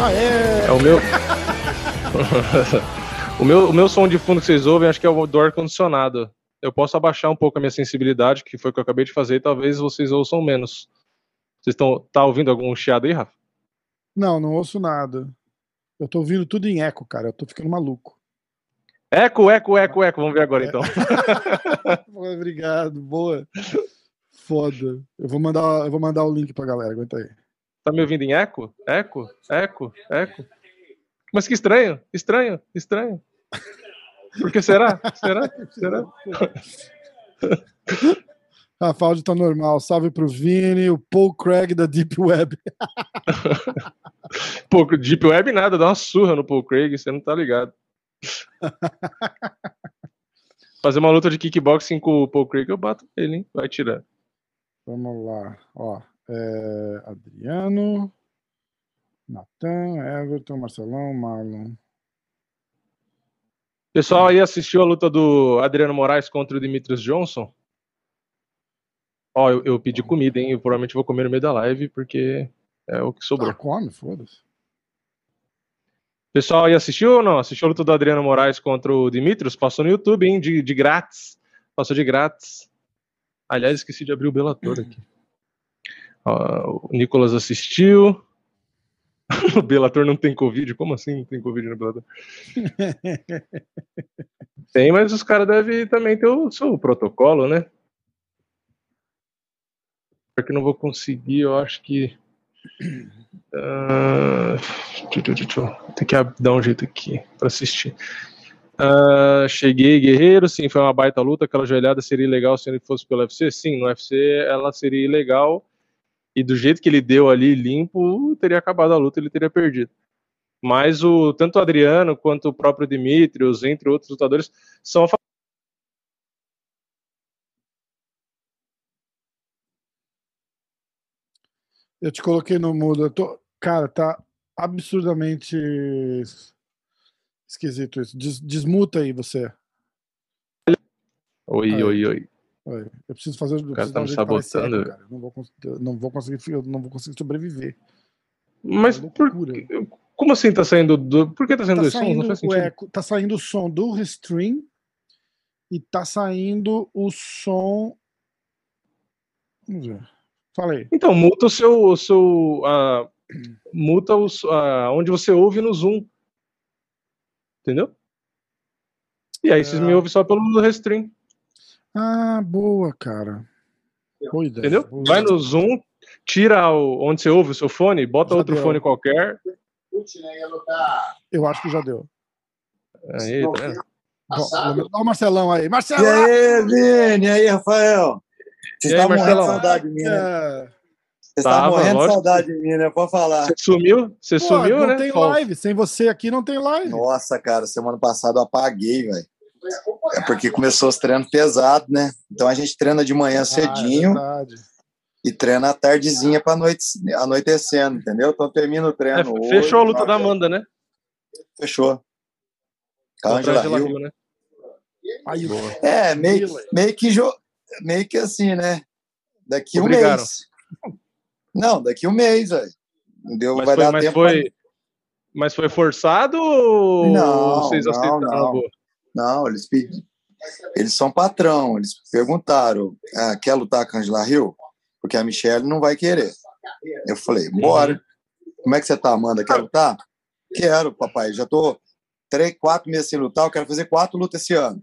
Ah, é. É o meu. o meu. O meu som de fundo que vocês ouvem, acho que é o do ar-condicionado. Eu posso abaixar um pouco a minha sensibilidade, que foi o que eu acabei de fazer, e talvez vocês ouçam menos. Vocês estão tá ouvindo algum chiado aí, Rafa? Não, não ouço nada. Eu tô ouvindo tudo em eco, cara. Eu tô ficando maluco. Eco, eco, eco, eco. Vamos ver agora então. Obrigado, boa. Foda. Eu vou mandar, eu vou mandar o link pra galera, aguenta aí. Tá me ouvindo em eco? Eco, eco, eco. Mas que estranho, estranho, estranho. Por que será? Será? Será? A áudio tá normal. Salve pro Vini, o Paul Craig da Deep Web. Pô, Deep Web nada, dá uma surra no Paul Craig, você não tá ligado. Fazer uma luta de kickboxing com o Paul Craig, eu bato ele, hein? Vai tirar. Vamos lá. Ó, é, Adriano, Natan, Everton, Marcelão, Marlon. Pessoal aí assistiu a luta do Adriano Moraes contra o Demetrius Johnson? Ó, eu, eu pedi comida, hein? Eu provavelmente vou comer no meio da live, porque é o que sobrou. Ah, come, foda-se. Pessoal aí assistiu ou não? Assistiu a luta do Adriano Moraes contra o Dimitrios? Passou no YouTube, hein? De, de grátis. Passou de grátis. Aliás, esqueci de abrir o Bellator aqui. Ó, o Nicolas assistiu. o Bellator não tem Covid? Como assim não tem Covid no Bellator? tem, mas os caras devem também ter o seu protocolo, né? Porque não vou conseguir, eu acho que. Ah, tem que dar um jeito aqui pra assistir. Ah, cheguei, guerreiro. Sim, foi uma baita luta. Aquela joelhada seria ilegal se ele fosse pelo UFC? Sim, no UFC ela seria ilegal. E do jeito que ele deu ali, limpo, teria acabado a luta, ele teria perdido. Mas o, tanto o Adriano quanto o próprio Dimitrios, entre outros lutadores, são a fa- Eu te coloquei no mudo. Eu tô... Cara, tá absurdamente esquisito isso. Des- desmuta aí você. Oi, Aí. oi, oi. Oi, Eu preciso fazer. Eu cara preciso tá me sabotando. Eu Não vou, eu não vou conseguir. Eu não vou conseguir sobreviver. Mas É por, como assim tá saindo do. Por que tá saindo Tá dois sons? Não saindo, faz o sentido. eco, tá saindo o som do restream e tá saindo o som. Vamos ver. Falei. Então, muta o seu. O seu ah, muta o, s- ah, onde você ouve no Zoom. Entendeu? E aí vocês me Ah. ouvem só pelo Restream. Ah, boa, cara. Boa ideia. Entendeu? boa Vai no Zoom, tira o, onde você ouve o seu fone, bota Já outro deu. fone qualquer. Eu acho que já deu. Aí, tá vendo? Bom, olha o Marcelão aí. E Marcelão! aí, Vini? E aí, Rafael? Você E aí, tá morrendo de saudade de mim, né? É. Você tá Tava, morrendo de saudade de mim, né? Pode falar. Você sumiu? Você Pô, sumiu, não né? tem Falso. live. Sem você aqui não tem live. Nossa, cara, semana passada eu apaguei, velho. É porque começou os treinos pesados, né? Então a gente treina de manhã Ah, é cedinho verdade. e treina à tardezinha pra noite, anoitecendo, entendeu? Então termina o É, treino. hoje, fechou a luta da Amanda, né? Fechou. Com a Angela Hill. Hill, né? É, meio, meio que jo... meio que assim, né? Daqui um mês. Não, daqui um mês, velho. Entendeu? Mas Vai foi, dar mas tempo foi, mas foi forçado ou Não, vocês não, aceitaram? não. Boa. Não, eles pediram. Eles são patrão, eles perguntaram: ah, quer lutar com a Angela Hill? Porque a Michelle não vai querer. Eu falei: bora. Como é que você tá, Amanda? Quer lutar? Quero, papai. Já tô três, quatro meses sem lutar, eu quero fazer quatro lutas esse ano.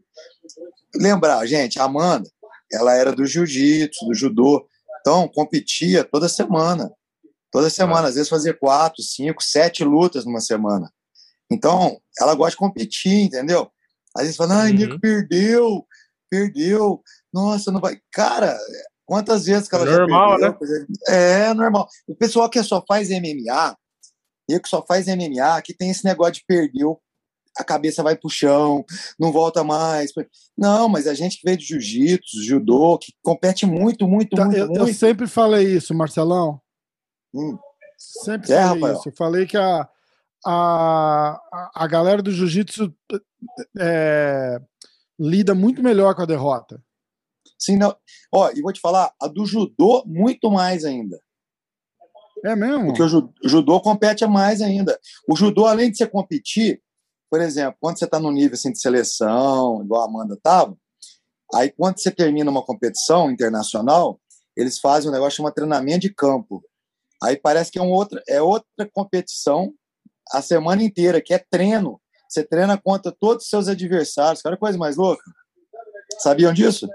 Lembrar, gente, a Amanda, ela era do jiu-jitsu, do judô, então competia toda semana. Toda semana, às vezes fazia quatro, cinco, sete lutas numa semana. Então, ela gosta de competir, entendeu? Às vezes fala, ai, Uhum. Nico perdeu, perdeu, nossa, não vai. Cara, quantas vezes que ela Normal, já perdeu? É normal. O pessoal que só faz MMA, e que só faz MMA, que tem esse negócio de perder, a cabeça vai pro chão, não volta mais. Não, mas a gente que veio de jiu-jitsu, judô, que compete muito, muito, Tá, muito, eu, eu muito. sempre falei isso, Marcelão. Hum. Sempre É, falei Rafael. isso. Eu falei que a, a, a- galera do jiu-jitsu é, lida muito melhor com a derrota. Sim, não. Ó, e vou te falar, a do judô, muito mais ainda. É mesmo? Porque o, o judô compete mais ainda. O judô, além de você competir, por exemplo, quando você está no nível assim, de seleção, igual a Amanda estava, aí quando você termina uma competição internacional, eles fazem um negócio chamado treinamento de campo. Aí parece que é, um outra, é outra competição a semana inteira, que é treino. Você treina contra todos os seus adversários. Cara, coisa mais louca. Sabiam disso?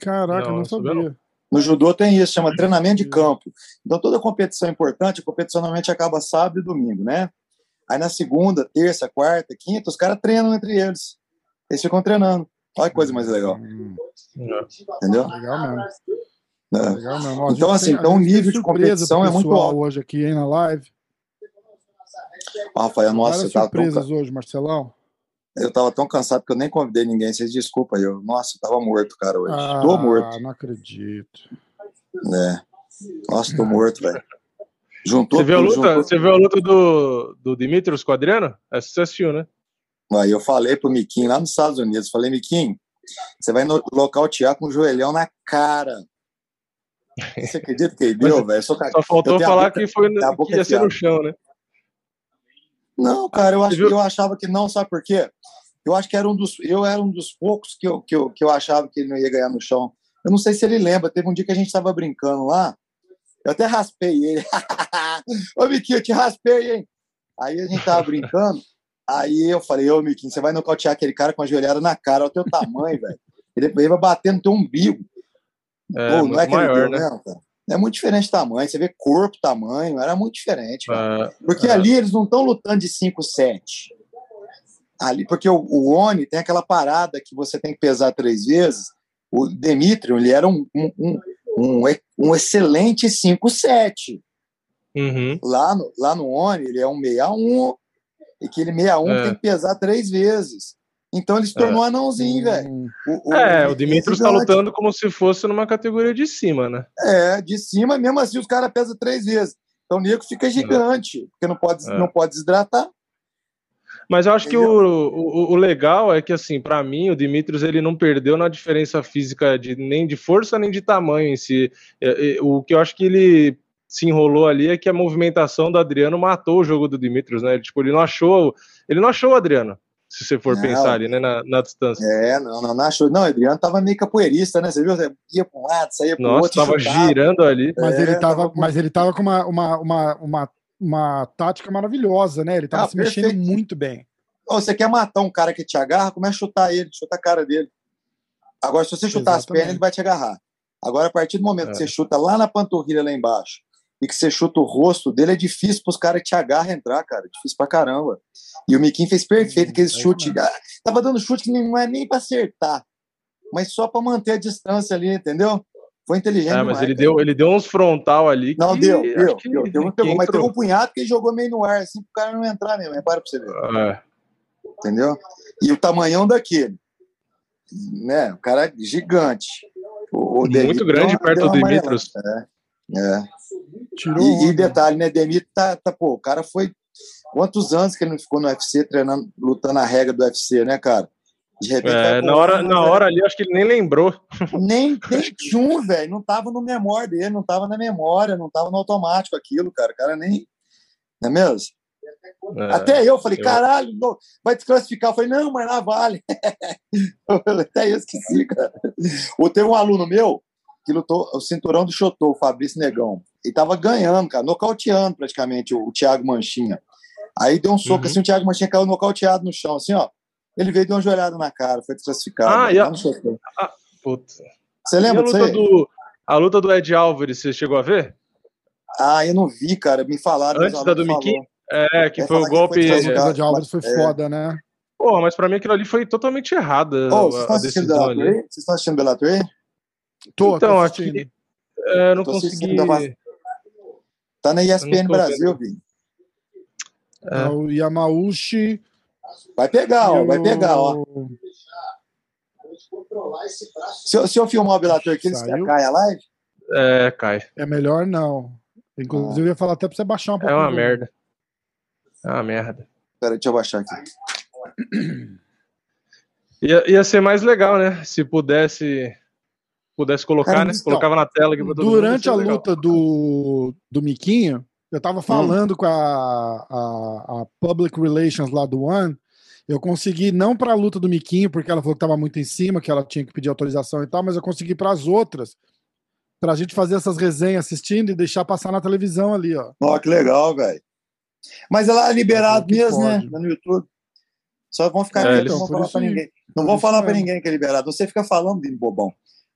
Caraca, Não, não, sabia sabia. No judô tem isso, chama treinamento de campo. Então toda competição importante, a competição normalmente acaba sábado e domingo, né? Aí na segunda, terça, quarta, quinta, os caras treinam entre eles. Eles ficam treinando. Olha que coisa mais legal, Hum, entendeu? legal mesmo. É. Legal mesmo. Ó, Então, assim, tem- então o nível de competição é muito alto. hoje aqui, hein, na live. Rafael, nossa, eu tava, tão, surpresas hoje, Marcelão. eu tava tão cansado que eu nem convidei ninguém. Vocês desculpa aí. Eu, nossa, eu tava morto, cara, hoje. Ah, tô morto, não acredito. né? Nossa, tô morto, velho. Juntou Você viu a luta, juntou você viu a luta do, do Dimitrios com o Adriano? Essa você assistiu, né? Aí eu falei pro Miquinho lá nos Estados Unidos, falei, Miquinho, você vai no nocautear com o joelhão na cara. Você acredita que ele deu, velho? Só faltou falar boca- que, foi, que ia ser no chão, né? Não, cara, eu, acho, eu achava que não, sabe por quê? Eu acho que era um dos, eu era um dos poucos que eu, que, eu, que eu achava que ele não ia ganhar no chão. Eu não sei se ele lembra, teve um dia que a gente estava brincando lá, eu até raspei ele. Ô, Miquinho, eu te raspei, hein? Aí a gente tava brincando, aí eu falei, ô, Miquinho, você vai nocautear aquele cara com a joelhada na cara, olha o teu tamanho, velho. Ele, ele vai bater no teu umbigo. É, Pô, não é que ele maior, né? mesmo, cara? É muito diferente de tamanho, você vê corpo, tamanho, era muito diferente. Ah, Porque É. ali eles não estão lutando de 5-7. Ali, porque o, o Oni tem aquela parada que você tem que pesar três vezes. O Demetrion, ele era um, um, um, um, um excelente 5-7. uhum. Lá no, lá no Oni, ele é um 61, e aquele 61 É. tem que pesar três vezes. Então ele se tornou anãozinho, velho. Hum, O, É, o Dimitrios tá lutando como se fosse numa categoria de cima, né? É, de cima, mesmo assim, os caras pesam três vezes. Então o nego fica gigante, porque não pode, É. não pode desidratar. Mas eu acho que o, o, o legal é que, assim, pra mim, o Dimitrios ele não perdeu na diferença física de, nem de força nem de tamanho em si. É, é, O que eu acho que ele se enrolou ali é que a movimentação do Adriano matou o jogo do Dimitrios, né? Ele, tipo, ele não achou. Ele não achou o Adriano, se você for Não. pensar ali, né, na, na distância. É, não, não, não achou. Não, o Adriano tava meio capoeirista, né? Você viu? Você ia para um lado, saía para o Nossa, outro. tava chutava. girando ali. Mas, É, ele tava, tava com- mas ele tava com uma, uma, uma, uma, uma tática maravilhosa, né? Ele tava Ah, se mexendo perfeito. muito bem. Você quer matar um cara que te agarra, começa a chutar ele, chuta a cara dele. Agora, se você chutar as Exatamente. pernas, ele vai te agarrar. Agora, a partir do momento É. que você chuta lá na panturrilha, lá embaixo, e que você chuta o rosto dele, é difícil para os caras que te agarram entrar, cara. Difícil pra caramba. E o Miquinho fez perfeito, aquele é chute. mesmo. ah, Tava dando chute que não é nem para acertar, mas só para manter a distância ali, entendeu? Foi inteligente. É, mas demais, ele cara. deu, ele deu uns frontal ali. Não, que deu, acho deu, que- deu. Deu pegou, mas teve um punhado que ele jogou meio no ar, assim, pro cara não entrar mesmo. Repara pra você ver, É. entendeu? E o tamanhão daquele. Né? O cara é gigante. O, o Muito grande deu uma- perto do Dimitrios. amarelada. É. Tirou E, e detalhe, né? Demetrio tá, tá, pô, o cara foi. Quantos anos que ele não ficou no UFC treinando, lutando a regra do UFC, né, cara? De repente. É, na hora, na velho. hora ali, acho que ele nem lembrou. Nem, nem um, velho. Não tava no memória dele, não tava na memória, não tava no automático aquilo, cara. O cara nem. Não é mesmo? É. Até eu falei, eu- caralho, não, vai desclassificar. Eu falei, não, mas lá vale. Até eu esqueci, cara. Ou teve um aluno meu que lutou o cinturão do Chotô, o Fabrício Negão. E tava ganhando, cara, nocauteando praticamente o, o Thiago Manchinha. Aí deu um soco Uhum. assim, o Thiago Manchinha caiu nocauteado no chão, assim, ó. Ele veio e deu uma joelhada na cara, foi desclassificado. Ah, e a- lá no Chotô. Putz. Você E a lembra disso luta aí? do, a luta do Ed Álvares, você chegou a ver? Ah, eu não vi, cara. Me falaram. Antes da do falou. É, que foi o que golpe. foi A luta de Alves foi É. foda, né? Porra, mas pra mim aquilo ali foi totalmente errado. Ô, vocês a, estão a assistindo Bellator? Vocês estão assistindo Bellator? Tô, Então, tô aqui- assistindo. É, eu não Tô consegui. assistindo da- Tá na ESPN Brasil, Vini. É. O Yamauchi. Vai pegar, ó, vai pegar, ó. Se eu, se eu filmar o Bellator aqui, cai a live? É, cai. É melhor não. Inclusive, eu ia falar até pra você baixar um pouco. É uma merda. É uma merda. Pera, deixa eu baixar aqui. Ia, ia ser mais legal, né? Se pudesse pudesse colocar, Cara, né? então, Colocava na tela aqui pra todo Durante a mundo. legal. luta do, do Miquinho, eu tava falando com a, a, a Public Relations lá do One. Eu consegui, não pra luta do Miquinho, porque ela falou que tava muito em cima, que ela tinha que pedir autorização e tal, mas eu consegui pras outras, pra gente fazer essas resenhas assistindo e deixar passar na televisão ali, ó. Ó, que legal, velho. Mas ela é liberado Que mesmo, né? pode. No YouTube. Só vão ficar É, quietos, não vão falar aí. ninguém. Não vão falar mesmo. ninguém que é liberado. Você fica falando de bobão.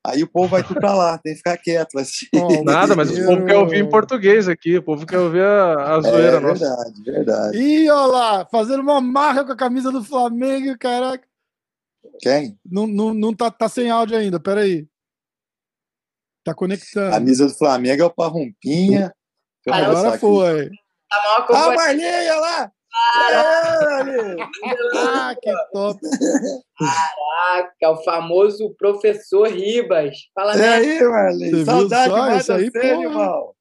Aí o povo vai tudo pra lá, tem que ficar quieto. Vai assistir. Ó, Nada, mas o povo quer ouvir em português aqui. O povo quer ouvir a, a zoeira É nossa. verdade, verdade. Ih, olha lá, fazendo uma marca com a camisa do Flamengo, caraca. Quem? Não, não, não tá, tá sem áudio ainda, peraí. Tá A conectando. camisa do Flamengo é o Parrumpinha. Agora foi. A maior Ah. Marlinha, olha lá! É, Marlinha! Ah, que top. Caraca, é o famoso professor Ribas. Fala, E né? aí, viu Saudade só? mais Isso aí, você, irmão.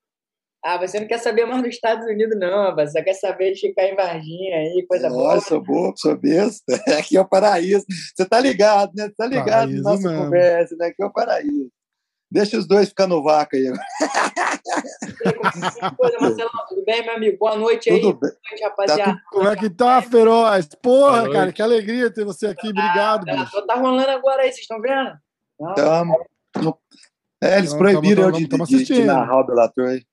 Ah, você não quer saber mais dos Estados Unidos, não, rapaz. Você quer saber de ficar em Varginha aí, coisa boa. Olha, sou bobo, sou besta. Aqui é o paraíso. Você tá ligado, né? Você tá ligado Paraíso na nossa mesmo. conversa, né? Aqui é o paraíso. Deixa os dois ficar no vácuo aí. Coisa, Marcelão, tudo bem, meu amigo? Boa noite aí. Tudo Boa bem. noite, rapaziada. Como é que tá, Feroz? Porra, Boa cara, que alegria ter você aqui. Obrigado, Ah, bicho. Tá rolando agora aí, vocês estão vendo? Tamo. É, eles Tamo, proibiram tamo, eu de, tamo de, de assistindo. narrar o Bellator aí.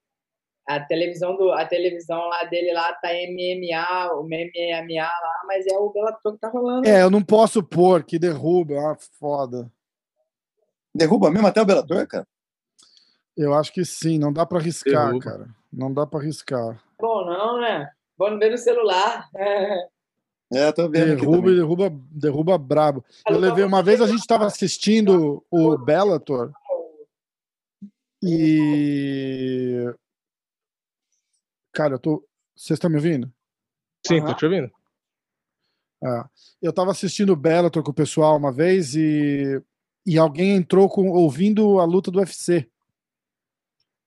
a televisão do a televisão lá dele lá tá MMA, o MMA lá, mas é o Bellator que tá rolando. É, eu não posso pôr, que derruba. Ah, foda. Derruba mesmo até o Bellator, cara? Eu acho que sim, não dá pra arriscar, Derruba. cara. Não dá pra arriscar. Bom, não, né? Vamos ver no celular. É, tô vendo Derruba e derruba, derruba brabo. Eu levei uma vez a gente tava assistindo o Bellator e cara, eu tô vocês estão me ouvindo? Sim, Aham. tô te ouvindo. Ah, eu tava assistindo o Bellator com o pessoal uma vez e, e alguém entrou com, ouvindo a luta do UFC.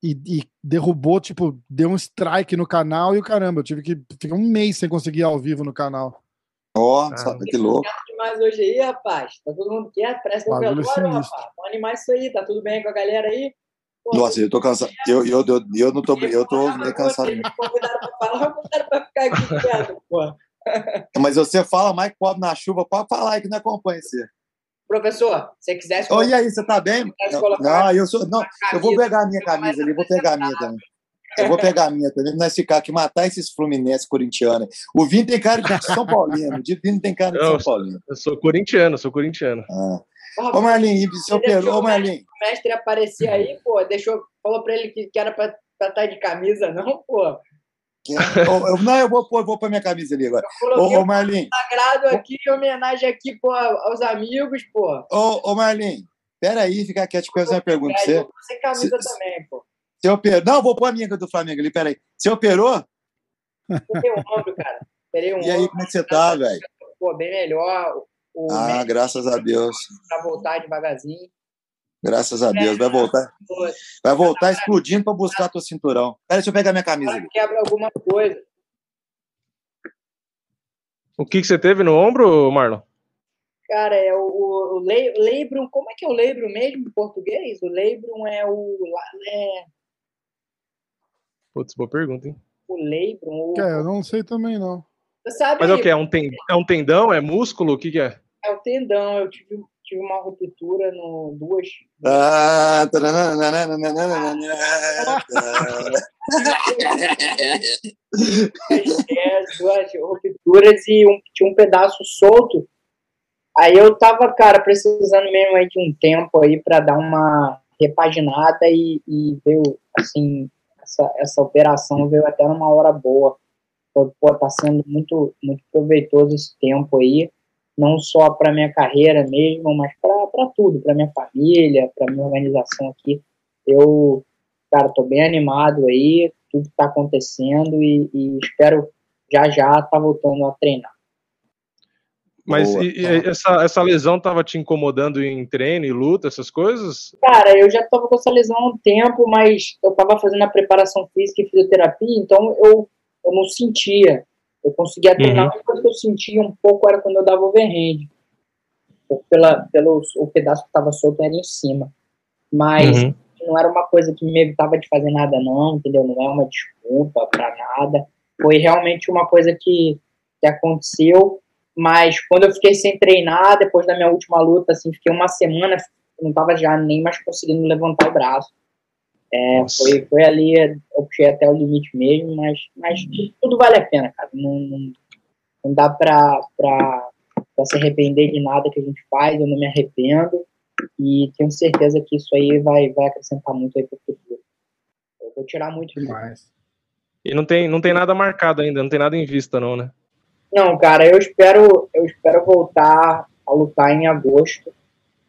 E, e derrubou, tipo, deu um strike no canal e o caramba, eu tive que ficar um mês sem conseguir ir ao vivo no canal. Ó, Ah. sabe que louco. Demais hoje aí, rapaz. Tá todo mundo quieto, parece que velório, sinistro. rapaz. Vamos animar isso aí, tá tudo bem com a galera aí? Pô, Nossa, eu tô cansado. Eu, eu, eu, eu não tô, eu tô meio cansado. Convidaram pra falar, convidaram pra ficar aqui quieto, pô. Mas você fala mais que pobre na chuva, pode falar aí que não acompanha você. Professor, se você quisesse. Oi, e aí, você tá bem? Não, colocar não, eu sou. Não, eu vou pegar a minha camisa ali, vou pegar a minha também. Eu vou pegar a minha também, nós ficar aqui, matar esses Fluminense corintianos. O Vini tem cara de São Paulino, o Vini tem cara de São Paulino. Eu sou corintiano, sou corintiano. Ah. Ô, Marlin, seu Pedro, ô, Marlin, o mestre aparecer aí, pô, deixou, falou pra ele que, que era pra estar tá de camisa, não, pô. Ô, eu- não, eu vou pôr, vou pôr minha camisa ali agora. Eu Ô, ô Marlin, sagrado aqui em homenagem aqui, pô, aos amigos, pô. ô, ô, Marlin, peraí, fica quieto, eu fazer uma pergunta você. Sem camisa Se- também, pô. Você operou? Não, vou pôr a minha do Flamengo ali, peraí. Você operou? Perei um ombro, cara. Perei um E aí, como é que você tá, velho? pô, bem melhor. O Ah, graças a Deus. pra voltar devagarzinho. Graças a Deus. Vai voltar, vai voltar explodindo pra buscar teu cinturão. Peraí, deixa eu pegar minha camisa ali. agora quebra alguma coisa. O que, que você teve no ombro, Marlon? Cara, é o, o, o Le- Leibrum, como é que é o Leibrum mesmo em português? O Leibrum é o. É, Putz, boa pergunta, hein? o Leibrum. O, É, eu não sei também não. Você sabe Mas é o que? É um, ten... é um tendão? É músculo? O que, que é? é o tendão. Eu tive, tive uma ruptura no duas. Ah, duas rupturas e um, tinha um pedaço solto. Aí eu tava, cara, precisando mesmo aí de um tempo aí para dar uma repaginada e, e veio, assim, essa, essa operação veio até numa hora boa. Pô, pô, tá sendo muito, muito proveitoso esse tempo aí, não só para minha carreira mesmo, mas para tudo, para minha família, para minha organização aqui. Eu, cara, tô bem animado aí, tudo tá acontecendo e, e espero já já tá voltando a treinar. Mas Boa, e- e essa, essa lesão tava te incomodando em treino e luta, essas coisas? Cara, eu já tava com essa lesão há um tempo, mas eu tava fazendo a preparação física e fisioterapia, então eu, eu não sentia. Eu conseguia treinar, Uhum. a única coisa que eu sentia um pouco era quando eu dava overhand. Pela, pelo o pedaço que tava solto era em cima. mas uhum. não era uma coisa que me evitava de fazer nada, não, entendeu? Não é uma desculpa para nada. Foi realmente uma coisa que, que aconteceu, mas quando eu fiquei sem treinar, depois da minha última luta, assim, fiquei uma semana, não tava já nem mais conseguindo levantar o braço. É, foi, foi ali, eu puxei até o limite mesmo, mas, mas tudo vale a pena, cara. Não, não, não dá pra, pra, pra se arrepender de nada que a gente faz, eu não me arrependo. E tenho certeza que isso aí vai, vai acrescentar muito aí pro futuro. Eu vou tirar muito demais. E não tem, não tem nada marcado ainda, não tem nada em vista, não, né? Não, cara, eu espero, eu espero voltar a lutar em agosto,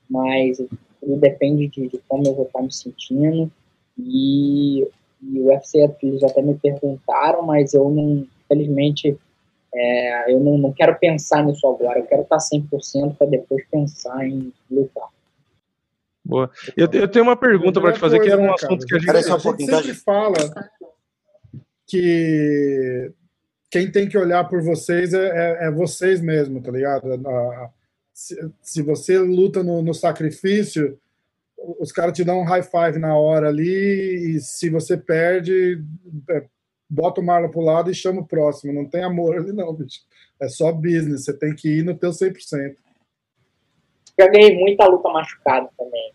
mas tudo depende de, de como eu vou estar me sentindo. E, e o UFC, eles até me perguntaram, mas eu não, infelizmente, é, eu não, não quero pensar nisso agora. Eu quero estar 100% para depois pensar em lutar. Boa. Eu, eu tenho uma pergunta para te fazer, coisa, que era um né, assunto que a gente, a gente sempre fala que quem tem que olhar por vocês é, é, é vocês mesmo, tá ligado? Se, se você luta no, no, sacrifício, os caras te dão um high five na hora ali, e se você perde, é, bota o Marlon pro lado e chama o próximo. Não tem amor ali, não, bicho. É só business, você tem que ir no teu 100%. Já ganhei muita luta machucada também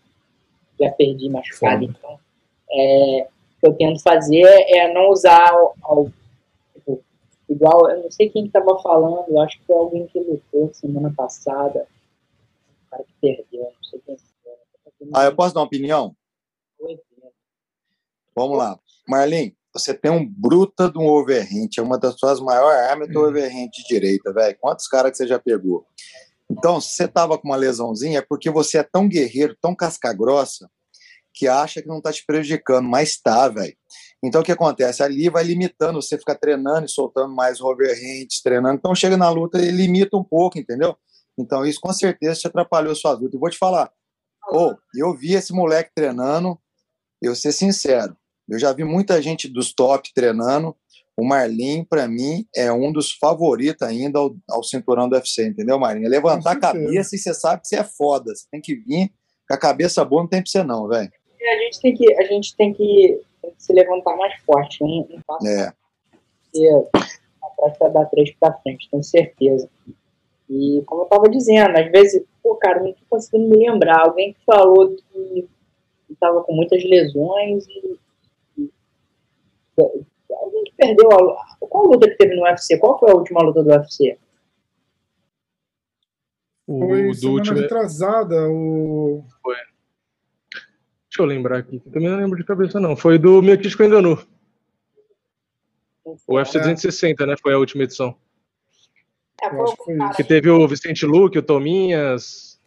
já perdi machucado. Então, é, o que eu tento fazer é não usar ao, tipo, igual, eu não sei quem estava falando, eu acho que foi alguém que lutou semana passada, o cara que perdeu, não sei quem Ah, eu posso dar uma opinião? Vamos lá. Marlene, você tem um bruta de um overhand, é uma das suas maiores armas do overhand de direita, velho. Quantos caras que você já pegou? Então, se você estava com uma lesãozinha, é porque você é tão guerreiro, tão casca-grossa, que acha que não está te prejudicando, mas está, velho. Então, o que acontece? Ali vai limitando, você fica treinando e soltando mais overhands, treinando. Então, chega na luta e limita um pouco, entendeu? Então, isso com certeza te atrapalhou sua luta. E vou te falar, oh, eu vi esse moleque treinando, eu ser sincero, eu já vi muita gente dos top treinando, o Marlin, para mim, é um dos favoritos ainda ao, ao cinturão do UFC, entendeu, Marlin? É levantar a cabeça e você sabe que você é foda. Você tem que vir com a cabeça boa, não tem pra você não, velho. A gente tem que, a gente tem que, se levantar mais forte, um, um passo é. atrás para dar três para frente, tenho certeza. E como eu tava dizendo, às vezes, pô, cara, não tô conseguindo me lembrar. Alguém que falou que estava com muitas lesões e, e Alguém que perdeu a. Qual luta que teve no UFC? Qual foi a última luta do UFC? O foi do último retrasada, o. Foi. Deixa eu lembrar aqui. Também não lembro de cabeça, não. Foi do Miocic com Enganu. O UFC é. 260, né? Foi a última edição. É, que, que teve o Vicente Luque, o Tominhas.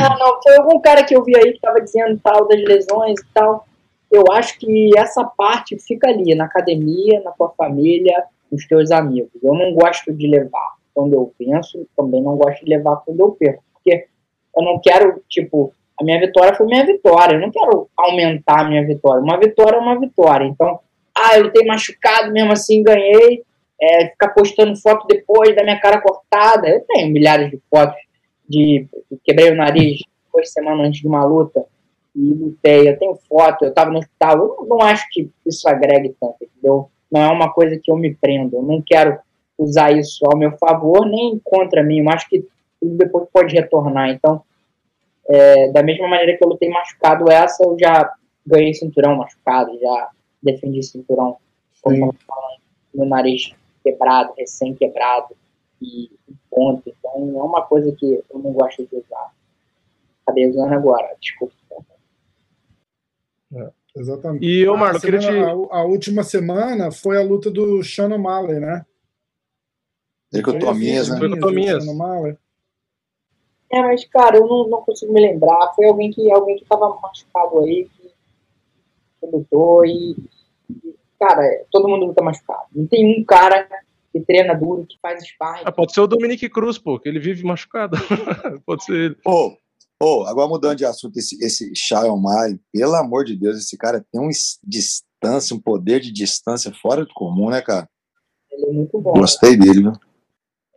Ah, não, foi algum cara que eu vi aí que tava dizendo tal das lesões e tal eu acho que essa parte fica ali, na academia, na tua família, nos teus amigos. Eu não gosto de levar quando eu penso, também não gosto de levar quando eu perco, porque eu não quero, tipo, a minha vitória foi minha vitória, eu não quero aumentar a minha vitória. Uma vitória é uma vitória. Então, ah, eu tenho machucado, mesmo assim ganhei, é, ficar postando foto depois da minha cara cortada. Eu tenho milhares de fotos de quebrei o nariz duas semanas antes de uma luta. E lutei, eu tenho foto, eu estava no hospital, eu não, acho que isso agregue tanto, entendeu? Não é uma coisa que eu me prendo, eu não quero usar isso ao meu favor nem contra mim, eu acho que tudo depois pode retornar, então, é, da mesma maneira que eu lutei machucado essa, eu já ganhei cinturão machucado, já defendi cinturão, como falando, meu nariz quebrado, recém-quebrado, e ponto, então é uma coisa que eu não gosto de usar. Acabei usando agora, desculpa. É, exatamente. E, ô, Marlon, queria te... a, a, última semana foi a luta do Sean O'Malley, né? Dicotomias, né? Dicotomias. É, mas, cara, eu não, não consigo me lembrar. Foi alguém que alguém que tava machucado aí, que, que lutou e, e, Cara, todo mundo luta machucado. Não tem um cara que treina duro, que faz sparring. Ah, pode ser o Dominique Cruz, pô, que ele vive machucado. pode ser ele. Pô, Oh, agora mudando de assunto, esse, esse Sharon Mai, pelo amor de Deus, esse cara tem uma distância, um poder de distância fora do comum, né, cara? Ele é muito bom. Gostei né? dele, viu?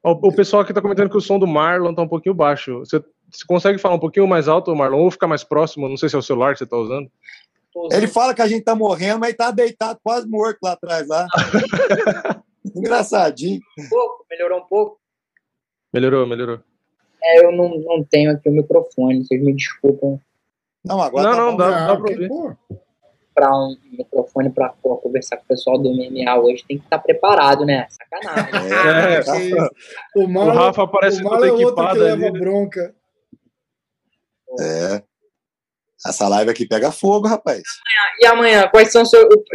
O, o pessoal aqui tá comentando que o som do Marlon tá um pouquinho baixo. Você Você consegue falar um pouquinho mais alto, Marlon, ou ficar mais próximo? Não sei se é o celular que você está usando. Ele fala que a gente tá morrendo, mas tá deitado quase morto lá atrás, lá. Engraçadinho. Um pouco, melhorou um pouco? Melhorou, melhorou. É, eu não, não tenho aqui o microfone, vocês me desculpam. Não, agora não, tá não, bom. dá, dá pra ouvir. Pra um microfone pra pô, conversar com o pessoal do MMA hoje tem que estar preparado, né? Sacanagem. É, É, tá- Que isso. O O Rafa parece o que Marlon tá é outro que equipado leva ali. né? bronca. é. Essa live aqui pega fogo, rapaz. E amanhã, quais são os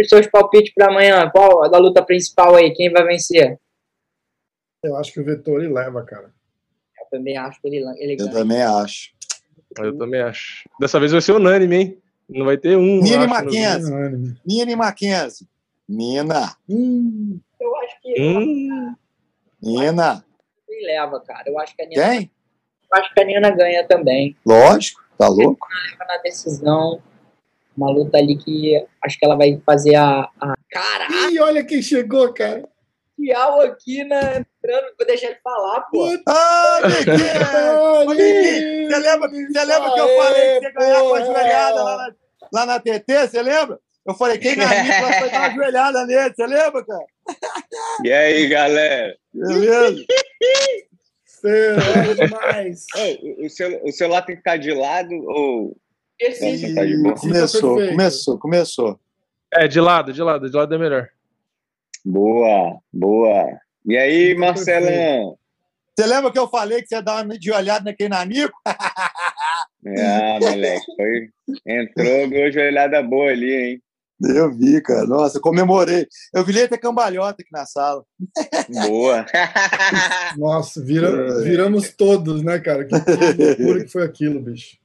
seus palpites pra amanhã? Qual da luta principal aí? Quem vai vencer? Eu acho que o Vettori leva, cara. Eu também acho que ele, ele Eu ganha. também acho. Eu também acho. Dessa vez vai ser unânime, hein? Não vai ter um. Nini acho, no- Mackenzie. Nini Mackenzie. Nina. Hum, Eu acho que Hum, Nina. ele leva, cara. Eu acho que a Nina, Quem? eu acho que a Nina ganha também. Lógico. Tá louco? Na decisão. Uma luta ali que acho que ela vai fazer a. a... Caralho, Ih, olha quem chegou, cara. Fial aqui na entrando. Vou deixar ele falar, pô. Ah! Ô, Miguel, Você lembra, você lembra que eu falei que você ia ganhar com a joelhada lá na, lá na TT? Você lembra? Eu falei, quem ganhar lá foi dar uma joelhada nele. Você lembra, cara? E aí, galera? Beleza? Você é demais. Ô, o, celu- o celular tem que ficar de lado ou. Esse Nossa, tá de boa. Começou, perfeito. começou, começou. É, de lado, de lado, de lado é melhor. Boa, boa. E aí, Tá Marcelão? Você lembra que eu falei que você ia dar uma de olhada naquele nanico? Ah, moleque, foi. Entrou, deu joelhada boa ali, hein? Eu vi, cara. Nossa, eu comemorei. Eu vi ele ter cambalhota aqui na sala. Boa. Nossa, vira- É. viramos todos, né, cara? Que, loucura que foi aquilo, bicho.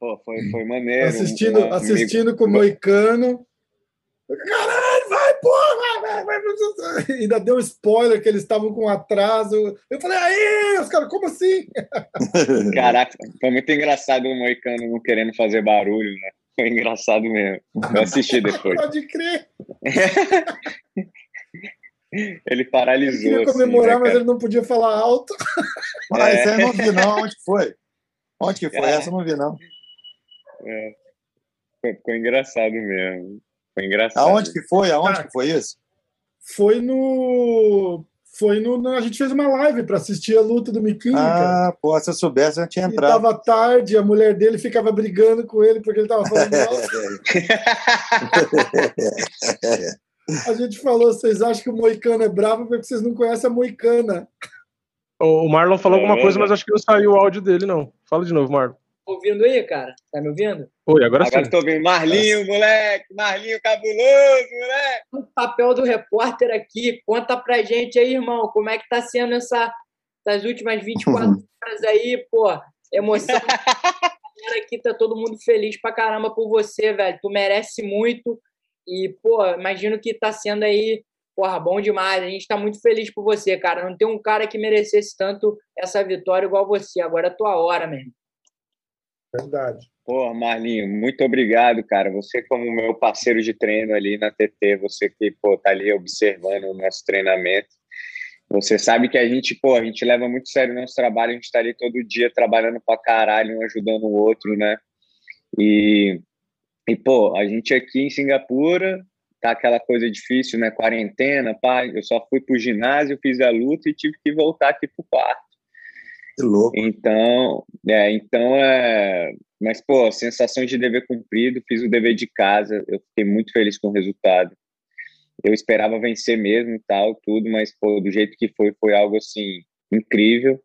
Pô, foi, foi maneiro. Assistindo, Um amigo- assistindo com o Moicano. Caralho, vai, porra! Vai, vai, vai. Ainda deu um spoiler que eles estavam com atraso. Eu falei, aí, os caras, como assim? Caraca, foi muito engraçado o Moicano não querendo fazer barulho, né? Foi engraçado mesmo. Eu assisti depois. Pode crer. Ele Ele paralisou. queria assim, comemorar, né, mas ele não podia falar alto. Ah, É. isso aí eu não vi, não. Onde que foi? Onde que foi? É. Essa eu não vi, não. Foi- Ficou engraçado mesmo. Foi engraçado. Aonde que foi? Aonde Ah, que foi isso? Foi no. Foi no. A gente fez uma live para assistir a luta do Miquinho, cara. Ah, pô, se eu soubesse, eu tinha E entrado. tava tarde, a mulher dele ficava brigando com ele porque ele tava falando alto. A gente falou, vocês acham que o Moicano é bravo porque vocês não conhecem a Moicana. O Marlon falou É alguma coisa, mas acho que não saiu o áudio dele, não. Fala de novo, Marlon. Tá ouvindo aí, cara? Tá me ouvindo? Oi, agora, Agora sim. tô vendo Marlinho, moleque! Marlinho cabuloso, moleque! O papel do repórter aqui, conta pra gente aí, irmão, como é que tá sendo essa, essas últimas 24 horas aí, pô, emoção. Aqui tá todo mundo feliz pra caramba por você, velho. Tu merece muito e, pô, imagino que tá sendo aí, porra, bom demais. A gente tá muito feliz por você, cara. Não tem um cara que merecesse tanto essa vitória igual você. Agora é a tua hora, mesmo. Verdade. Pô, Marlinho, muito obrigado, cara. Você como meu parceiro de treino ali na TT, você que, pô, tá ali observando o nosso treinamento. Você sabe que a gente, pô, a gente leva muito sério o nosso trabalho, a gente tá ali todo dia trabalhando pra caralho, um ajudando o outro, né? E, e pô, a gente aqui em Singapura, tá aquela coisa difícil, né? Quarentena, pá. Eu só fui pro ginásio, fiz a luta e tive que voltar aqui pro quarto. Que louco. Então, é, então é, mas pô, sensação de dever cumprido, fiz o dever de casa, eu fiquei muito feliz com o resultado. Eu esperava vencer mesmo e tal, tudo, mas pô, do jeito que foi, foi algo assim incrível.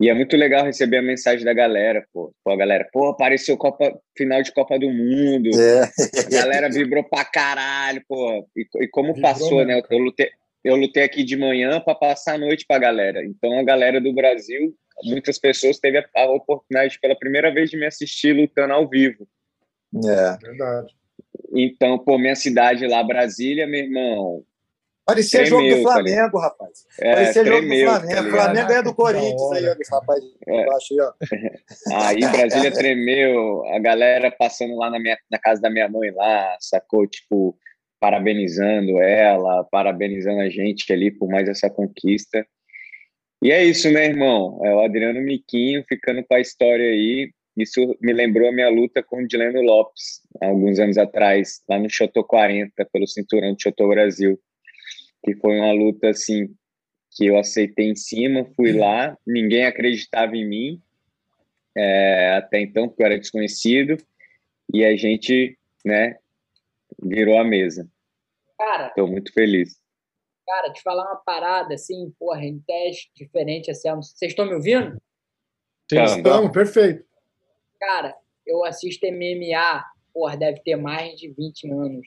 E é muito legal receber a mensagem da galera, pô. Pô, a galera, pô, apareceu Copa, final de Copa do Mundo. É. A galera vibrou pra caralho, pô. E, e como Vibrou passou, mesmo, né? Eu, eu lutei, eu lutei aqui de manhã para passar a noite pra galera. Então a galera do Brasil, muitas pessoas teve a, a oportunidade pela primeira vez de me assistir lutando ao vivo. É. Verdade. Então, pô, minha cidade lá, Brasília, meu irmão. Parecia jogo do Tremeu, tá Flamengo, rapaz. É, Parecia jogo do tremeu, tá Flamengo. ligado? Flamengo é do Corinthians aí, ó, rapaz É. embaixo aí, ó. Aí Brasília tremeu, a galera passando lá na, minha, na casa da minha mãe lá, sacou? Tipo, parabenizando ela, parabenizando a gente ali por mais essa conquista. E é isso, né, irmão? É o Adriano Miquinho ficando com a história aí. Isso me lembrou a minha luta com o Dileno Lopes, alguns anos atrás, lá no Chotô 40, pelo cinturão de Chotô Brasil. Que foi uma luta, assim, que eu aceitei em cima, fui lá, ninguém acreditava em mim, é, até então, porque eu era desconhecido, e a gente, né, virou a mesa. Cara, Estou muito feliz. cara, te falar uma parada assim, porra, em teste diferente assim. Vocês estão me ouvindo? Sim. Estamos, perfeito. Cara, eu assisto MMA, porra, deve ter mais de 20 anos.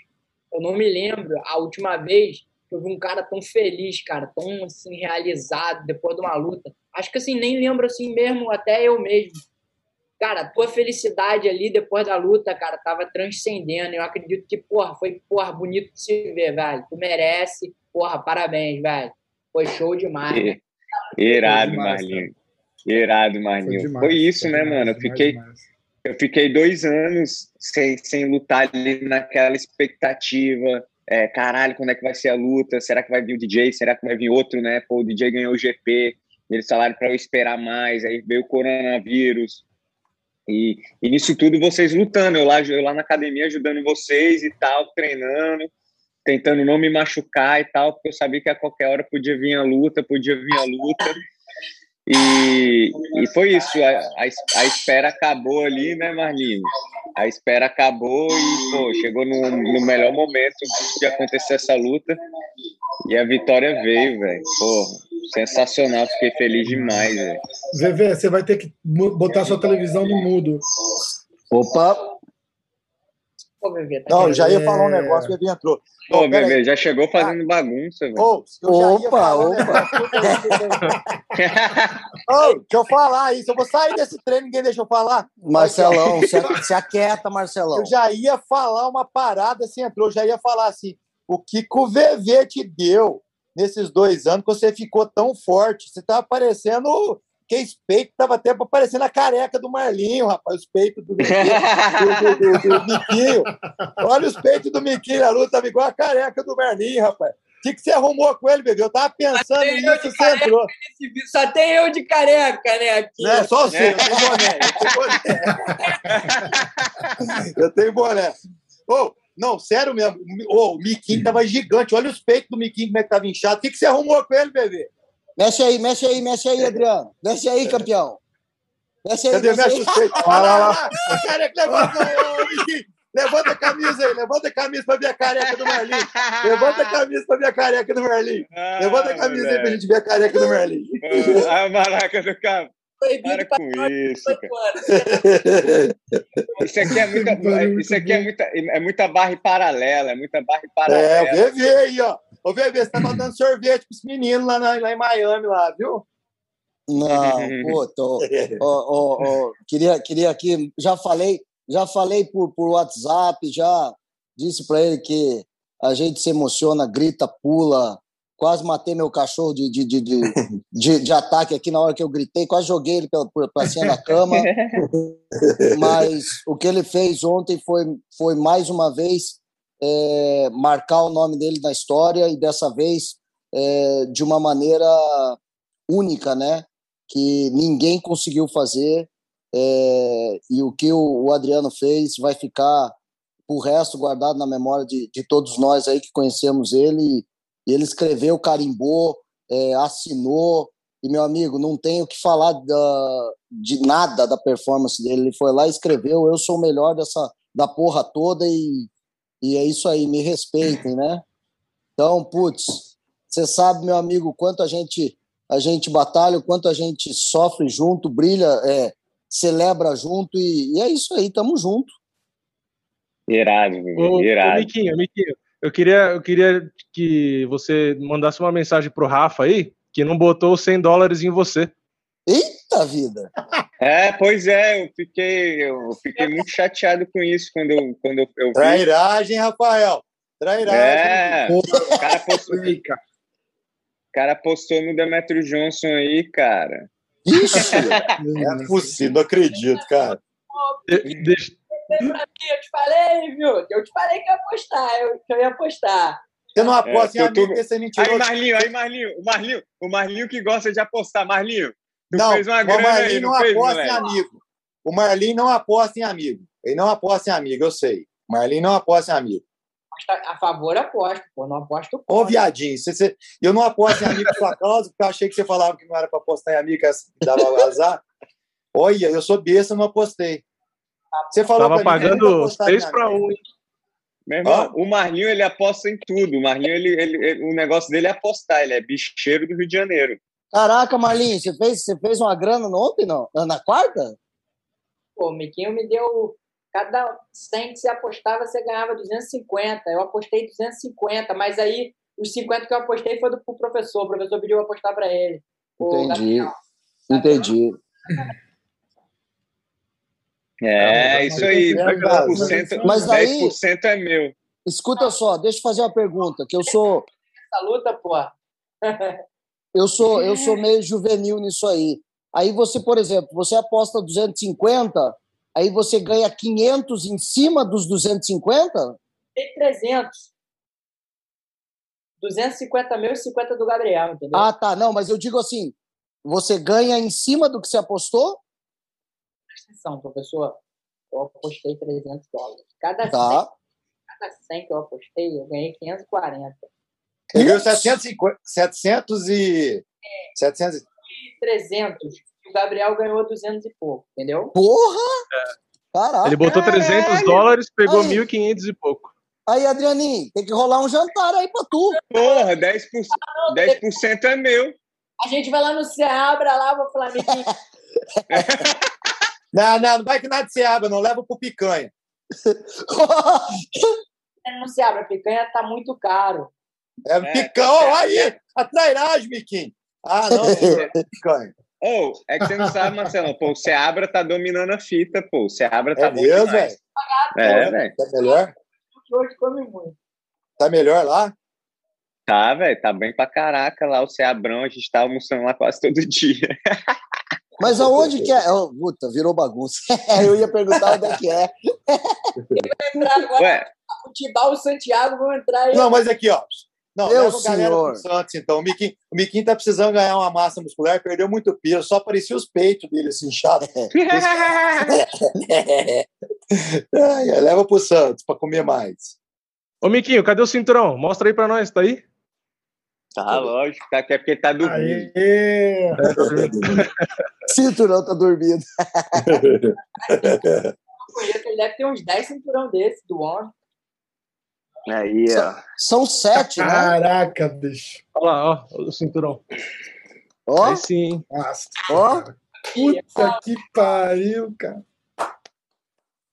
Eu não me lembro a última vez que eu vi um cara tão feliz, cara, tão assim realizado depois de uma luta. Acho que assim, nem lembro assim mesmo, até eu mesmo. Cara, a tua felicidade ali depois da luta, cara, tava transcendendo. Eu acredito que, porra, foi, porra, bonito de se ver, velho. Tu merece, porra, parabéns, velho. Foi show demais. né? I- Irado, Foi demais, Marlinho. Irado, Marlinho. Foi, isso, foi né, demais, mano? Eu fiquei, eu fiquei dois anos sem, sem lutar ali naquela expectativa. É, caralho, quando é que vai ser a luta? Será que vai vir o DJ? Será que vai vir outro, né? Pô, o DJ ganhou o GP. Eles falaram para eu esperar mais. Aí veio o coronavírus. E, e nisso tudo vocês lutando. Eu lá, eu lá na academia ajudando vocês e tal, treinando, tentando não me machucar e tal, porque eu sabia que a qualquer hora podia vir a luta, podia vir a luta. E, e foi isso, a, a, a espera acabou ali, né, Marlinhos? A espera acabou e, pô, chegou no, no melhor momento de acontecer essa luta e a vitória veio, velho. Pô, sensacional, fiquei feliz demais, velho. VV, você vai ter que botar sua televisão no mudo. Opa! Pô, bebê, tá Não, já ia falar um negócio, o bebê entrou. Ô, peraí. bebê, já chegou fazendo bagunça. Ô, já ia Opa, falar opa. Ô, deixa eu falar isso. Eu vou sair desse treino, ninguém deixa eu falar. Marcelão, se, se aquieta, Marcelão. Eu já ia falar uma parada, assim, entrou, eu já ia falar assim, o que, que o VV te deu nesses dois anos que você ficou tão forte? Você tava parecendo que esse peito tava até parecendo a careca do Marlinho, rapaz, os peitos do, VV, do, do, do, do Miquinho. Olha os peitos do Miquinho na luta, tava igual a careca do Marlinho, rapaz. O que, que você arrumou com ele, bebê? Eu tava pensando nisso, de você entrou. Só tem eu de careca, né? Aqui. Né? Só você, eu tenho boné. Eu tenho boné. Eu tenho boné. Ô, não, sério mesmo. Ô, o Miquinho tava gigante. Olha os peitos do Miquinho, como é que tava inchado. O que, que você arrumou com ele, bebê? Mexe aí, mexe aí, mexe aí, Adriano. Mexe aí, campeão. Mexe aí, Cadê? mexe Mexe aí. os peitos. Olha lá, careca, levanta. Levanta a camisa aí, levanta a camisa pra ver a careca do Marlinho. Levanta a camisa pra ver a careca do Marlinho. Levanta a camisa aí pra gente ver a careca do Marlinho. A maraca do cabo. Para com isso, cara. Isso aqui é muita, isso aqui é muita, é muita barra paralela, é muita barra É, paralela. o VV aí, ó. Ô, VV, você tava dando sorvete pros meninos lá, na- lá em Miami, lá, viu? Não, pô, tô, ó, ó, ó, queria, queria aqui, já falei, já falei por, por WhatsApp, já disse para ele que a gente se emociona, grita, pula, quase matei meu cachorro de, de, de, de, de, de ataque aqui na hora que eu gritei, quase joguei ele para cima da cama, mas o que ele fez ontem foi, foi mais uma vez é, marcar o nome dele na história e dessa vez é, de uma maneira única, né? Que ninguém conseguiu fazer é, e o que o, o Adriano fez vai ficar o resto guardado na memória de, de todos nós aí que conhecemos ele. E ele escreveu, carimbou, é, assinou. E, meu amigo, não tenho o que falar da, de nada da performance dele. Ele foi lá e escreveu: Eu sou o melhor dessa, da porra toda e, e é isso aí, me respeitem, né? Então, putz, você sabe, meu amigo, quanto a gente, a gente batalha, o quanto a gente sofre junto, brilha, é, celebra junto e, e é isso aí, tamo junto. Irado, Ô, ô, irado. Miquinho, Miquinho, eu queria, eu queria que você mandasse uma mensagem pro Rafa aí, que não botou 100 dólares em você. Eita vida! É, pois é, eu fiquei, eu fiquei muito chateado com isso quando eu, quando eu, eu vi. Trairagem, Rafael. Trairagem. É, o cara, postou, o cara postou no Demetrio Johnson aí, cara. Ixi! Não é possível, não acredito, cara. De- deixa- Eu te falei, viu? Eu te falei que ia apostar, eu, que eu ia apostar. Você não aposta é, em amigo, tu... você é mentiroso. Aí, Marlinho, aí, Marlinho, o Marlinho, o Marlinho que gosta de apostar. Marlinho, tu não, fez uma o Marlinho aí, não, não fez, aposta moleque? em amigo. O Marlinho não aposta em amigo. Ele não aposta em amigo, eu sei. O Marlinho não aposta em amigo. A favor, aposto, pô. Não aposto. Ô, viadinho, você, você, eu não aposto em amigo por sua causa, porque eu achei que você falava que não era para apostar em amigo, que dava azar. Olha, eu sou besta, não apostei. Você falou Tava pagando 3 para 1, hein? Meu irmão, ah. o Marlinho ele aposta em tudo. O Marlinho, ele, ele, ele, o negócio dele é apostar, ele é bicheiro do Rio de Janeiro. Caraca, Marlinho, você fez, você fez uma grana no ontem, não? Na quarta? Pô, o Miquinho me deu. Cada 100 que você apostava, você ganhava 250. Eu apostei 250, mas aí os 50 que eu apostei foi do pro professor. O professor pediu eu apostar para ele. Entendi. Entendi. É, é isso aí. 10%, mas aí, 10% é meu. Escuta só, deixa eu fazer uma pergunta, que eu sou... Essa luta, pô. eu sou, eu sou meio juvenil nisso aí. Aí você, por exemplo, você aposta 250, aí você ganha 500 em cima dos 250? Tem 300. 250 mil e 50 do Gabriel, entendeu? Ah, tá. Não, mas eu digo assim, você ganha em cima do que você apostou? atenção, professor, eu apostei 300 dólares. Cada, tá. 100, cada 100 que eu apostei, eu ganhei 540. Ele ganhou 750, 700 e... É, 700 e... 300. O Gabriel ganhou 200 e pouco, entendeu? Porra! É. Caraca. Ele botou 300 Caralho. dólares, pegou aí. 1.500 e pouco. Aí, Adrianinho, tem que rolar um jantar aí pra tu. Porra, 10%, 10% é meu. A gente vai lá no Seabra, lá, vou falar, Não, não, não vai que nada de Seabra, não. Leva pro picanha. não se abre, a picanha tá muito caro. É, é picanha. Oh, aí, é. a trairagem, Miquinho. Ah, não, é picanha. Ou, oh, é que você não sabe, Marcelo. Pô, o Seabra tá dominando a fita, pô. O Seabra tá é bom mesmo, velho? É, velho. Tá melhor? Hoje come muito. Tá melhor lá? Tá, velho. Tá bem pra caraca lá. O Seabrão, a gente tá almoçando lá quase todo dia. Mas aonde que é? Oh, puta, virou bagunça. Eu ia perguntar onde é que é. entrar agora. Ué. O Tibau e o Santiago vão entrar aí. Não, mas aqui, ó. Não, Meu leva galera pro Santos, então. O Miquinho, o Miquinho tá precisando ganhar uma massa muscular, perdeu muito peso, só aparecia os peitos dele assim, inchados. é, leva pro Santos para comer mais. Ô, Miquinho, cadê o cinturão? Mostra aí para nós, tá aí? Tá, lógico, tá, é porque tá dormindo. Aê! cinturão tá dormindo. Ele deve ter uns 10 cinturão desse do homem. Aí, ó. São sete, né? Caraca, bicho. Olha lá, ó, o cinturão. Ó. Aí sim. Nossa. Ó. Puta que pariu, cara.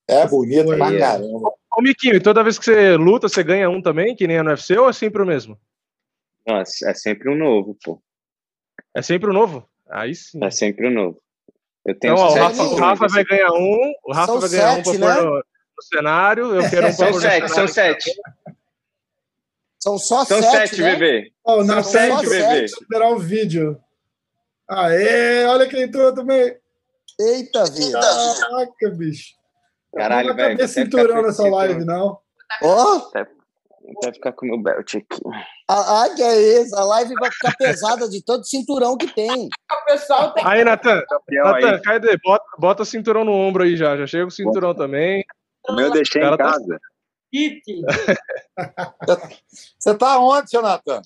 É bonito pra caramba. Ô, Miquinho, e toda vez que você luta, você ganha um também, que nem é no UFC, ou é sempre o mesmo? Nossa, é sempre um novo, pô. É sempre um novo? Aí sim. É sempre um novo. Eu tenho então, ó, o Rafa, o Rafa vai ganhar um, o Rafa são vai ganhar sete, um pra né? pôr no, no, cenário, eu quero um São sete, são sete. São só são sete, sete né? bebê. Oh, na são sete, bebê. esperar o vídeo. Aê, olha quem entrou também. Eita, vida. Caraca, bicho. Caralho, velho. Não vai cinturão nessa live, não. Ó. Oh. Vai ficar com o meu belt aqui. Ah, que é isso. A live vai ficar pesada de todo cinturão que tem. O pessoal tem. Aí, Natan. Natan, cadê? Bota, bota o cinturão no ombro aí já. Já chega o cinturão também. O meu deixei em tá casa. Você tá onde, seu Natan?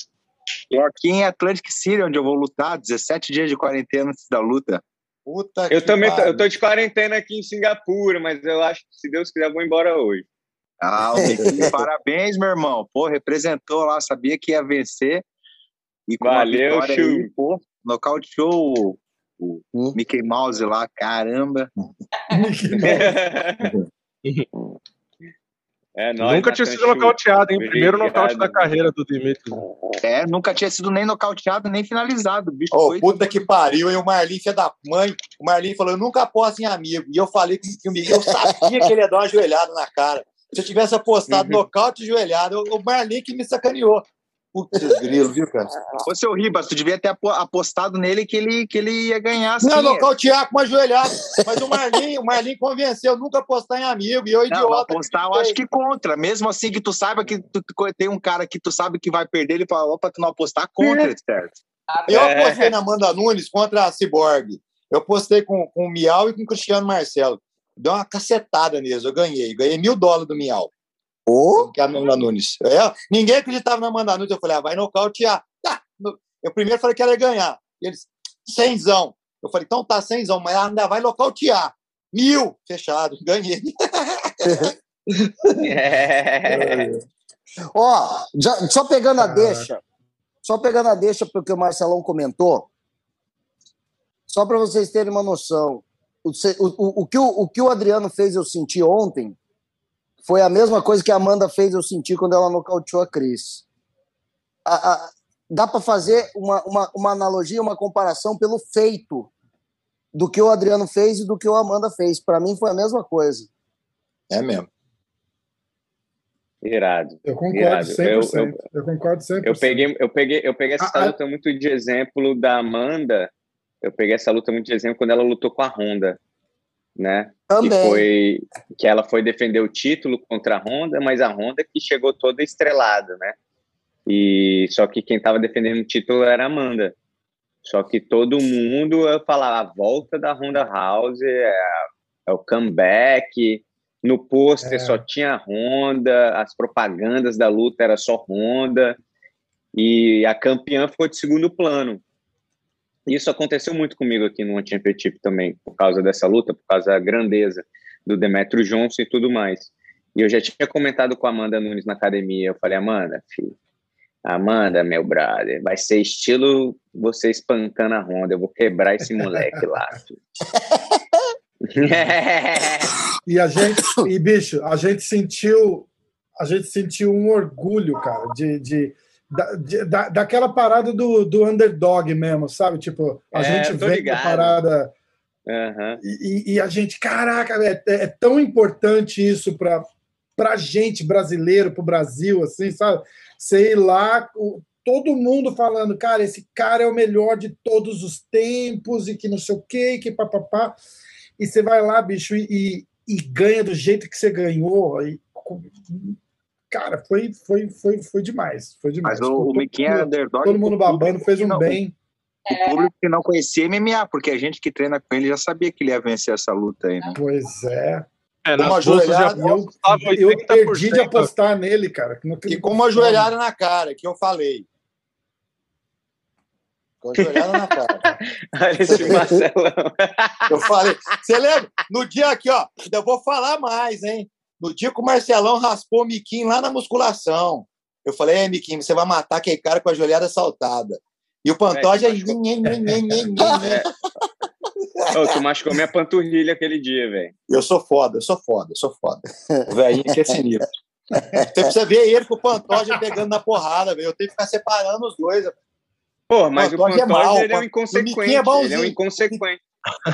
Tô aqui em Atlantic City, onde eu vou lutar. 17 dias de quarentena antes da luta. Puta eu também tô, eu tô de quarentena aqui em Singapura, mas eu acho que se Deus quiser, eu vou embora hoje. Ah, parabéns, meu irmão. Pô, representou lá, sabia que ia vencer. E com Valeu, show. Aí, pô, nocauteou o, o hum? Mickey Mouse lá, caramba. É, nunca tinha sido nocauteado, hein? Primeiro nocaute da carreira do Dimitri. É, nunca tinha sido nem nocauteado, nem finalizado. Bicho oh, puta que pariu, e o Marlin, filho da mãe. O Marlin falou: eu nunca aposto em amigo. E eu falei que, que o Miguel sabia que ele ia dar uma joelhada na cara. Se eu tivesse apostado uhum. nocaute e joelhada, o Marlin que me sacaneou. Putz, grilo, viu, cara? Ô, seu Ribas, tu devia ter apostado nele que ele, que ele ia ganhar assim. Não, nocautear com uma joelhada. Mas o Marlin, o Marlin convenceu nunca apostar em amigo. E eu, idiota. Não, apostar, eu acho que contra. Mesmo assim que tu saiba que tu, tem um cara que tu sabe que vai perder, ele fala, opa, tu não apostar contra, é. certo? Eu é. apostei na Amanda Nunes contra a Cyborg. Eu postei com, com o Miau e com o Cristiano Marcelo. Deu uma cacetada neles, eu ganhei. Ganhei mil dólares do Miau. Oh. Que é a Amanda Nunes. É, ninguém acreditava na Amanda Nunes. Eu falei, ah, vai nocautear. Tá. Eu primeiro falei que ela ia ganhar. E eles, cenzão. Eu falei, então tá, cenzão, mas ela ainda vai nocautear. Mil, fechado, ganhei. é. Ó, já, só pegando a deixa, só pegando a deixa porque o Marcelão comentou, só para vocês terem uma noção, o, o, o, que o, o que o Adriano fez eu senti ontem foi a mesma coisa que a Amanda fez eu sentir quando ela nocauteou a Cris. A, a, dá para fazer uma, uma, uma analogia, uma comparação pelo feito do que o Adriano fez e do que o Amanda fez. Para mim foi a mesma coisa. É mesmo. Irado. Eu concordo Irado. 100%. Eu, eu, eu concordo 100%. Eu peguei, eu peguei, eu peguei essa ah, ah. luta ah, muito de exemplo da Amanda. Eu peguei essa luta muito de exemplo quando ela lutou com a Honda né? Também. Que foi que ela foi defender o título contra a Honda, mas a Honda que chegou toda estrelada, né? E só que quem estava defendendo o título era a Amanda. Só que todo mundo falava a volta da Honda House é, é o comeback. No pôster é. só tinha Honda, as propagandas da luta era só Honda. E a campeã ficou de segundo plano. Isso aconteceu muito comigo aqui no Championship também, por causa dessa luta, por causa da grandeza do Demetrio Johnson e tudo mais. E eu já tinha comentado com a Amanda Nunes na academia. Eu falei, Amanda, filho, Amanda, meu brother, vai ser estilo você espancando a Honda. Eu vou quebrar esse moleque lá. e a gente, e bicho, a gente sentiu, a gente sentiu um orgulho, cara, de, de da, da, daquela parada do, do underdog mesmo, sabe? Tipo, a é, gente vê a parada. Uhum. E, e, a gente, caraca, é, é tão importante isso para pra gente brasileiro, pro Brasil, assim, sabe? Sei lá, o, todo mundo falando, cara, esse cara é o melhor de todos os tempos e que não sei o quê, que papapá. E você vai lá, bicho, e, e ganha do jeito que você ganhou. E, cara, foi, foi, foi, foi demais. Foi demais. Mas o, o Miquinho é underdog. Todo mundo babando, fez um não, bem. O público que não conhecia MMA, porque a gente que treina com ele já sabia que ele ia vencer essa luta aí, né? Pois é. É, uma ajoelhada, eu, eu perdi de apostar nele, cara. E com uma ajoelhada na cara, que eu falei. Com ajoelhada na cara. Olha esse Marcelão. eu falei. Você lembra? No dia aqui, ó, ainda vou falar mais, hein? No dia que o Marcelão raspou o Miquinho lá na musculação. Eu falei, é, Miquinho, você vai matar aquele cara com a joelhada saltada. E o Pantoja... É, Ô, tu machucou minha panturrilha aquele dia, velho. Eu sou foda, eu sou foda, eu sou foda. O velhinho que é sinistro. Você precisa ver ele com o Pantoja pegando na porrada, velho. Eu tenho que ficar separando os dois. Pô, mas o Pantoja, o Pantoja é, mal, ele é um inconsequente. É ele é um inconsequente.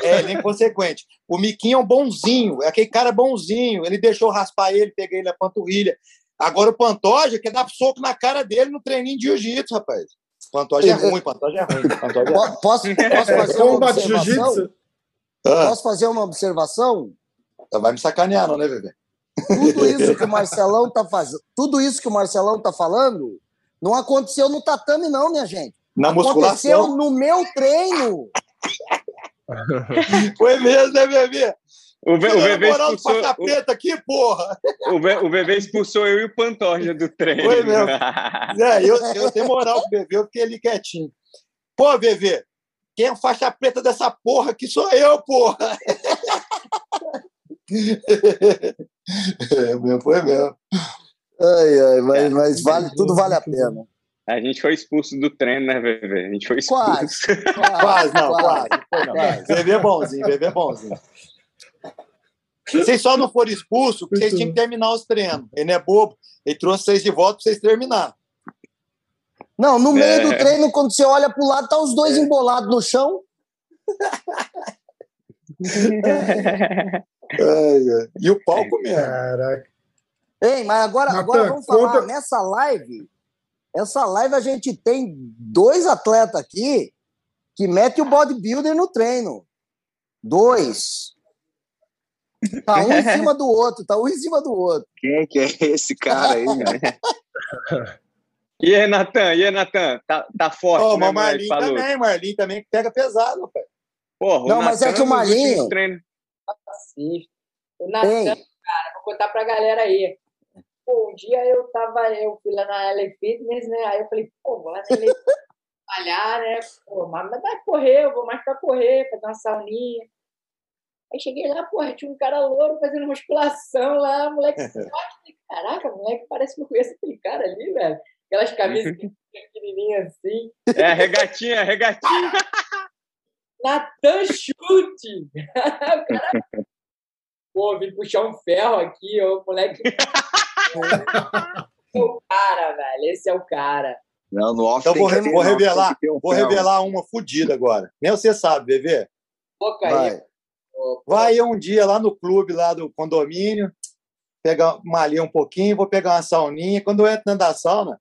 É, ele é inconsequente. O Miquinho é um bonzinho, é aquele cara bonzinho. Ele deixou raspar ele, peguei ele na panturrilha. Agora o Pantoja quer dar soco na cara dele no treininho de jiu-jitsu, rapaz. Pantoja é ruim, Pantoja é ruim. Pantoja é ruim. Posso, posso fazer uma observação? Ah. Posso fazer uma observação? Vai me sacanear, não, né, Bebê? Tudo isso que o Marcelão tá fazendo, tudo isso que o Marcelão tá falando, não aconteceu no tatame, não, minha gente. Na aconteceu musculação. no meu treino. Foi mesmo, né, bebê? O, o VV expulsou. O, aqui, porra. O, o VV expulsou eu e o Pantoja do treino. Foi mesmo. é, eu, eu tenho moral com o VV, eu fiquei ali quietinho. Pô, VV, quem é faixa preta dessa porra aqui sou eu, porra. é, foi mesmo. Ai, ai, mas, mas vale, tudo vale a pena. A gente foi expulso do treino, né, Bebê? A gente foi expulso. Quase, quase, não, quase. quase. Bebê é bonzinho, bebê é bonzinho. Vocês só não foram expulsos porque vocês tinham que terminar os treinos. Ele não é bobo. Ele trouxe vocês de volta para vocês terminar. Não, no meio é. do treino, quando você olha para o lado, tá os dois é. embolados no chão. E o palco mesmo. Caraca. Ei, mas agora, agora vamos falar, conta... nessa live, essa live a gente tem dois atletas aqui que metem o bodybuilder no treino. Dois. Tá um em cima do outro, tá um em cima do outro. Quem que é esse cara aí, né? E aí, Natan? E aí, Natan? Tá, tá forte, Ô, né, mas Marlin Falou. também, Marlin também que pega pesado, pai. Porra, o Não, mas é que o treinos- Assista. O Natan, cara, vou contar pra galera aí. Pô, um dia eu tava, eu fui lá na LA Fitness, né? Aí eu falei, pô, vou lá na LA malhar, né? Pô, mas vai correr, eu vou mais pra correr, fazer uma sauninha. Aí cheguei lá, porra, tinha um cara louro fazendo musculação lá, moleque forte. Caraca, moleque, parece que eu conheço aquele cara ali, velho. Aquelas camisas pequenininhas assim. É, regatinha, regatinha. Natan Chute! o cara. Pô, vim puxar um ferro aqui, ô moleque. Esse é o cara, velho. Esse é o cara. Não, no off Então vou, re- vou revelar, um vou revelar uma fodida agora. Nem você sabe, bebê. Boca aí. vai. Vai um dia lá no clube, lá do condomínio, pegar malhar um pouquinho, vou pegar uma sauninha. Quando eu entro dentro da sauna,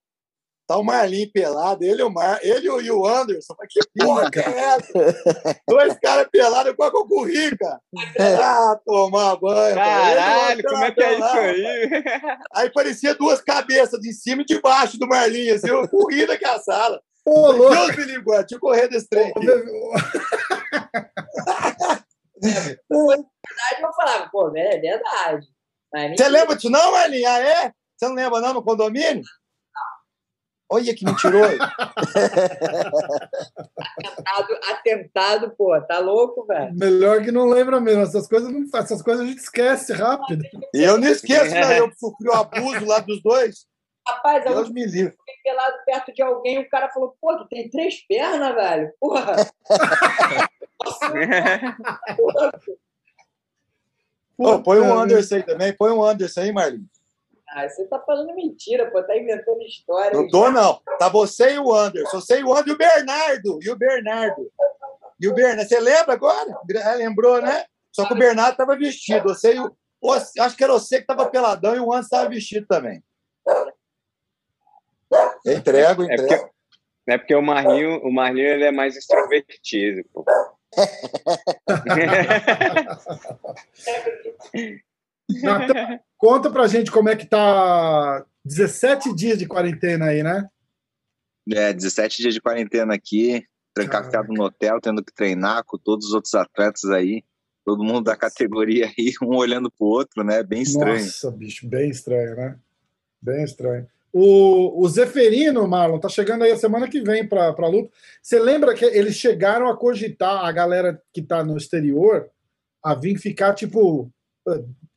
tá o Marlin pelado, ele, e o Mar, ele e o- Anderson. Mas que porra que é essa? Dois caras pelados, qual que eu corri, cara? Ah, tomar banho. Caralho, como é que é isso aí? Aí parecia duas cabeças, de cima e de baixo do Marlin, assim, eu corri daquela sala. Ô, louco! Deus me livre, deixa eu correr desse trem aqui. Aí eu falava, pô, velho, é verdade. Você lembra disso não, Marlin? Ah, é? Você não lembra não no condomínio? Olha que mentiroso. Atentado, atentado, pô, tá louco, velho? Melhor que não lembra mesmo. Essas coisas, não, essas coisas a gente esquece rápido. Eu não esqueço, não. Eu sofri o abuso lá dos dois. Rapaz, eu Deus me livre. fiquei pelado perto de alguém, o cara falou, pô, tu tem três pernas, velho. Porra. Pô, põe um Puta, Anderson aí também. Põe um Anderson aí, Marlin. Ah, você tá falando mentira, pô, tá inventando história. Não tô, não. Tá você e o Anderson. Você e o Anderson e o Bernardo. E o Bernardo. E o Bernardo. Você lembra agora? É, Lembrou, né? Só que o Bernardo tava vestido. Você e o... Acho que era você que tava peladão e o Anderson tava vestido também. Entrego, É entrego. porque, é porque o Marlinho, o Marlinho ele é mais extrovertido, pô. Natan, conta pra gente como é que tá 17 dias de quarentena aí, né? É, 17 dias de quarentena aqui, trancado no hotel, tendo que treinar com todos os outros atletas aí. Todo mundo da categoria aí, um olhando pro outro, né? Bem estranho. Nossa, bicho, bem estranho, né? Bem estranho. O, o Zeferino, Marlon, tá chegando aí a semana que vem pra, pra luta. Você lembra que eles chegaram a cogitar a galera que tá no exterior a vir ficar, tipo,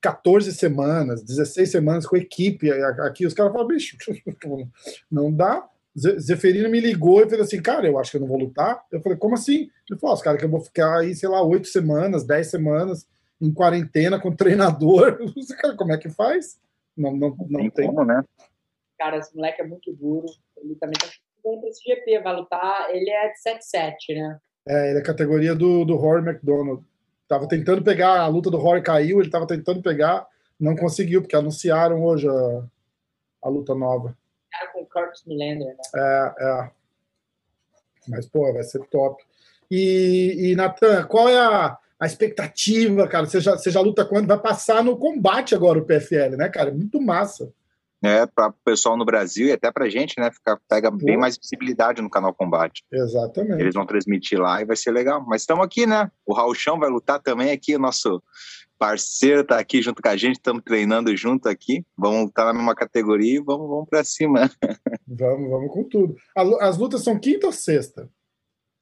14 semanas, 16 semanas com a equipe aqui. Os caras falam, bicho, não dá. Ze- Zeferino me ligou e falou assim, cara, eu acho que eu não vou lutar. Eu falei, como assim? Ele falou, "Ah, os caras que eu vou ficar aí, sei lá, oito semanas, dez semanas em quarentena com treinador. Cara, como é que faz? Não, não, não Tem tem. como, né? Cara, esse moleque é muito duro. Ele também tá bem pra esse GP, vai lutar. Ele é de 7-7, né? É, ele é categoria do, do Rory McDonald. Tava tentando pegar, a luta do Rory caiu, ele tava tentando pegar, não conseguiu, porque anunciaram hoje a, a luta nova. Cara com o Curtis Millender, né? É, é. Mas, pô, vai ser top. E, e Natan, qual é a, a expectativa, cara? Você já, você já luta quando? Vai passar no combate agora o PFL, né, cara? Muito massa. É, para o pessoal no Brasil e até pra gente, né? Ficar, pega bem mais visibilidade no canal Combate. Exatamente. Eles vão transmitir lá e vai ser legal. Mas estamos aqui, né? O Raul Chão vai lutar também aqui, o nosso parceiro tá aqui junto com a gente, estamos treinando junto aqui. Vamos lutar na mesma categoria e vamos, vamos para cima. Vamos, vamos com tudo. A As lutas são quinta ou sexta?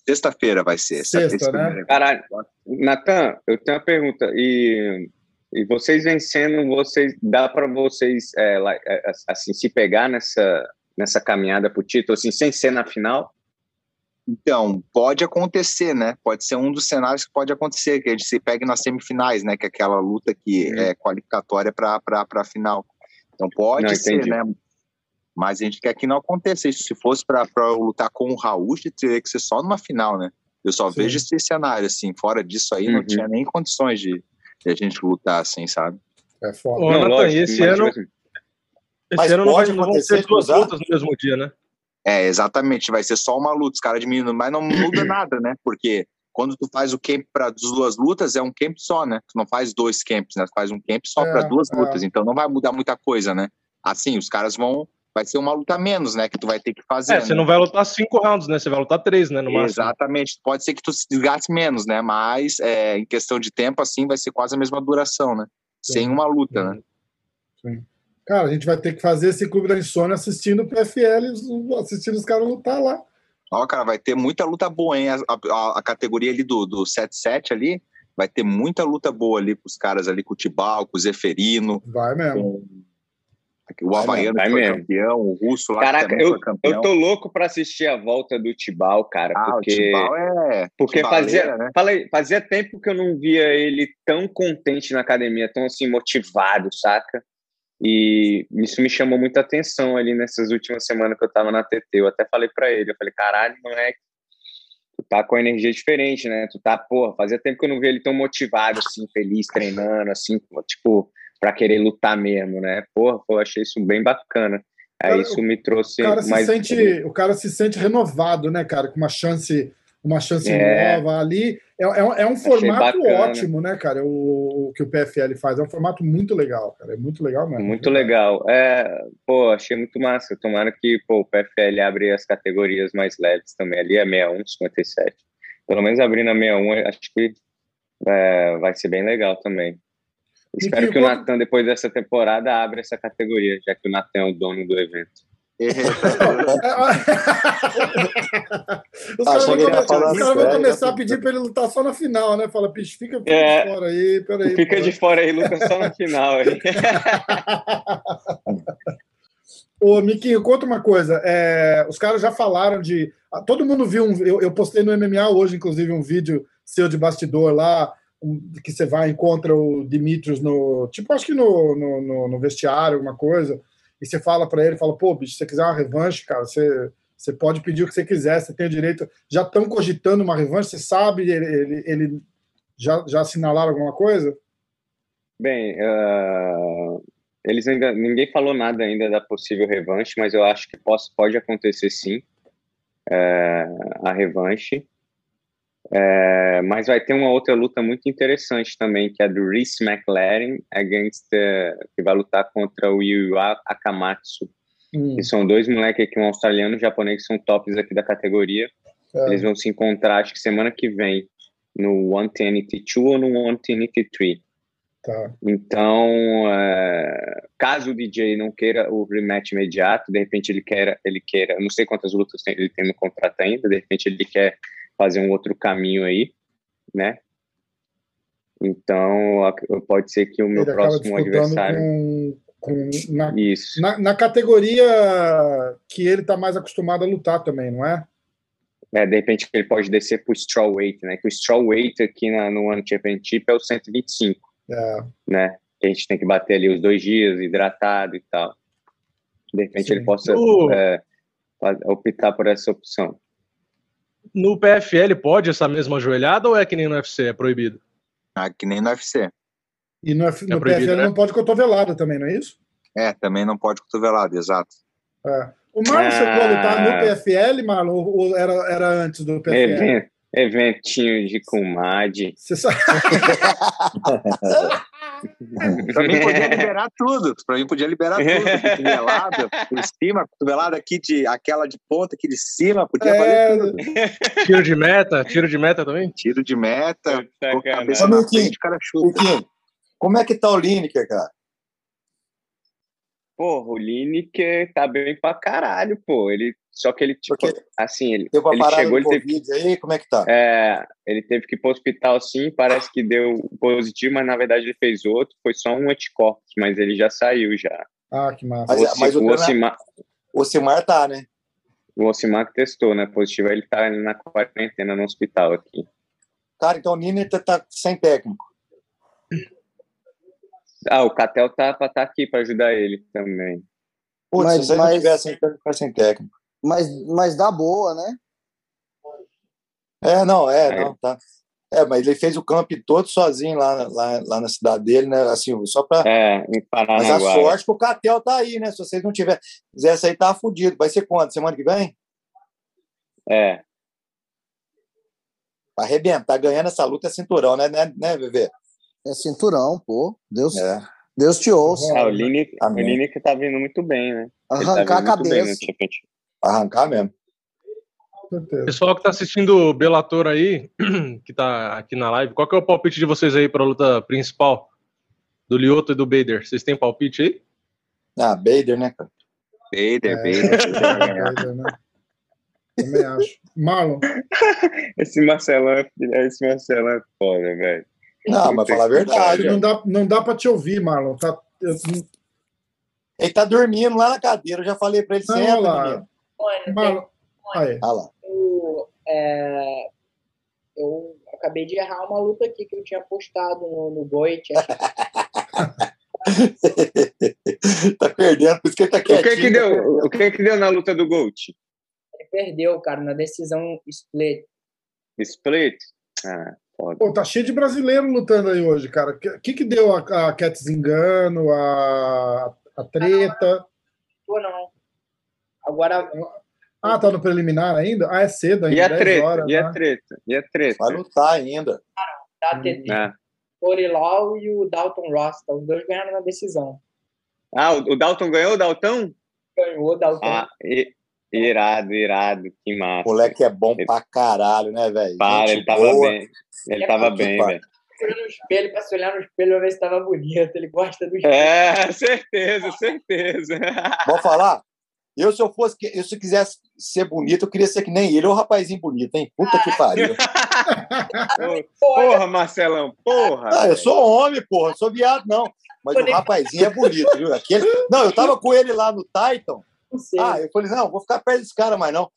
Sexta-feira vai ser. Sexta, esse né? Caralho, Natan, eu tenho uma pergunta. E, e vocês vencendo, vocês dá para vocês é, lá, é, assim se pegar nessa nessa caminhada pro título, assim, sem ser na final? Então, pode acontecer, né? Pode ser um dos cenários que pode acontecer, que a gente se pegue nas semifinais, né? Que é aquela luta que Uhum. é qualificatória para a final. Então pode Não, ser, entendi. né? Mas a gente quer que não aconteça isso. Se fosse para lutar com o Raul, teria que ser só numa final, né? Eu só Sim. vejo esse cenário, assim. Fora disso aí, não Uhum. tinha nem condições de, de a gente lutar, assim, sabe? É foda. Ô, Nathan, e esse ano, esse ano não, vai, acontecer ser duas lutas no mesmo dia, né? É, exatamente, vai ser só uma luta, os caras diminuindo, mas não muda nada, né? Porque quando tu faz o camp para as duas lutas, é um camp só, né? Tu não faz dois camps, né? Tu faz um camp só É, para duas é. lutas, então não vai mudar muita coisa, né? Assim, os caras vão. Vai ser uma luta menos, né? Que tu vai ter que fazer. É, você né? não vai lutar cinco rounds, né? Você vai lutar três, né? No máximo. Exatamente. Pode ser que tu se desgaste menos, né? Mas é, em questão de tempo, assim, vai ser quase a mesma duração, né? Sem uma luta, né? Sim. Cara, a gente vai ter que fazer esse clube da insônia assistindo o PFL, assistindo os caras lutar lá. Ó, cara, vai ter muita luta boa, hein? A, a- a categoria ali do, do 7-7 ali, vai ter muita luta boa ali com os caras ali, com o Tibal, com o Zeferino, Vai mesmo. com o Havaiano vai mesmo. campeão, o Russo lá Caraca, também eu, foi campeão. eu tô louco pra assistir a volta do Tibal, cara, Ah, porque... o Tibal é... Porque Tibaleira, fazia, né? falei, fazia tempo que eu não via ele tão contente na academia, tão assim, motivado, saca? E isso me chamou muita atenção ali nessas últimas semanas que eu tava na TT. Eu até falei pra ele, eu falei, caralho, moleque, tu tá com energia diferente, né? Tu tá, porra, fazia tempo que eu não via ele tão motivado, assim, feliz, treinando, assim, tipo, pra querer lutar mesmo, né? Porra, pô, eu achei isso bem bacana. Aí Cara, isso me trouxe O cara, se mais... sente, o cara se sente renovado, né, cara? Com uma chance, uma chance É. nova ali. É, é um- é um formato ótimo, né, cara? O, o que o PFL faz. É um formato muito legal, cara. É muito legal mesmo. Muito legal. É, pô, achei muito massa. Tomara que pô, o PFL abre as categorias mais leves também. Ali é 61, 57. Pelo menos abrir na 61, acho que é, vai ser bem legal também. Espero que que o quando- Natan, depois dessa temporada, abra essa categoria, já que o Natan é o dono do evento. Os caras vão, come- falar os caras vão começar a pedir pra ele lutar só na final, né? Fala, bicho, fica, fica É. de fora aí, peraí. Fica pô. de fora aí, luta só no final. Aí. Ô, Miquinho, conta uma coisa. é, os caras já falaram de. ah, Todo mundo viu um. Eu, eu postei no MMA hoje, inclusive, um vídeo seu de bastidor lá, que você vai encontra o Dimitrios no. Tipo, acho que no, no, no- vestiário, alguma coisa. E você fala pra ele, fala, pô, bicho, se você quiser uma revanche, cara, você, você pode pedir o que você quiser, você tem o direito. Já estão cogitando uma revanche, você sabe, ele, ele, ele- já, já assinalaram alguma coisa? Bem, ah, eles ainda ninguém falou nada ainda da possível revanche, mas eu acho que pode acontecer sim é, a revanche. É, mas vai ter uma outra luta muito interessante também, que é do Reese McLaren against eh, que vai lutar contra o Yu Akamatsu, Hum, que são dois moleques aqui, um australiano e um japonês, que são tops aqui da categoria. é. Eles vão se encontrar, acho que semana que vem, no 110 ou no 110 Tá. então, é, caso o DJ não queira o rematch imediato, de repente ele queira, ele queira, não sei quantas lutas tem- ele tem no contrato ainda, de repente ele quer fazer um outro caminho aí, né? Então, pode ser que o meu Ele próximo adversário. com, com na, Isso. na, na categoria que ele tá mais acostumado a lutar também, não é? É, de repente ele pode descer pro strawweight, né? Que o strawweight aqui na, no One Championship é o 125, É, né? Que a gente tem que bater ali os dois dias, hidratado e tal. De repente Sim. ele possa O- é, optar por essa opção. No PFL pode essa mesma joelhada ou é que nem no UFC? É proibido? Ah, que nem no UFC. e no, F- no proibido, PFL né? não pode cotovelada também, não é isso? É, também não pode cotovelado, exato. É. O Marlon Ah. chegou a lutar no PFL, Marlon, ou era, era antes do PFL? Even- eventinho de comadre. Você sabe? Pra mim podia liberar tudo. Pra mim podia liberar tudo. Cotovelada por cima, cotovelada aqui de aquela de ponta aqui de cima, podia É, tudo. Tiro de meta? Tiro de meta também? Tiro de meta, com a cabeça na frente, o cara chuta. Como é que tá o Lineker, cara? Porra, o Lineker tá bem pra caralho, pô. Ele, só que ele, tipo, Porque assim, ele, ele chegou, ele teve, Covid aí, como é que tá? é, ele teve que ir pro hospital sim, parece que deu positivo, mas na verdade ele fez outro, foi só um anticorpos, mas ele já saiu já. Ah, que massa. Mas, o, mas o, o, Dana- Ocimar, o Silmar tá, né? o Ocimar que testou, né? Positivo, ele tá na quarentena no hospital aqui. Cara, então o Lineker tá sem técnico. Ah, o Catel tá pra tá aqui pra ajudar ele também. Putz, Mas- se você não mas- tiver sem técnico, fica sem técnico. Mas, mas dá boa, né? É, não, é, É. não, tá. É, mas ele fez o camp todo sozinho lá, lá, lá na cidade dele, né? Assim, só pra. É, em Mas a sorte que o Catel tá aí, né? Se vocês não tiver, quisesse aí, tá fudido. Vai ser quando? Semana que vem? É. Pra arrebentar, ganhando essa luta é cinturão, né, né, né Bebê? É cinturão, pô. Deus, É. Deus te ouça. É, o Amém. Lineker tá vindo muito bem, né? Tá Arrancar a muito bem no cabeça. Championship. Arrancar mesmo. Pessoal que tá assistindo o Bellator aí, que tá aqui na live, qual que é o palpite de vocês aí pra luta principal? Do Lioto e do Bader. Vocês têm palpite aí? Ah, Bader, né, cara? Bader, É, Bader. Bader, né? Também acho. Marlon, Esse Marcelão, é- esse Marcelão é foda, velho. Não, mas falar a verdade. não dá, não dá pra te ouvir, Marlon. Tá, eu- Ele tá dormindo lá na cadeira, eu já falei pra ele Não, senta, olha lá. menino. Mano, tem Marlon. Ah lá. o- é, eu acabei de errar uma luta aqui que eu tinha postado no, no Goit. tá perdendo, por isso que ele tá O que quietinho. que deu? O que que deu na luta do Gold? Ele perdeu, cara, na decisão split. Split? Ah, foda. Pô, tá cheio de brasileiro lutando aí hoje, cara. O que, que que deu a, a Cat Zingano, a, a treta? Pô, não. Agora, Ah, tá no preliminar ainda? Ah, é cedo ainda, E a 10 treta? horas. E a né? treta? E a treta? Vai lutar ainda. tá TT, Ah, Orilau e o Dalton Ross. Então, os dois ganharam na decisão. Ah, o o Dalton ganhou, o Dalton? Ganhou o Dalton. Ah, i- irado, irado, que O massa. moleque é bom Ele- pra caralho, né, velho? Para, Gente ele tava boa. bem. Ele tava que bem, velho. No espelho, pra se olhar no espelho pra ver se tava bonito. Ele gosta do espelho. É, certeza, certeza. Vamos falar? Eu, se eu fosse, eu, se eu quisesse ser bonito, eu queria ser que nem ele. Ô, rapazinho bonito, hein? Puta que pariu. Porra, Marcelão, porra. Ah, eu sou homem, porra. Não sou viado, não. Mas o rapazinho é bonito, viu? Aquele... Não, eu tava com ele lá no Titan. Não sei. Ah, eu falei, não, vou ficar perto desse cara mais não.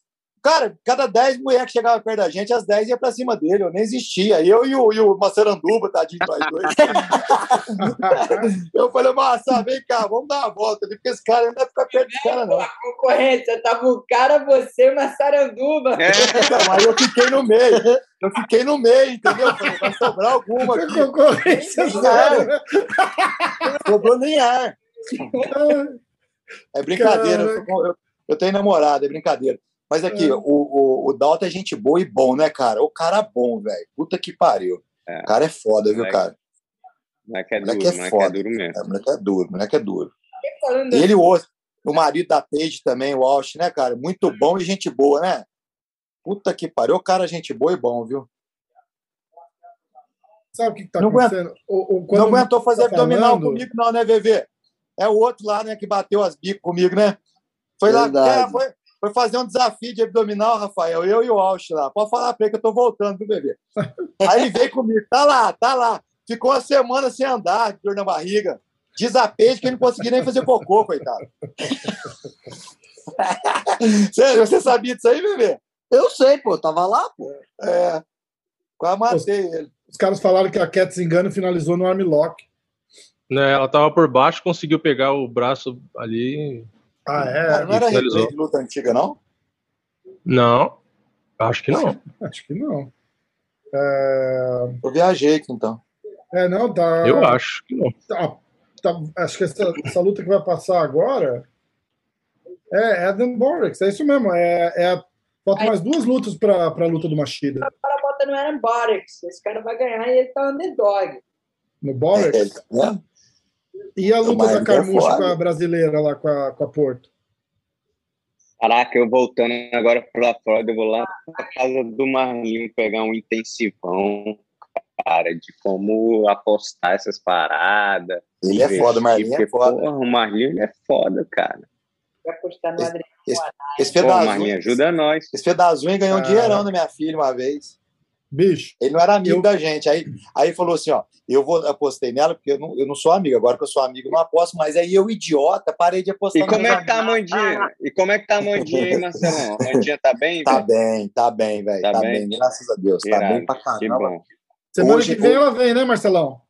Cara, cada 10 mulheres que chegavam perto da gente, as 10 ia pra cima dele, eu nem existia. Eu e o, e o Maceranduba, tadinho, nós dois. eu falei, Massa, vem cá, vamos dar uma volta ali, porque esse cara não vai ficar perto desse cara, não. A concorrência tava o cara, você, Massaranduba. É, aí eu fiquei no meio. Eu fiquei no meio, entendeu? Eu Falei, vai sobrar alguma aqui. Concorrência zero? Sobrou nem ar. É brincadeira. Eu, tô- eu- eu tenho namorada, é brincadeira. Mas aqui, o, o, o Dalton é gente boa e bom, né, cara? O cara é bom, velho. Puta que pariu. É. O cara é foda, viu, cara? moleque é duro, Moleque é moleque é foda. duro mesmo. É, o moleque é duro, o moleque é duro. Falando Ele e o outro, o marido da Paige também, o Walsh, né, cara? Muito bom e gente boa, né? Puta que pariu. O cara é gente boa e bom, viu? Sabe o que, que tá Não acontecendo? O, o, quando não aguentou fazer tá abdominal falando- comigo, não, né, VV? É o outro lá, né, que bateu as bicas comigo, né? Foi lá, Verdade. é, foi, foi fazer um desafio de abdominal, Rafael, eu e o Walsh lá. Pode falar pra ele que eu tô voltando, viu, bebê? Aí ele veio comigo, tá lá, tá lá. Ficou uma semana sem andar, de dor na barriga. Desapego que ele não conseguia nem fazer cocô, coitado. Sério, você sabia disso aí, bebê? Eu sei, pô, tava lá, pô. É. Quase matei ele. Os caras falaram que a Cat Zingano finalizou no armlock. Né, ela tava por baixo, conseguiu pegar o braço ali. Ah, é? não era replay de luta antiga, não? Não, acho que não. Acho que não. É, Eu viajei aqui, então. é, não, tá. Eu acho que não. tá- tá- acho que essa, essa luta que vai passar agora é Adam Borix, é isso mesmo. É, é, falta mais duas lutas para a luta do Machida. O cara bota no Aaron Borix. Esse cara vai ganhar e ele tá underdog. No Borix. É, tá vendo? E a luta da é Carmucha foda. com a brasileira lá, com a, com a Porto. Caraca, eu voltando agora pra Flórida, eu vou lá pra casa do Marlinho pegar um intensivão, cara, de como apostar essas paradas. Ele é foda, o Marlinho é porque, foda. Porra, o Marlinho ele é foda, cara. Vai postar no Esse- Adriano. Esse Pô, Fedazun, Marlinho, ajuda nós. esse Fedazun ganhou um Ah. dinheirão da minha filha uma vez. Bicho, Ele não era amigo Eu- da gente. Aí, aí falou assim: ó, eu vou apostei nela, porque eu não, eu não sou amigo. Agora que eu sou amigo, não aposto mais. Aí eu, idiota, parei de apostar E como é que tá a. Mandinha? E como é que tá a Mandinha, hein, Marcelão? A Mandinha tá bem? Tá bem, tá bem, velho. Tá Tá, bem? bem? graças a Deus. Tá Irado, bem pra caramba. semana Hoje- que vem ela vem, né, Marcelão?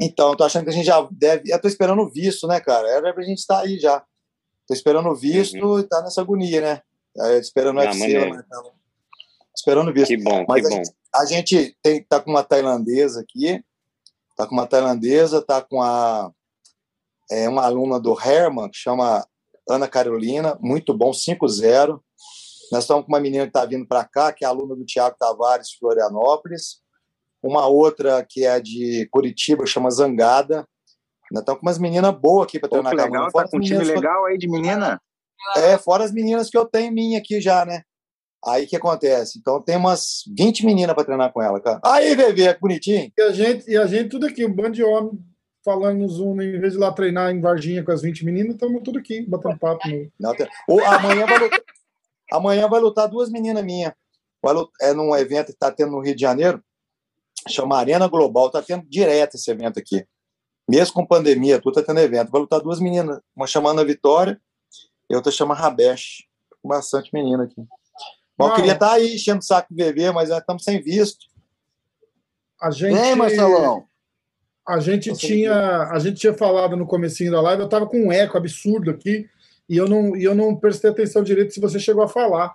Então, eu tô achando que a gente já deve. Eu tô esperando o visto, né, cara? Era pra gente estar aí já. Tô esperando o visto e tá nessa agonia, né? Esperando o Ah, UFC. maneiro. Esperando ver. Que bom, Mas que a, bom. a gente tem, tá com uma tailandesa aqui, tá com uma tailandesa, tá com a, é, uma aluna do Herman, que chama Ana Carolina, muito bom, 5-0. Nós estamos com uma menina que está vindo para cá, que é aluna do Tiago Tavares, Florianópolis. Uma outra que é de Curitiba, chama Zangada. Nós estamos com umas meninas boas aqui para treinar com a legal, tá com um time legal aí de menina. É, fora as meninas que eu tenho minha aqui já, né? Aí o que acontece? Então tem umas 20 meninas para treinar com ela, cara. Aí, bebê, que bonitinho. E a gente, e a gente tudo aqui, um bando de homem falando no Zoom, em vez de lá treinar em Varginha com as 20 meninas, estamos tudo aqui, batendo papo. No... Não, tem- Ou amanhã vai lutar, amanhã vai lutar duas meninas minhas. Lutar- É num evento que está tendo no Rio de Janeiro, chama Arena Global, está tendo direto esse evento aqui. Mesmo com pandemia, tudo está tendo evento. Vai lutar duas meninas, uma chamando a Vitória e outra chama Rabesh. Bastante menina aqui. Bom, eu queria estar aí enchendo o saco do bebê, mas nós estamos sem visto. A gente, Vem, Marcelão. A gente tinha, a gente tinha falado no comecinho da live, eu tava com um eco absurdo aqui e eu não, e eu não prestei atenção direito se você chegou a falar.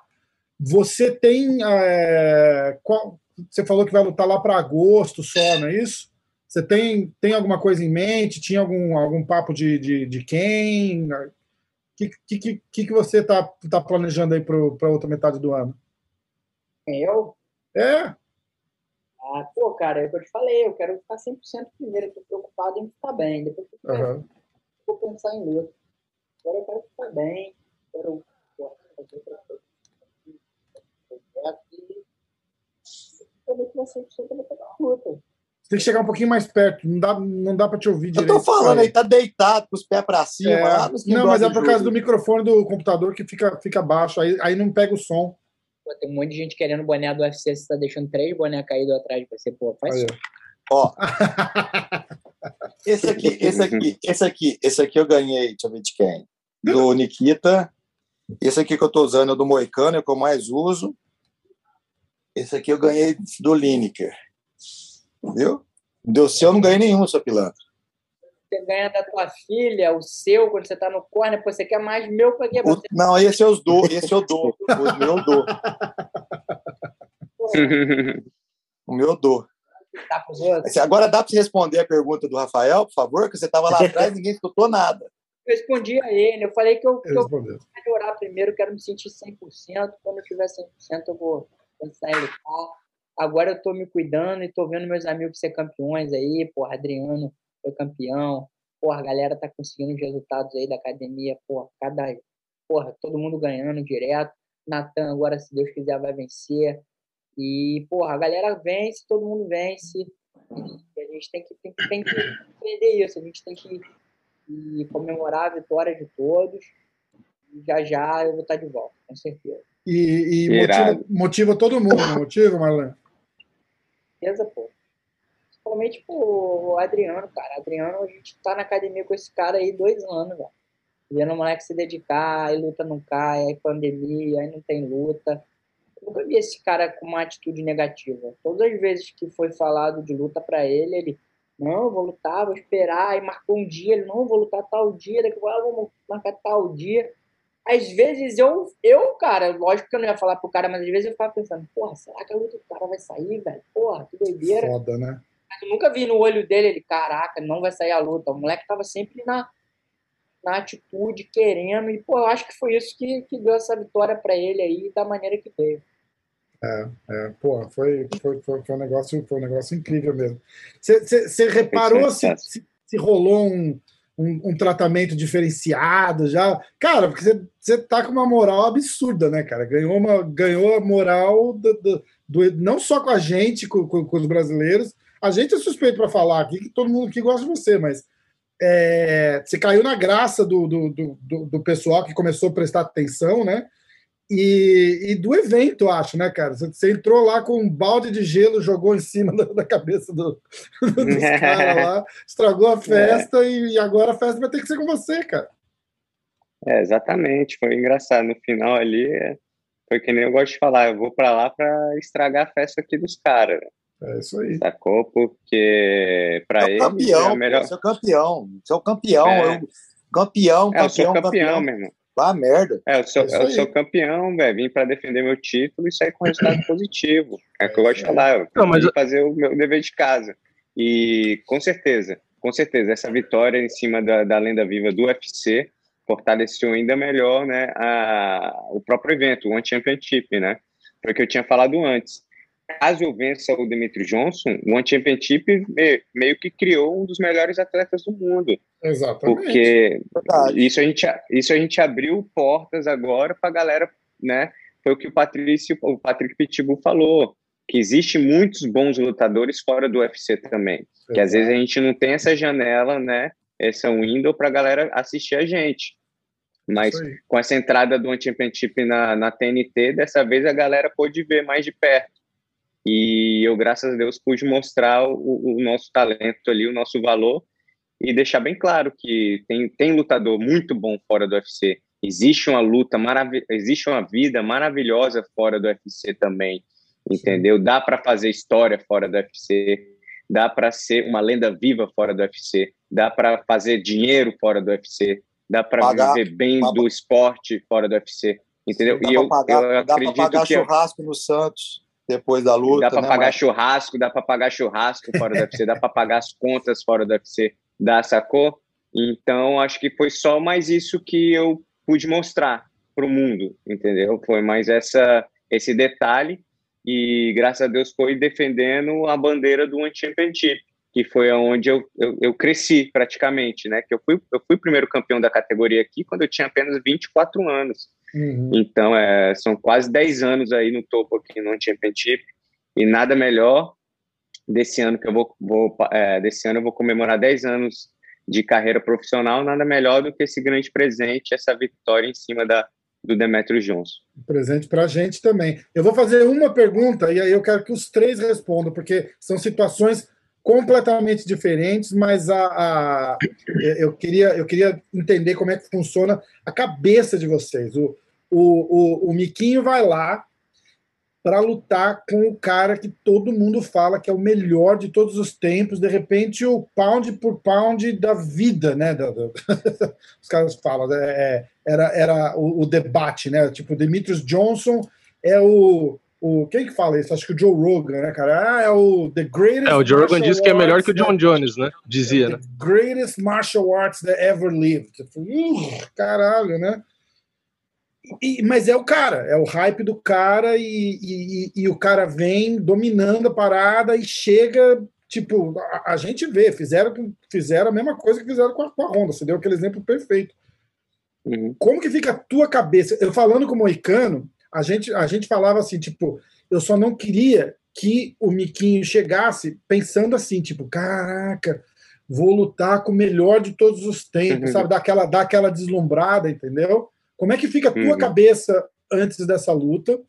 Você tem, é, qual- você falou que vai lutar lá para agosto só, não é isso? Você tem, tem alguma coisa em mente? Tinha algum, algum papo de, de, de quem? O que, que, que, que você tá, tá planejando aí para outra metade do ano? Eu? É, Ah, pô, cara, é o que eu te falei, eu quero ficar 100% primeiro, eu tô preocupado em ficar bem, depois que eu aham. vou pensar em luta. Agora eu quero ficar bem, quero fazer outra coisa. E quando eu tiver 100% eu vou pegar uma luta. Tem que chegar um pouquinho mais perto, não dá, não dá para te ouvir Eu direito. tô falando aí, tá deitado com os pés para cima. É, lá não, mas é por causa do microfone do computador que fica, fica baixo, aí, aí não pega o som. Pô, tem um monte de gente querendo boné do UFC, você tá deixando três bonés caídos atrás de você, pô, faz isso. Ó, esse aqui, esse aqui, esse aqui, esse aqui eu ganhei, deixa eu ver de quem? Do Nikita. Esse aqui que eu tô usando é do Moicano, é o que eu mais uso. Esse aqui eu ganhei do Lineker. Viu? Do seu eu não ganhei nenhum, seu pilantra. Você ganha da tua filha, o seu, quando você tá no corner, pô, você quer mais meu pra? O- Você não, esse eu dou, esse eu dou. O meu eu dou. O meu eu dou. tá Agora dá para você responder a pergunta do Rafael, por favor? Que você estava lá atrás e ninguém escutou nada. Eu respondi a ele, eu falei que eu, que eu quero melhorar primeiro, quero me sentir 100%. Quando eu tiver 100%, eu vou pensar em lutar. Agora eu tô me cuidando e tô vendo meus amigos ser campeões aí. Porra, Adriano foi campeão. Porra, a galera tá conseguindo os resultados aí da academia. Porra, cada. Porra, todo mundo ganhando direto. Natan, agora, se Deus quiser, vai vencer. E, porra, a galera vence, todo mundo vence. E a gente tem que, tem, que- tem que aprender isso. A gente tem que e comemorar a vitória de todos. E já já eu vou estar de volta, com certeza. E, e motiva, motiva todo mundo, não motiva, Marlene? Certeza, pô. Principalmente o Adriano, cara. Adriano, a gente tá na academia com esse cara aí dois anos, velho. Vendo o moleque se dedicar, aí luta não cai, aí pandemia, aí não tem luta. Eu nunca vi esse cara com uma atitude negativa. Todas as vezes que foi falado de luta pra ele, ele, não, vou lutar, vou esperar. Aí marcou um dia, ele, não, vou lutar tal dia, daqui a pouco, ah, vamos marcar tal dia. Às vezes eu, eu, cara, lógico que eu não ia falar pro cara, mas às vezes eu ficava pensando, porra, será que a luta do cara vai sair, velho? Porra, que doideira. Foda, né? Mas eu nunca vi no olho dele, ele, caraca, não vai sair a luta. O moleque tava sempre na, na atitude, querendo. E, pô, eu acho que foi isso que, que deu essa vitória pra ele aí, da maneira que veio. É, pô, foi, foi, foi, foi um negócio, foi um negócio incrível mesmo. Você reparou se, se, se rolou um, um, um tratamento diferenciado já? Cara, porque você tá com uma moral absurda, né, cara? Ganhou, uma, ganhou a moral do, do, do- não só com a gente, com, com- com os brasileiros. A gente é suspeito para falar aqui, que todo mundo que gosta de você, mas é, você caiu na graça do, do, do- do pessoal que começou a prestar atenção, né? E, e do evento, eu acho, né, cara? Você, você entrou lá com um balde de gelo, jogou em cima da, da cabeça do, dos caras lá, estragou a festa e, e agora a festa vai ter que ser com você, cara. É, exatamente, foi engraçado. No final ali, é, foi que nem eu gosto de falar, eu vou pra lá pra estragar a festa aqui dos caras, né? É isso aí. sacou? Porque é ele o campeão, é a melhor. pô, você é o campeão. Você é o campeão. É. eu- campeão, É, eu sou campeão, campeão, campeão. meu irmão. Vá merda. É, eu sou, é eu sou campeão, velho. Vim para defender meu título e sair com resultado positivo. É o que eu gosto de falar. Eu Não, mas... fazer o meu dever de casa. E com certeza, com certeza, essa vitória em cima da, da lenda viva do UFC fortaleceu ainda melhor né, a, o próprio evento, o One Championship, né? Foi o que eu tinha falado antes. Caso eu vença o Dimitri Johnson, o One Championship meio que criou um dos melhores atletas do mundo. Exatamente. Porque isso a, gente, isso a gente abriu portas agora para a galera, né? Foi o que o Patrício, o Patrick Pitbull falou, que existe muitos bons lutadores fora do UFC também. Exato. Que às vezes a gente não tem essa janela, né? Essa window para a galera assistir a gente. Mas com essa entrada do One Championship na, na TNT, dessa vez a galera pôde ver mais de perto. E eu, graças a Deus, pude mostrar o, o nosso talento ali, o nosso valor e deixar bem claro que tem, tem lutador muito bom fora do UFC. Existe uma luta existe uma vida maravilhosa fora do UFC também, entendeu? Dá para fazer história fora do UFC, dá para ser uma lenda viva fora do UFC, dá para fazer dinheiro fora do UFC, dá para viver bem do esporte fora do UFC, entendeu? Dá e eu, pagar, eu acredito dá pagar que churrasco no Santos depois da luta. Dá para né, pagar mas... churrasco, dá para pagar churrasco fora do UFC, dá para pagar as contas fora do UFC, dá, sacou? Então, acho que foi só mais isso que eu pude mostrar para o mundo, entendeu? Foi mais essa, esse detalhe e, graças a Deus, foi defendendo a bandeira do One Championship, que foi onde eu, eu, eu, cresci praticamente, né? Que eu fui, eu fui o primeiro campeão da categoria aqui quando eu tinha apenas 24 anos. Uhum. Então, é, são quase 10 anos aí no topo aqui no Championship e nada melhor desse ano que eu vou, vou é, desse ano eu vou comemorar 10 anos de carreira profissional, nada melhor do que esse grande presente, essa vitória em cima da, do Demetrio Johnson. Presente para a gente também. Eu vou fazer uma pergunta e aí eu quero que os três respondam, porque são situações completamente diferentes, mas a, a, eu, queria, eu queria entender como é que funciona a cabeça de vocês. O, o, o, o Miquinho vai lá para lutar com o cara que todo mundo fala que é o melhor de todos os tempos, de repente o pound por pound da vida, né? os caras falam, é, é, era, era o, o, debate, né? Tipo, Demetrius Johnson é o, o. Quem que fala isso? Acho que o Joe Rogan, né, cara? Ah, é o The Greatest. É, o Joe Rogan disse que é melhor que o John Jones, né? Dizia, né? Greatest martial arts that ever lived. Uh, caralho, né? E, mas é o cara, é o hype do cara e, e, e, o cara vem dominando a parada e chega, tipo, a, a, gente vê, fizeram, fizeram a mesma coisa que fizeram com a, com a Honda, você deu aquele exemplo perfeito. Uhum. Como que fica a tua cabeça? Eu falando com o Moicano, a gente, a gente falava assim, tipo, eu só não queria que o Miquinho chegasse pensando assim, tipo, caraca, vou lutar com o melhor de todos os tempos, uhum. sabe? Dar aquela, dar aquela deslumbrada, entendeu? Como é que fica a tua uhum. cabeça antes dessa luta?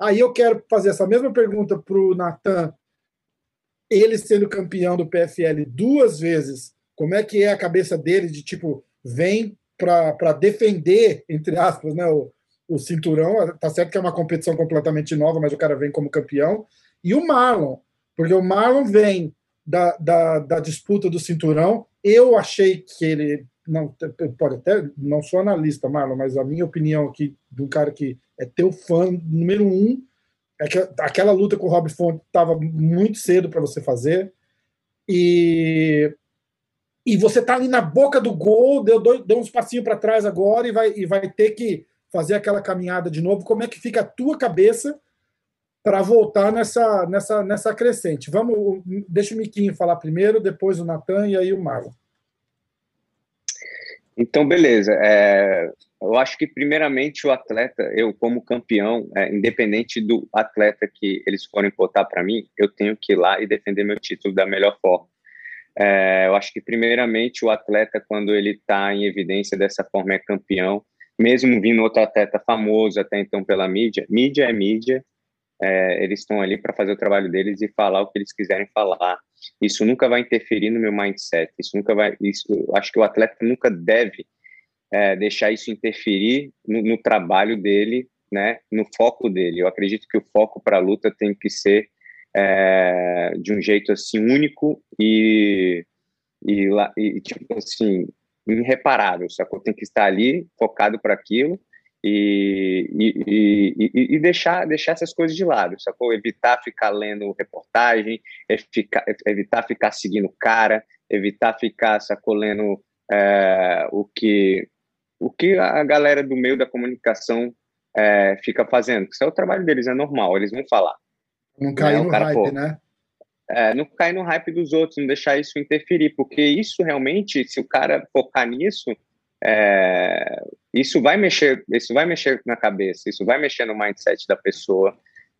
Aí eu quero fazer essa mesma pergunta para o Natan, ele sendo campeão do PFL duas vezes, como é que é a cabeça dele de tipo, vem para defender, entre aspas, né, o, o cinturão? Tá certo que é uma competição completamente nova, mas o cara vem como campeão. E o Marlon, porque o Marlon vem da, da, da disputa do cinturão. Eu achei que ele não pode até não sou analista, Marlon, mas a minha opinião aqui de um cara que é teu fã número um é que aquela luta com o Rob Font estava muito cedo para você fazer e e você tá ali na boca do gol, deu, deu uns passinhos para trás agora e vai, e vai ter que fazer aquela caminhada de novo. Como é que fica a tua cabeça para voltar nessa, nessa, nessa crescente? Vamos, deixa o Miquinho falar primeiro, depois o Natan e aí o Marlon. Então, beleza. É, eu acho que, primeiramente, o atleta, eu, como campeão, é, independente do atleta que eles forem botar para mim, eu tenho que ir lá e defender meu título da melhor forma. É, eu acho que, primeiramente, o atleta, quando ele está em evidência dessa forma, é campeão, mesmo vindo outro atleta famoso até então pela mídia. Mídia é mídia, é, eles estão ali para fazer o trabalho deles e falar o que eles quiserem falar. Isso nunca vai interferir no meu mindset. Isso nunca vai. Isso, acho que o atleta nunca deve é, deixar isso interferir no, no, trabalho dele, né? No foco dele. Eu acredito que o foco para a luta tem que ser é, de um jeito assim único e, e, e tipo assim irreparável, sacou? Tem que estar ali focado para aquilo e, e, e, e, deixar, deixar essas coisas de lado, sacou? Evitar ficar lendo reportagem, evitar, evitar ficar seguindo cara, evitar ficar, sacou, lendo é, o, que, o que a galera do meio da comunicação é, fica fazendo. Isso é o trabalho deles, é normal, eles vão falar. Não cair é, no cara, hype, pô, né? É, não cair no hype dos outros, não deixar isso interferir, porque isso realmente, se o cara focar nisso, é, isso vai mexer, isso vai mexer na cabeça, isso vai mexer no mindset da pessoa.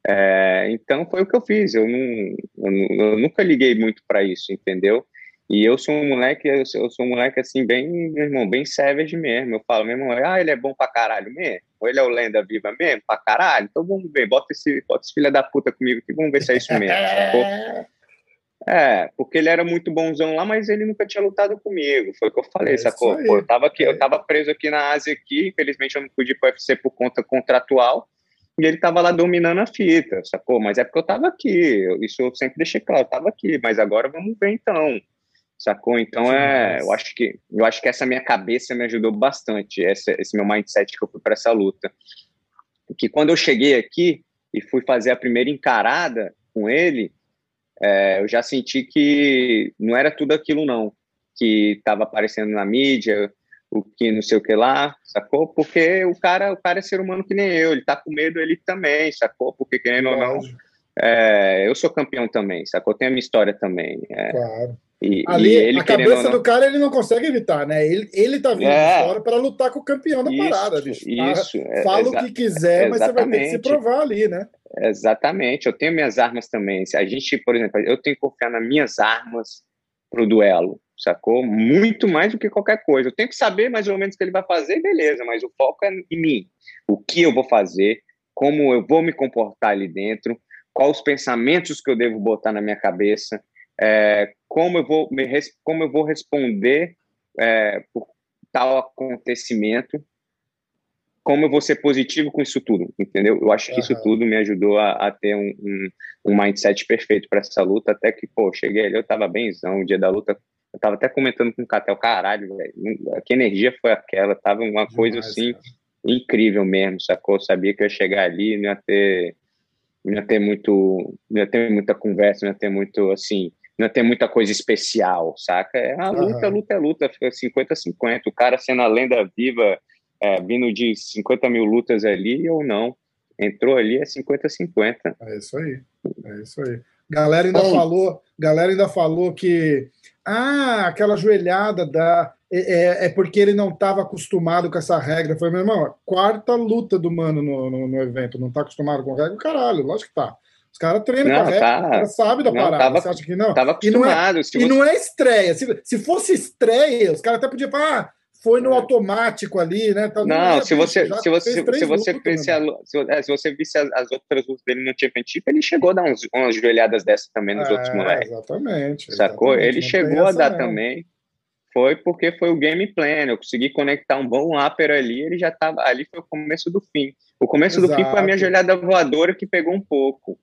É, então foi o que eu fiz. Eu, não, eu, eu nunca liguei muito para isso, entendeu? E eu sou um moleque, eu sou, eu sou um moleque assim, bem, meu irmão, bem savage mesmo. Eu falo, meu irmão, ah, ele é bom pra caralho mesmo? Ou ele é o lenda viva mesmo? Pra caralho? Então vamos ver, bota esse, bota esse filho da puta comigo aqui, vamos ver se é isso mesmo. É, porque ele era muito bonzão lá, mas ele nunca tinha lutado comigo. Foi o que eu falei, é sacou? Pô, eu tava aqui, eu tava preso aqui na Ásia aqui, infelizmente eu não pude ir pro UFC por conta contratual, e ele tava lá dominando a fita, sacou? Mas é porque eu tava aqui, isso eu sempre deixei claro, eu tava aqui, mas agora vamos ver então. Sacou? Então é, eu acho que eu acho que essa minha cabeça me ajudou bastante, esse, esse meu mindset que eu fui para essa luta. Que quando eu cheguei aqui e fui fazer a primeira encarada com ele, é, eu já senti que não era tudo aquilo não que estava aparecendo na mídia, o que não sei o que lá, sacou? Porque o cara, o cara é ser humano que nem eu, ele tá com medo ele também, sacou? Porque querendo ou não, é, eu sou campeão também, sacou? Tem a minha história também. É, claro. E, Ali, e a cabeça não... do cara ele não consegue evitar, né? Ele, ele tá vindo é, fora para lutar com o campeão da isso, parada, bicho. Isso, é, Fala o que quiser, mas você vai ter que se provar ali, né? Exatamente. Eu tenho minhas armas também. A gente, por exemplo, eu tenho que confiar nas minhas armas pro duelo, sacou? Muito mais do que qualquer coisa. Eu tenho que saber mais ou menos o que ele vai fazer, beleza, mas o foco é em mim. O que eu vou fazer, como eu vou me comportar ali dentro, quais os pensamentos que eu devo botar na minha cabeça, é, como, eu vou me, como eu vou responder é, por tal acontecimento, como eu vou ser positivo com isso tudo, entendeu? Eu acho que isso tudo me ajudou a, a ter um, um, um, mindset perfeito para essa luta, até que, pô, cheguei ali, eu tava benzão, o dia da luta, eu tava até comentando com o Catel, caralho, velho, que energia foi aquela, tava uma coisa assim, cara. incrível mesmo, sacou? Eu sabia que eu ia chegar ali, não ia ter, não ia ter muito, não ia ter muita conversa, não ia ter muito, assim, não tem muita coisa especial, saca? É a luta, uhum. luta é luta, fica 50-50. O cara sendo a lenda viva, é, vindo de 50 mil lutas ali ou não. Entrou ali é 50-50. É isso aí. É isso aí. Galera ainda Bom, falou, galera ainda falou que ah, aquela joelhada da é, é, é porque ele não estava acostumado com essa regra. Foi, meu irmão, quarta luta do mano no, no, no evento, não está acostumado com regra? Caralho, lógico que tá. Os caras treinam não, com a tá, o cara sabe da não, parada. Tava, você acha que não? Tava acostumado. E não é, e não é estreia. Se, se fosse estreia, os caras até podiam falar, ah, foi no é. automático ali, né? Tá, não, não se, você, se, você, se, você visse a, se, é, se, você visse as, as outras lutas dele no Championship, ele chegou a dar uns, umas joelhadas dessas também nos é, outros moleques. Exatamente. Sacou? Exatamente, ele chegou a dar mesmo. também. Foi porque foi o game plan. Eu consegui conectar um bom upper ali, ele já tava. Ali foi o começo do fim. O começo Exato. do fim foi a minha joelhada voadora que pegou um pouco.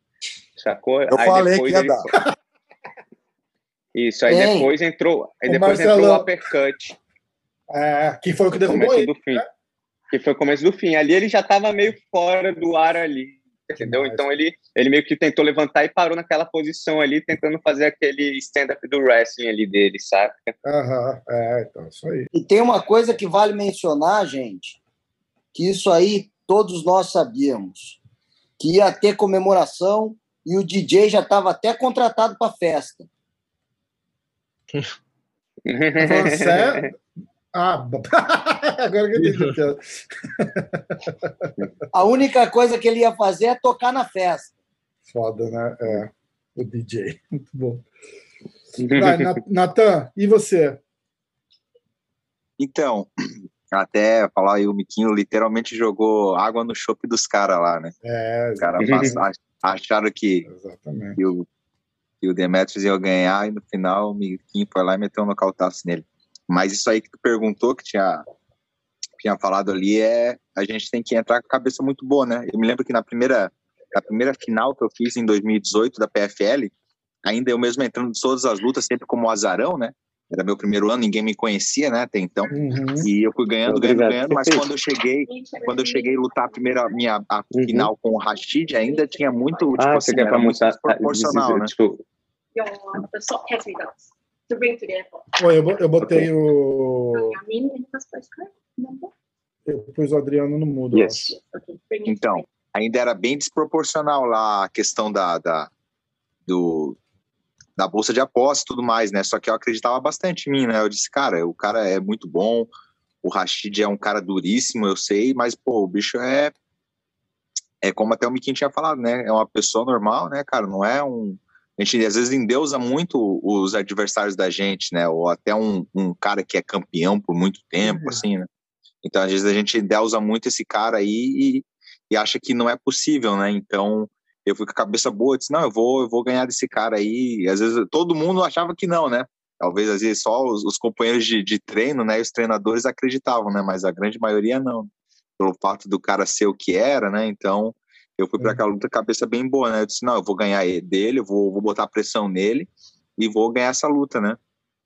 Sacou? Eu aí falei que ia ele... dar. Isso, aí Ei, depois entrou, aí depois Marcelo... entrou o uppercut. É, que foi o que derrubou ele. Do fim. Né? Que foi o começo do fim. Ali ele já estava meio fora do ar ali, entendeu? Então ele, ele meio que tentou levantar e parou naquela posição ali, tentando fazer aquele stand-up do wrestling ali dele, saca? Aham, é, então isso aí. E tem uma coisa que vale mencionar, gente, que isso aí todos nós sabíamos, que ia ter comemoração e o DJ já estava até contratado para festa. Você... Ah, agora que eu entendi. A única coisa que ele ia fazer é tocar na festa. Foda, né? É, o DJ. Muito bom. Vai, Natan, e você? Então, até falar aí, o Miquinho literalmente jogou água no chope dos caras lá, né? É, Os caras acharam que, que, o, que o Demetrius ia ganhar e no final o Miquinho foi lá e meteu um nocautaço nele. Mas isso aí que tu perguntou, que tinha, tinha falado ali, é a gente tem que entrar com a cabeça muito boa, né? Eu me lembro que na primeira, na primeira final que eu fiz em 2018 da PFL, ainda eu mesmo entrando em todas as lutas, sempre como azarão, né? era meu primeiro ano, ninguém me conhecia, né, até então. Uhum. E eu fui ganhando, Obrigado. ganhando, ganhando, mas quando eu cheguei, quando eu cheguei a lutar a primeira minha a uhum. final com o Rashid, ainda tinha muito, tipo ah, assim, era muito proporcional, né? Tipo... Oi, eu, eu botei o. Eu pus o Adriano no mudo. Yes. Então, ainda era bem desproporcional lá a questão da, da, do, da bolsa de apostas e tudo mais, né? Só que eu acreditava bastante em mim, né? Eu disse, cara, o cara é muito bom, o Rashid é um cara duríssimo, eu sei, mas, pô, o bicho é. É como até o Miquinho tinha falado, né? É uma pessoa normal, né, cara? Não é um. A gente às vezes endeusa muito os adversários da gente, né? Ou até um, um cara que é campeão por muito tempo, uhum. assim, né? Então, às vezes a gente endeusa muito esse cara aí e, e acha que não é possível, né? Então, eu fui com a cabeça boa, disse, não, eu vou, eu vou ganhar desse cara aí. E às vezes todo mundo achava que não, né? Talvez às vezes só os, os companheiros de, de, treino, né, e os treinadores acreditavam, né? Mas a grande maioria não. Pelo fato do cara ser o que era, né? Então, eu fui para aquela luta cabeça bem boa, né? Eu disse, não, eu vou ganhar dele, eu vou, vou botar pressão nele e vou ganhar essa luta, né?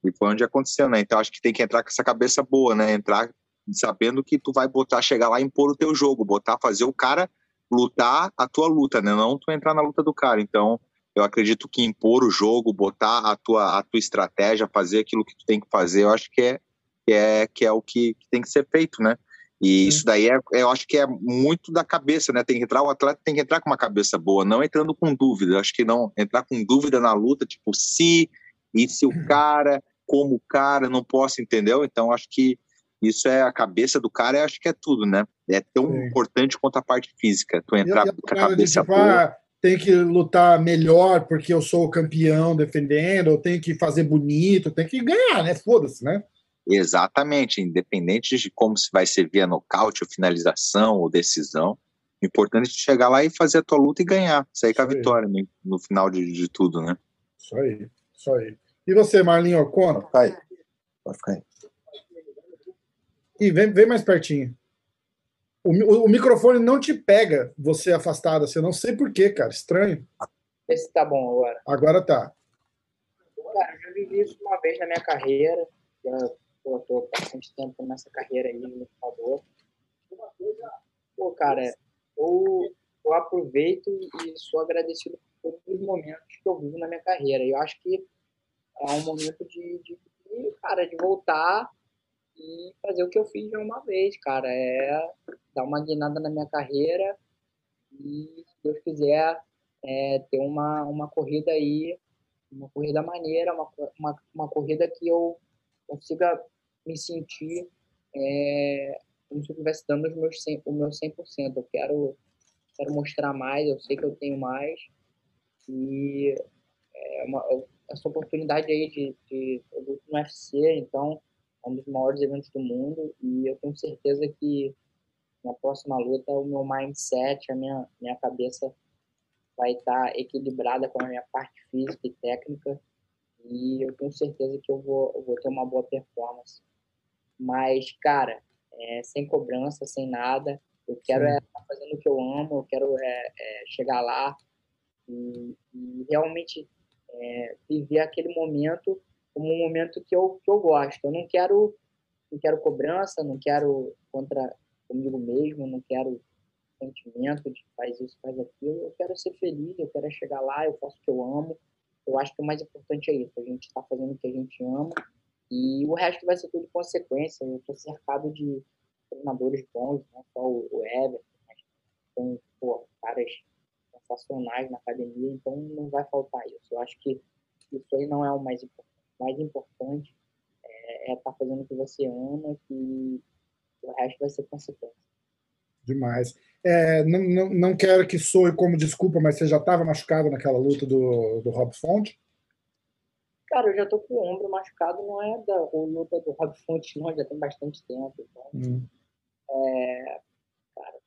E foi onde aconteceu, né? Então acho que tem que entrar com essa cabeça boa, né? Entrar sabendo que tu vai botar, chegar lá e impor o teu jogo, botar, fazer o cara lutar a tua luta, né? Não tu entrar na luta do cara. Então, eu acredito que impor o jogo, botar a tua, a tua estratégia, fazer aquilo que tu tem que fazer, eu acho que é, que é, que é o que, que tem que ser feito, né? E isso daí é, eu acho que é muito da cabeça, né? Tem que entrar, o atleta tem que entrar com uma cabeça boa, não entrando com dúvida. Eu acho que não entrar com dúvida na luta, tipo, se e se o uhum. cara, como o cara, não posso, entendeu? Então acho que isso é a cabeça do cara, eu acho que é tudo, né? É tão Sim. importante quanto a parte física. Tu entrar com a cabeça boa. Tem que lutar melhor porque eu sou o campeão defendendo, eu tenho que fazer bonito, tem que ganhar, né? Foda-se, né? Exatamente, independente de como se vai ser via nocaute ou finalização ou decisão, o importante é chegar lá e fazer a tua luta e ganhar, sair isso com a aí. vitória no, no final de, de, tudo, né? Isso aí, isso aí. E você, Marlinho, conta? Pode ficar aí. Pode ficar aí. E vem, vem mais pertinho. O, o, o, microfone não te pega você afastado assim. Eu não sei porquê, cara. Estranho. Vê se tá bom agora. Agora tá. Cara, eu já vivi isso uma vez na minha carreira. Já pô, tô bastante tempo nessa carreira aí no computador. Pô, cara, eu, eu aproveito e sou agradecido por todos os momentos que eu vivo na minha carreira. Eu acho que é um momento de, de, de cara, de voltar e fazer o que eu fiz de uma vez, cara. É dar uma guinada na minha carreira e, se Deus quiser, é, ter uma, uma corrida aí, uma corrida maneira, uma, uma, uma corrida que eu consiga me sentir é, como se eu estivesse dando os meus 100, o meu 100%. Eu quero, quero mostrar mais, eu sei que eu tenho mais. E é uma, essa oportunidade aí de, de, de no UFC, então é um dos maiores eventos do mundo e eu tenho certeza que na próxima luta o meu mindset, a minha, minha cabeça vai estar equilibrada com a minha parte física e técnica e eu tenho certeza que eu vou, eu vou ter uma boa performance. Mas, cara, é, sem cobrança, sem nada, eu quero é, estar fazendo o que eu amo, eu quero é, é chegar lá e, e realmente é, viver aquele momento como um momento que eu, que eu gosto. Eu não quero, não quero cobrança, não quero contra comigo mesmo, não quero sentimento de faz isso, faz aquilo. Eu quero ser feliz, eu quero chegar lá, eu faço o que eu amo. Eu acho que o mais importante é isso, a gente está fazendo o que a gente ama e o resto vai ser tudo consequência. Eu estou cercado de treinadores bons, não só o Everton, mas tem pô, caras sensacionais na academia, então não vai faltar isso. Eu acho que isso aí não é o mais importante mais importante é estar é tá fazendo o que você ama, que o resto vai ser consequência. Demais. É, não, não, não quero que soe como desculpa, mas você já estava machucado naquela luta do, do Rob Fonte? Cara, eu já tô com o ombro machucado, não é da luta do Rob Fonte, não, já tem bastante tempo. Então, hum. é, cara,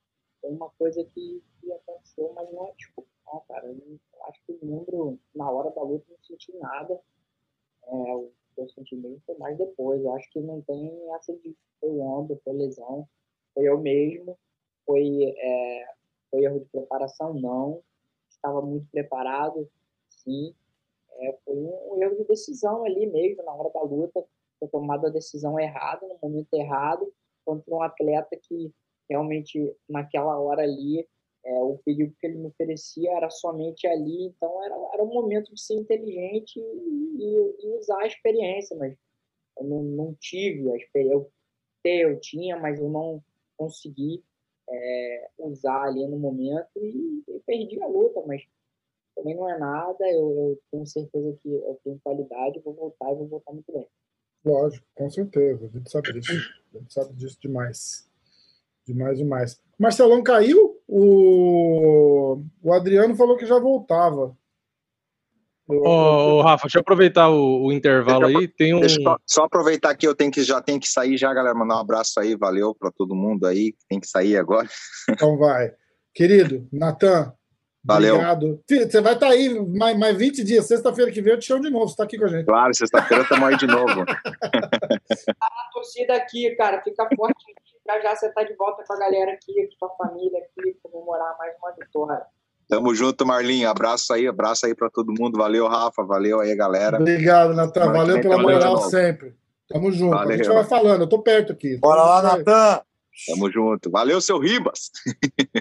foi uma coisa que, que, aconteceu, mas não é desculpa, não, cara. Eu acho que o ombro, na hora da luta, não senti nada é, o seu sentimento foi mais depois. Eu acho que não tem essa de foi ombro, foi lesão, foi eu mesmo, foi, é, foi erro de preparação, não. Estava muito preparado, sim. É, foi um erro de decisão ali mesmo, na hora da luta, foi tomado a decisão errada, no momento errado, contra um atleta que realmente naquela hora ali é, o perigo que ele me oferecia era somente ali, então era, era um momento de ser inteligente e, e, e usar a experiência, mas eu não, não tive a experiência, eu, eu tinha, mas eu não consegui é, usar ali no momento e, e, perdi a luta, mas também não é nada, eu, eu tenho certeza que eu tenho qualidade, vou voltar e vou voltar muito bem. Lógico, com certeza, a gente sabe disso, a gente sabe disso demais. Demais, demais. Marcelão caiu, o, o Adriano falou que já voltava. Ô, oh, Rafa, deixa eu aproveitar o, o intervalo aí. Tem um... Só, só, aproveitar que eu tenho que já tenho que sair já, galera. Mandar um abraço aí, valeu para todo mundo aí. Tem que sair agora. Então vai. Querido, Natan, Valeu. Obrigado. Você vai estar tá aí mais, mais 20 dias. Sexta-feira que vem eu te chamo de novo. Você está aqui com a gente. Claro, sexta-feira estamos aí de novo. a torcida aqui, cara. Fica forte já já você tá de volta com a galera aqui, com a família aqui, comemorar mais uma vitória. Tamo junto, Marlinho. Abraço aí, abraço aí para todo mundo. Valeu, Rafa. Valeu aí, galera. Obrigado, Natan. Valeu pela moral sempre. Tamo junto. Valeu. A gente vai falando, eu tô perto aqui. Bora lá, Natan. Tamo junto. Valeu, seu Ribas.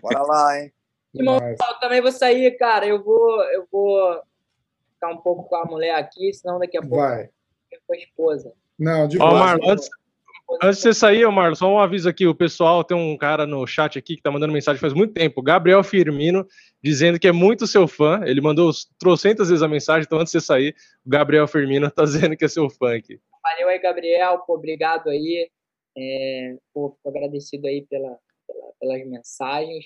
Bora lá, hein? Eu também vou sair, cara. Eu vou, eu vou ficar um pouco com a mulher aqui, senão daqui a pouco vai. eu com a esposa. Não, de Ó, Marlon, antes, Antes de você sair, Marlon, só um aviso aqui: o pessoal tem um cara no chat aqui que tá mandando mensagem faz muito tempo, Gabriel Firmino, dizendo que é muito seu fã. Ele mandou trocentas vezes a mensagem, então antes de você sair, o Gabriel Firmino tá dizendo que é seu fã aqui. Valeu aí, Gabriel, pô, obrigado aí. É, pô, agradecido aí pela, pela, pelas mensagens.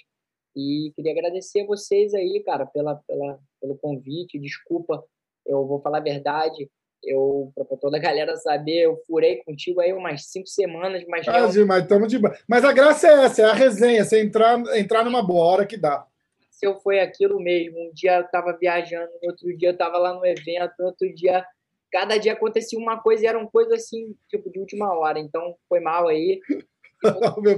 E queria agradecer a vocês aí, cara, pela, pela, pelo convite. Desculpa, eu vou falar a verdade eu, para toda a galera saber, eu furei contigo aí umas cinco semanas, mas. Ah, eu... mas, tamo de... mas a graça é essa, é a resenha, você entrar, entrar numa boa hora que dá. Se eu foi aquilo mesmo, um dia eu tava viajando, outro dia eu tava lá no evento, outro dia. Cada dia acontecia uma coisa e eram coisas assim, tipo, de última hora. Então, foi mal aí. eu,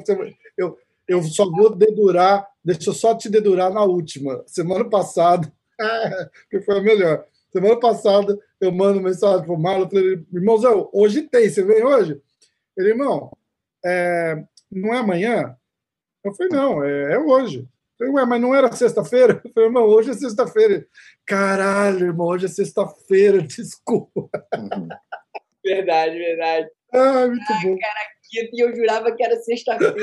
eu só vou dedurar, deixa eu só te dedurar na última. Semana passada, que foi a melhor. Semana passada, eu mando mensagem pro Marlon, falei, irmãozão, hoje tem, você vem hoje? Ele, irmão, é, não é amanhã? Eu falei, não, é, é hoje. Eu falei, ué, mas não era sexta-feira? Eu falei, irmão, hoje é sexta-feira. Caralho, irmão, hoje é sexta-feira, desculpa. Verdade, verdade. Ah, muito ah, bom. Cara, e eu jurava que era sexta-feira.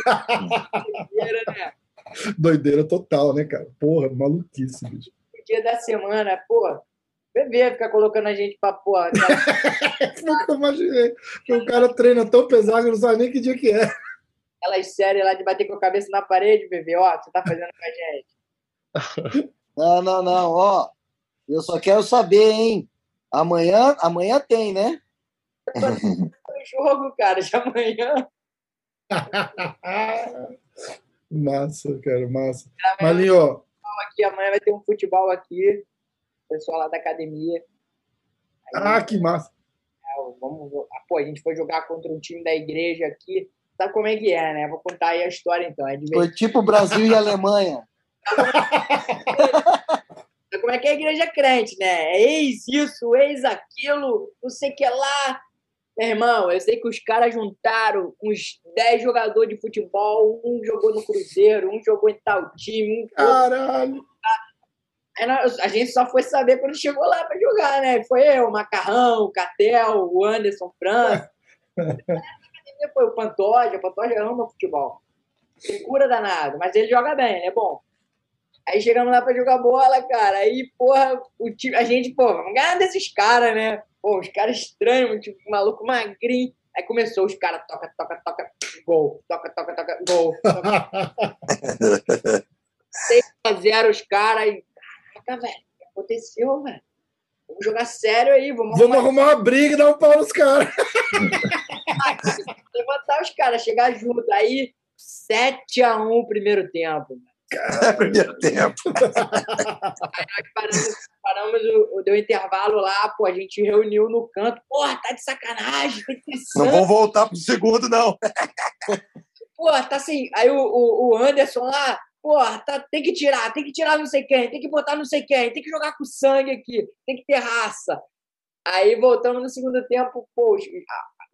né? Doideira total, né, cara? Porra, maluquice, bicho. O dia da semana, porra, Bebê ficar colocando a gente pra porra. Nunca imaginei. O cara treina tão pesado que não sabe nem que dia que é. Aquelas séries lá de bater com a cabeça na parede, bebê, ó, você tá fazendo com a gente. Não, não, não, ó. Eu só quero saber, hein? Amanhã, amanhã tem, né? o jogo, cara, de amanhã. massa, cara, massa. Malinho, aqui, amanhã vai ter um futebol aqui pessoal lá da academia. Aí, ah, que massa! É, vamos, ah, pô, a gente foi jogar contra um time da igreja aqui. Sabe como é que é, né? Vou contar aí a história então. É foi tipo Brasil e Alemanha. como é que é a igreja crente, né? É ex isso, ex aquilo, não sei o que lá. Meu irmão, eu sei que os caras juntaram uns 10 jogadores de futebol, um jogou no Cruzeiro, um jogou em tal time, um Caralho! a gente só foi saber quando chegou lá para jogar, né? Foi eu, o Macarrão, o Catel, o Anderson França. foi o Pantoja, o Pantoja ama futebol. Figura danado, mas ele joga bem, é bom. Aí chegamos lá para jogar bola, cara. Aí, porra, o time, a gente, pô, vamos ganhar desses caras, né? Pô, os caras estranhos, tipo, maluco magrinho. Aí começou os caras, toca, toca, toca, gol, toca, toca, toca, gol. 6x0 os caras, Caraca, velho, o que aconteceu, velho? Vamos jogar sério aí, vamos, vamos arrumar, arrumar uma briga e dar um pau nos caras. levantar os caras, chegar junto. Aí, 7x1 o primeiro tempo. Cara, primeiro tempo. Aí nós paramos, paramos o, deu intervalo lá, pô, a gente reuniu no canto. Porra, tá de sacanagem, Não vou voltar pro segundo, não. Pô, tá assim. Aí o, o, o Anderson lá, porra, tá, tem que tirar, tem que tirar não sei quem, tem que botar não sei quem, tem que jogar com sangue aqui, tem que ter raça. Aí voltamos no segundo tempo, poxa,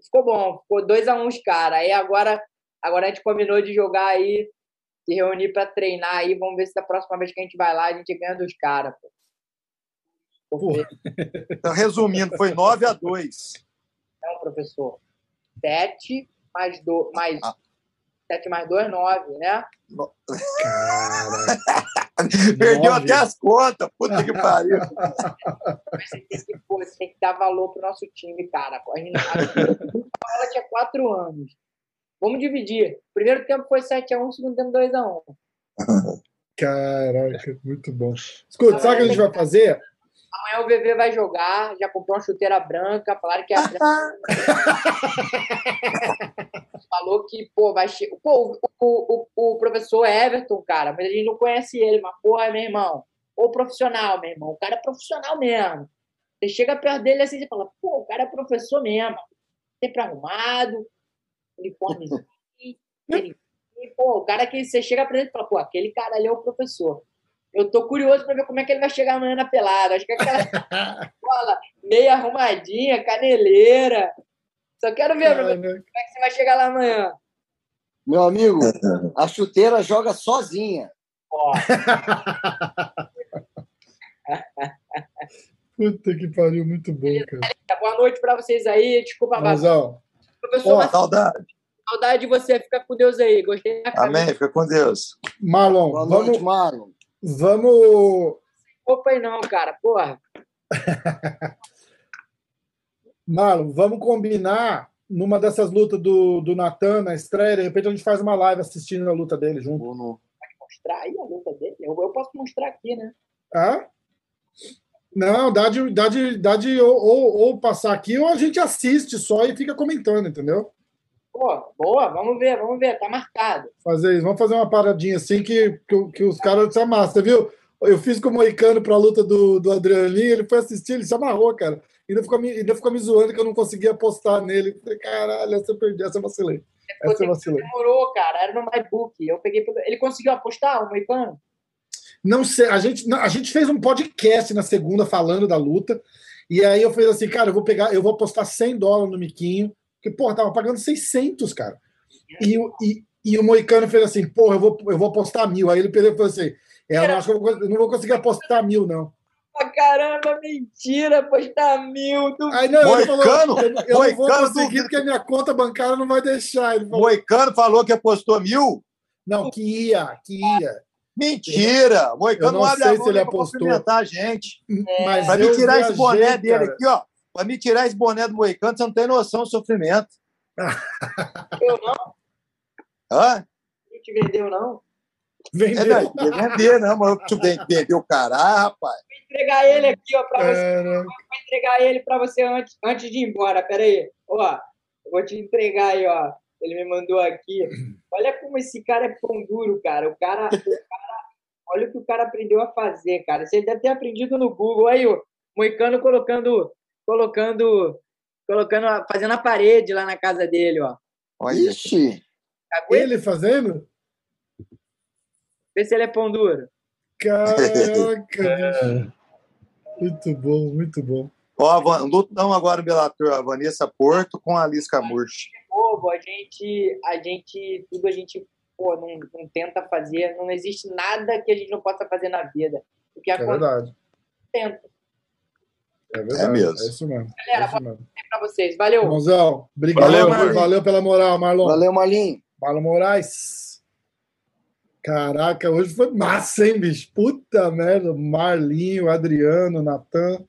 ficou bom, ficou 2 a 1 um os caras. Aí agora, agora a gente combinou de jogar aí, se reunir para treinar aí, vamos ver se da próxima vez que a gente vai lá, a gente ganha dos caras, pô. Então, resumindo, foi 9 a 2 Não, professor. 7 mais 2, mais ah. 7 mais 2, 9, né? Perdeu até as contas, puta que pariu. Você tem que, pô, você tem que dar valor pro nosso time, cara. A gente, a ela tinha 4 anos. Vamos dividir. Primeiro tempo foi 7x1, segundo tempo 2x1. Caraca, muito bom. Escuta, sabe o que a gente vai fazer? Amanhã o VV vai jogar, já comprou uma chuteira branca, falaram que é a falou que, pô, vai chegar. Pô, o, o, o, professor Everton, cara, mas a gente não conhece ele, mas, porra, meu irmão. Ou profissional, meu irmão. O cara é profissional mesmo. Você chega perto dele assim e fala, pô, o cara é professor mesmo. Sempre arrumado, uniforme. ele, pô, o cara que você chega pra ele e fala, pô, aquele cara ali é o professor. Eu tô curioso para ver como é que ele vai chegar amanhã na pelada. Acho que aquela bola meia arrumadinha, caneleira. Só quero ver como é que você vai chegar lá amanhã. Meu amigo, a chuteira joga sozinha. Puta que pariu, muito bom, cara. Boa noite para vocês aí. Desculpa, Mas, ó, Professor, ó, saudade. Saudade de você. Fica com Deus aí. Gostei da Amém. Fica com Deus. Marlon, Boa vamos, noite, Marlon. Vamos. Opa, aí não, cara, porra. Marlon, vamos combinar numa dessas lutas do, do Natan na estreia. De repente a gente faz uma live assistindo a luta dele junto. Pode mostrar aí a luta dele? Eu, eu posso mostrar aqui, né? Ah? Não, dá de, dá de, dá de ou, ou, ou, passar aqui ou a gente assiste só e fica comentando, entendeu? Pô, boa, vamos ver, vamos ver, tá marcado. Fazer isso, vamos fazer uma paradinha assim que, que, que os caras se amassam, viu? Eu fiz com o Moicano pra luta do, do Adrianinho, ele foi assistir, ele se amarrou, cara. Ainda ficou, me, ainda ficou me zoando que eu não conseguia apostar nele. Falei, caralho, essa eu perdi, essa eu vacilei. Essa eu vacilei. Demorou, cara, era no MyBook. Eu peguei. Ele conseguiu apostar, o Moicano? Não sei, a gente, a gente fez um podcast na segunda falando da luta. E aí eu falei assim, cara, eu vou pegar, eu vou apostar 100 dólares no Miquinho porque, porra, tava pagando 600, cara. E, e, e o Moicano fez assim, porra, eu vou, eu vou apostar mil. Aí ele perdeu e falou assim, é, eu, acho que eu, vou, eu não vou conseguir apostar mil, não. Ah, caramba, mentira, apostar mil. Do... Aí, não, Moicano, falou, eu, eu Moicano não vou conseguir porque a minha conta bancária não vai deixar. Ele falou, Moicano falou que apostou mil? Não, que ia, que ia. Mentira! Moicano não, não abre sei a se ele apostou. a gente. É. Vai me tirar esse boné dele cara. aqui, ó. Para me tirar esse boné do Moicano, você não tem noção do sofrimento. Eu não? Hã? Não te vendeu, não? Vendeu. É, vender, não, mas tu vendeu o cara, rapaz. Vou entregar ele aqui, ó, para você. Vou entregar ele para você antes, antes de ir embora. Pera aí. Ó, vou te entregar aí, ó. Ele me mandou aqui. Olha como esse cara é pão duro, cara. O cara, o cara olha o que o cara aprendeu a fazer, cara. Você deve ter aprendido no Google. Aí, o Moicano colocando colocando, colocando, fazendo a parede lá na casa dele, ó. Olha. Ixi! Ele fazendo? Vê se ele é pão duro. Caraca! muito bom, muito bom. Ó, lutão agora o Bellator, a Vanessa Porto com a Alice Camurchi. Povo, a gente, a gente, tudo a gente pô, não, não, tenta fazer, não existe nada que a gente não possa fazer na vida. O que é verdade. Tenta. É verdade. É mesmo. É isso mesmo. Galera, é isso mesmo. pra vocês. Valeu. Mãozão, obrigado. Valeu, valeu pela moral, Marlon. Valeu, Marlin. Marlon Moraes. Caraca, hoje foi massa, hein, bicho? Puta merda. Marlinho, Adriano, Natan.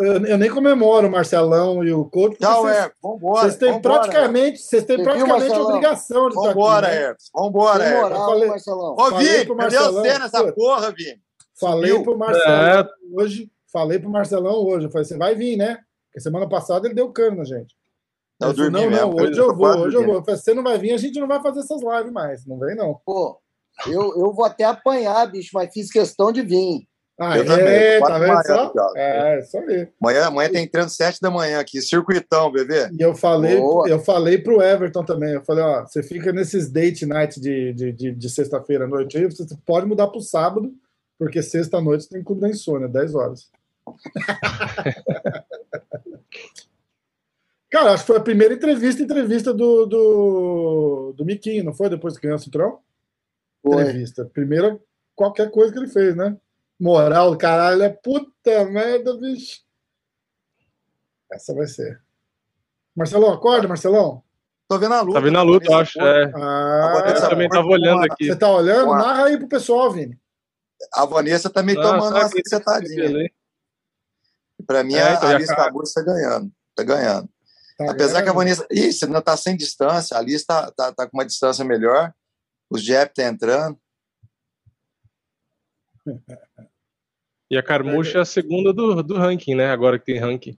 Eu, eu, nem comemoro o Marcelão e o Couto. Tchau, é. Vambora. Vocês têm vambora, praticamente, vocês têm praticamente viu, obrigação de vambora, estar aqui. Né? Vambora, Vambora, Vambora, falei, Marcelão. Ô, Vini, cadê você nessa porra, Vini? Falei pro Marcelão é. hoje Falei pro Marcelão hoje, eu falei, você vai vir, né? Porque semana passada ele deu cano na gente. Eu não, não, hoje eu vou, hoje eu vou. Eu falei, você não vai vir, a gente não vai fazer essas lives mais. Não vem, não. Pô, eu, eu vou até apanhar, bicho, mas fiz questão de vir. Ah, eu é, também. Tá vendo só? É, isso aí. Amanhã, amanhã tem treino sete da manhã aqui, circuitão, bebê. E eu falei, Boa. eu falei pro Everton também. Eu falei, ó, você fica nesses date nights de, de, de, de sexta-feira à noite aí, você pode mudar pro sábado, porque sexta-noite tem clube da insônia, 10 horas. Cara, acho que foi a primeira entrevista, entrevista do, do, do Miquinho, não foi? Depois que ganhou o? Entrevista. Primeira qualquer coisa que ele fez, né? Moral do caralho, é puta merda, bicho. Essa vai ser. Marcelão, acorda, Marcelão. Tô vendo a luta. Tá vendo a luta, eu acho. É. Ah, eu também tava olhando aqui. Você tá olhando? Narra aí pro pessoal, Vini. A Vanessa tá me ah, tomando uma setadinha. Pra mim, é, a, então, a Alice Cabus tá ganhando. Tá ganhando. Tá Apesar ganhando. que a Vanessa. Isso, ainda tá sem distância. A Alice tá, tá, tá com uma distância melhor. O Jep tá entrando. E a Carmucha é a segunda do, do ranking, né? Agora que tem ranking.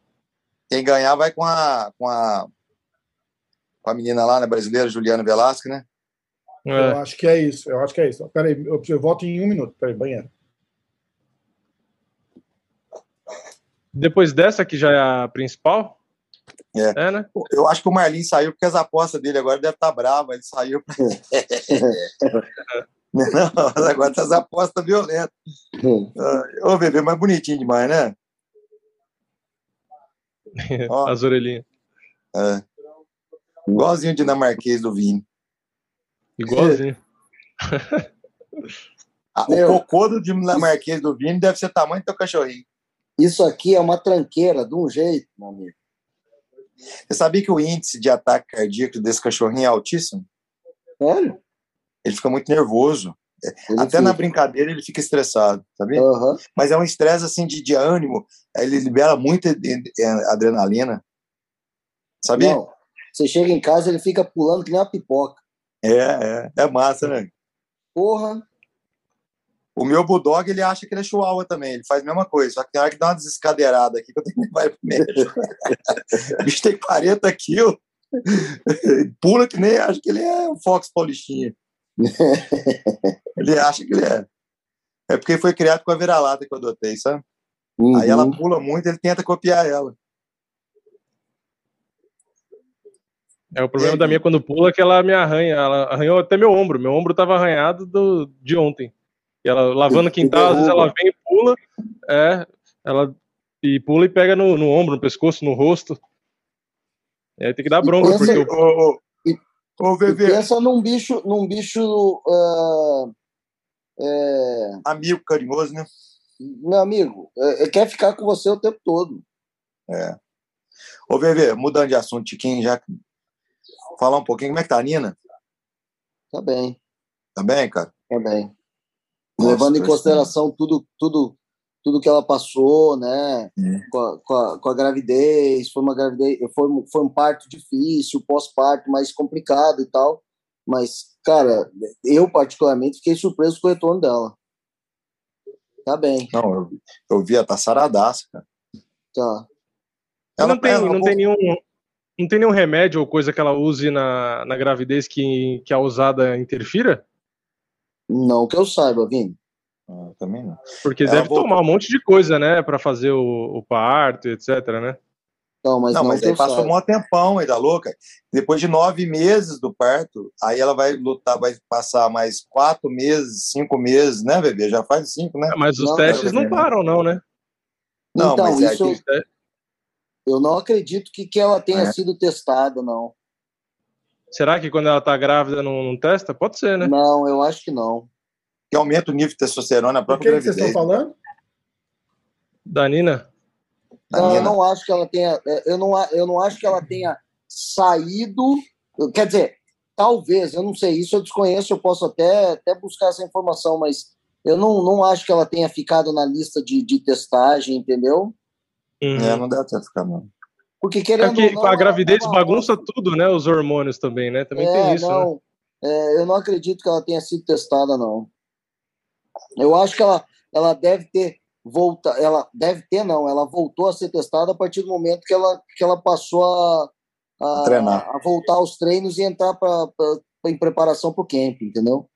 Quem ganhar vai com a, com a, com a menina lá, né, brasileira, Juliana Velasco, né? É. Eu acho que é isso. Eu acho que é isso. Peraí, eu, eu volto em um minuto. Peraí, banheiro. Depois dessa, que já é a principal? É. é né? Eu acho que o Marlin saiu porque as apostas dele agora devem estar bravas. Ele saiu. Não, agora tá as apostas violentas. Hum. Ô, bebê, mais bonitinho demais, né? As orelhinhas. É. Igualzinho o dinamarquês do Vini. Igualzinho. ah, o cocô do dinamarquês do Vini deve ser tamanho do teu cachorrinho. Isso aqui é uma tranqueira, de um jeito, meu amigo. Você sabia que o índice de ataque cardíaco desse cachorrinho é altíssimo? Sério? Ele fica muito nervoso. Ele Até fica. na brincadeira ele fica estressado, sabe? Uhum. Mas é um estresse assim de, de ânimo, ele libera muita adrenalina. Sabia? Não, você chega em casa ele fica pulando que nem uma pipoca. É, é, é massa, né? Porra. O meu bulldog, ele acha que ele é chihuahua também, ele faz a mesma coisa, só que tem hora que dá uma desescadeirada aqui que eu tenho que levar ele pro médico. o bicho tem 40 quilos, pula que nem acha que ele é um Fox Paulistinha. ele acha que ele é. É porque foi criado com a vira-lata que eu adotei, sabe? Uhum. Aí ela pula muito, ele tenta copiar ela. É, o problema é, da minha quando pula é que ela me arranha. Ela arranhou até meu ombro. Meu ombro tava arranhado do, de ontem. E ela lavando o quintal, às vezes ela vem e pula. É, ela e pula e pega no, no ombro, no pescoço, no rosto. E aí tem que dar bronca, porque eu, Ô, VV. Pensa num bicho, num bicho uh, é... amigo carinhoso, né? Meu amigo, é, é, quer ficar com você o tempo todo. É. Ô, VV, mudando de assunto, Tiquinho, já falar um pouquinho, como é que tá a Nina? Tá bem. Tá bem, cara? Tá bem. Nossa, Levando em consideração tudo, tudo tudo que ela passou, né, é. com, a, com, a, com, a, gravidez, foi uma gravidez, foi, foi um parto difícil, pós-parto mais complicado e tal, mas, cara, eu particularmente fiquei surpreso com o retorno dela. Tá bem. Não, eu, eu vi, ela tá saradaça, cara. Tá. Ela, não tem, ela, não tem nenhum... Não tem nenhum remédio ou coisa que ela use na, na gravidez que, que a usada interfira? Não que eu saiba, Vini. Ah, também não. Porque Ela deve voltou... tomar um monte de coisa, né, para fazer o, o, parto, etc, né? Não, mas, não, não mas aí passou um tempão aí da louca. Depois de nove meses do parto, aí ela vai lutar, vai passar mais quatro meses, cinco meses, né, bebê? Já faz cinco, né? Mas os não, testes não param, não, né? Não, então, mas é isso, é eu não acredito que, que ela tenha é. sido testada, não. Será que quando ela tá grávida não, não testa? Pode ser, né? Não, eu acho que não que aumenta o nível de testosterona na própria gravidez. O que, que vocês estão falando? Da Nina? Não, eu não acho que ela tenha. Eu não, eu não acho que ela tenha saído. Quer dizer, talvez, eu não sei, isso eu desconheço, eu posso até, até buscar essa informação, mas eu não, não acho que ela tenha ficado na lista de, de testagem, entendeu? Uhum. É, não deve ter ficado, não. Porque querendo é que não, a gravidez bagunça tudo, né? Os hormônios também, né? Também é, tem isso. Não, né? é, eu não acredito que ela tenha sido testada, não. Eu acho que ela, ela deve ter volta, ela deve ter não, ela voltou a ser testada a partir do momento que ela, que ela passou a, a, Treinar. a voltar aos treinos e entrar pra, pra, em preparação para o camp, entendeu?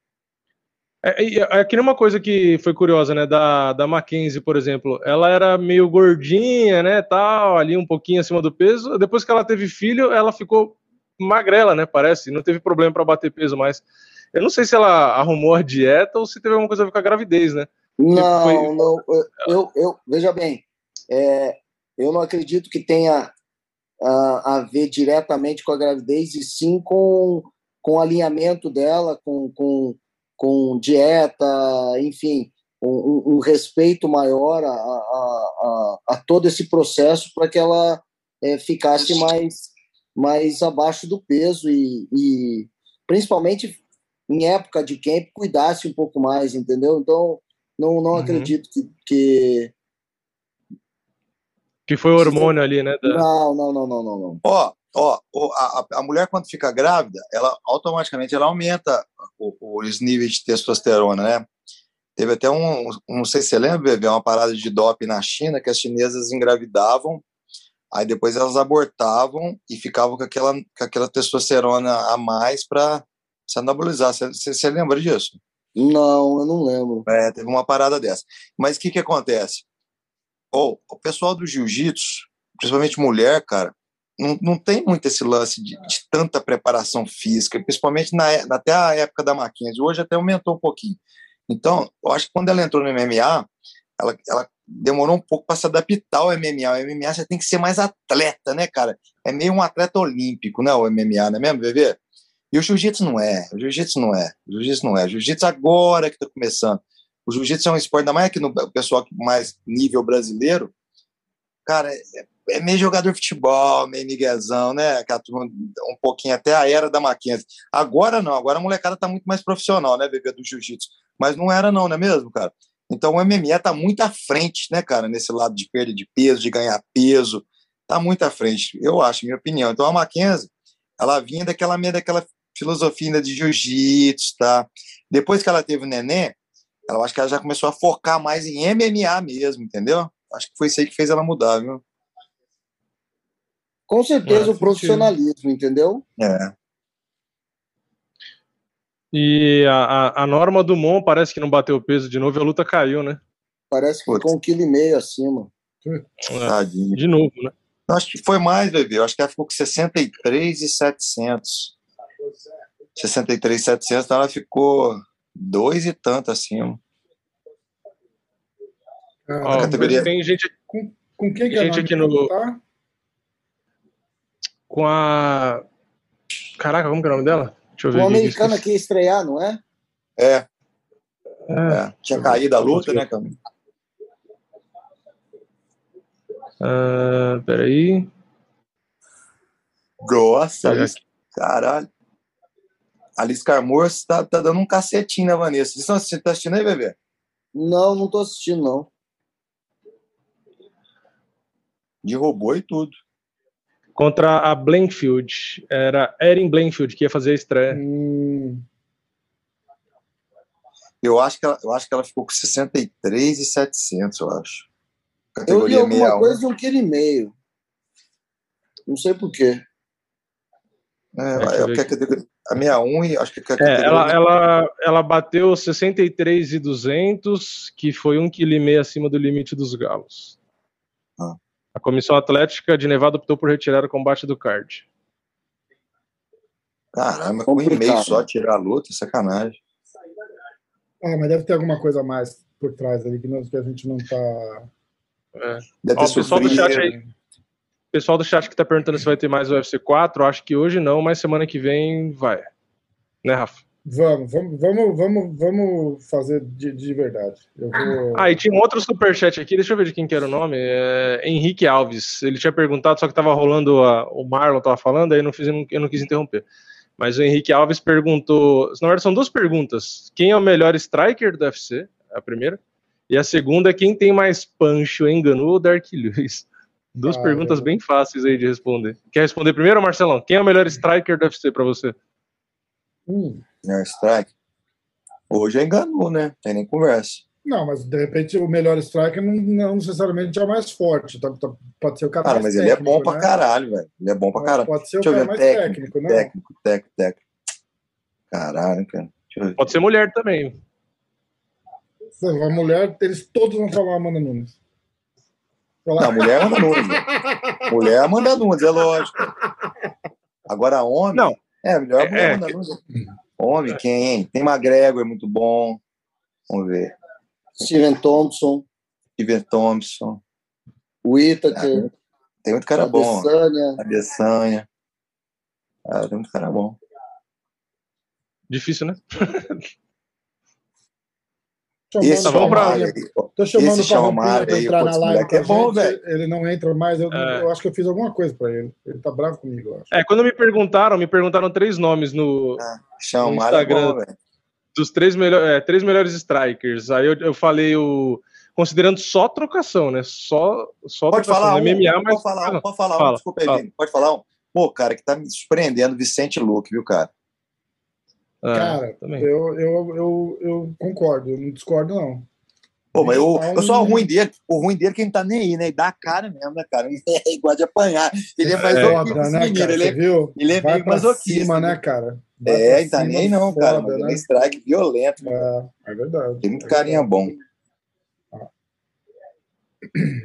É, é, é que uma coisa que foi curiosa, né, da, da Mackenzie, por exemplo, ela era meio gordinha, né, tal, ali um pouquinho acima do peso, depois que ela teve filho, ela ficou magrela, né, parece, não teve problema para bater peso mais. Eu não sei se ela arrumou a dieta ou se teve alguma coisa a ver com a gravidez, né? Não, foi... não, eu, eu, veja bem, é, eu não acredito que tenha a, a ver diretamente com a gravidez, e sim com, com o alinhamento dela, com, com, com dieta, enfim, um, um respeito maior a, a, a, a, todo esse processo para que ela é, ficasse mais, mais abaixo do peso e, e, principalmente em época de camp cuidasse um pouco mais, entendeu? Então não, não uhum. acredito que, que que foi o hormônio ali, né? Da... Não, não, não, não, não, não. Ó, ó, a, a mulher quando fica grávida, ela automaticamente ela aumenta os níveis de testosterona, né? Teve até um, não sei se você lembra, bebê, uma parada de doping na China que as chinesas engravidavam, aí depois elas abortavam e ficavam com aquela, com aquela testosterona a mais para se anabolizar. Você, lembra disso? Não, eu não lembro. É, teve uma parada dessa. Mas o que que acontece? oh, o pessoal do jiu-jitsu, principalmente mulher, cara, não, não tem muito esse lance de, de tanta preparação física, principalmente na, até a época da Mackenzie. Hoje até aumentou um pouquinho. Então, eu acho que quando ela entrou no MMA, ela, ela demorou um pouco para se adaptar ao MMA. O MMA você tem que ser mais atleta, né, cara? É meio um atleta olímpico, né, o MMA, não é mesmo, bebê? E o jiu-jitsu não é, o jiu-jitsu não é, o jiu-jitsu não é. O jiu-jitsu agora que está começando. O jiu-jitsu é um esporte, ainda mais aqui no pessoal mais nível brasileiro, cara, é, é meio jogador de futebol, meio miguezão, né? Um pouquinho até a era da Mackenzie. Agora não, agora a molecada tá muito mais profissional, né, bebê, do jiu-jitsu. Mas não era não, não é mesmo, cara? Então o MMA tá muito à frente, né, cara, nesse lado de perda de peso, de ganhar peso, tá muito à frente, eu acho, minha opinião. Então a Mackenzie, ela vinha daquela daquela filosofia de jiu-jitsu, tá? Depois que ela teve o neném, ela acho que ela já começou a focar mais em MMA mesmo, entendeu? Acho que foi isso aí que fez ela mudar, viu? Com certeza é, o profissionalismo, entendeu? É. E a, a, a norma do Mon parece que não bateu peso de novo e a luta caiu, né? Parece que ficou um quilo e meio acima. É, de novo, né? Acho que foi mais, bebê. Acho que ela ficou com 63 e 700. 63 e 700, então ela ficou dois e tanto acima. Ah, categoria... Tem gente, com, com quem que é gente aqui no. Tá? Com a. Caraca, como que é o nome dela? Deixa eu ver. Uma americana que ia estrear, não é? É. é. é. Tinha caído a luta, né, Camilo? Uh, peraí. Nossa, caralho. Alice Carmor tá, tá dando um cacetinho na Vanessa. Vocês estão assistindo, tá assistindo aí, bebê? Não, não tô assistindo, não. Derrubou e tudo. Contra a Blankfield. Era Erin Blankfield que ia fazer a estreia. Hum. Eu acho, que ela, eu acho que ela ficou com 63 e 700, eu acho. Categoria eu li alguma coisa de um quilo e meio. Não sei porquê. É, é, é, categoria, a 61, acho que a é, ela, ela, ela bateu 63,200, que foi um quilo e meio acima do limite dos galos. Ah. A Comissão Atlética de Nevada optou por retirar o combate do card. Caramba, com um e-mail só tirar a luta, sacanagem. Ah, mas deve ter alguma coisa a mais por trás ali que, que a gente não tá. É. Deve Ó, ter o pessoal do chat aí, pessoal do chat que está perguntando se vai ter mais o UFC 4, acho que hoje não, mas semana que vem vai. Né, Rafa? Vamos, vamos, vamos, vamos, vamos fazer de, de verdade. Vou... Ah, e tinha um outro superchat aqui, deixa eu ver de quem que era o nome. É Henrique Alves. Ele tinha perguntado, só que estava rolando a, o Marlon estava falando, aí eu não, fiz, eu não, eu não quis interromper. Mas o Henrique Alves perguntou. Na verdade, são duas perguntas. Quem é o melhor striker do UFC? A primeira. E a segunda é quem tem mais pancho, Enganu ou Dark Lewis? Duas ah, perguntas é. bem fáceis aí de responder. Quer responder primeiro, Marcelão? Quem é o melhor striker do UFC para você? Hum. Melhor striker? Hoje é enganou, né? Tem nem conversa. Não, mas de repente o melhor striker não, não necessariamente é o mais forte. Tá, tá, pode ser o cara, cara mais mas técnico, ele é bom pra né? caralho, velho. Ele é bom pra caralho. Pode ser o cara mais técnico, técnico, né? Técnico, técnico, técnico. Caralho, cara. Pode ser mulher também. A mulher, eles todos vão falar Amanda Nunes. Não, mulher é Amanda Nunes. mulher é Amanda Nunes, é lógico. Agora, homem. Não. É, melhor mulher é, Amanda Nunes. Homem, quem? Tem McGregor, é muito bom. Vamos ver. Steven Thompson. Steven Thompson. O Itaker. Tem muito cara bom. A Adesanya. Ah, tem muito cara bom. Difícil, né? Esse tá bom pra... Tô chamando esse o Palmeiras para entrar na live. É bom, velho. Ele não entra mais. Eu, é. eu, acho que eu fiz alguma coisa para ele. Ele tá bravo comigo, eu acho. É, quando me perguntaram, me perguntaram três nomes no, ah, no Instagram. É bom, dos três, melhor, é, três melhores strikers. Aí eu, eu falei o. Considerando só trocação, né? Só, só pode trocação. Falar um, MMA, mas. Pode falar um, pode falar fala, um, desculpa aí, fala. Pode falar um. Pô, cara, que tá me surpreendendo, Vicente Luque, viu, cara? É, cara, eu, eu, eu, eu concordo, eu não discordo, não. Pô, mas eu, eu sou o ruim dele. O ruim dele é que ele não tá nem aí, né? Ele dá a cara mesmo, né, cara? Ele é igual de apanhar. Ele é mais é, foda, né, menino. Ele é, viu? Ele é Vai meio cima, né, cara? Vai é, não tá nem aí não, foda, cara. Mas né? ele é strike violento. É, é verdade. Tem muito carinha bom.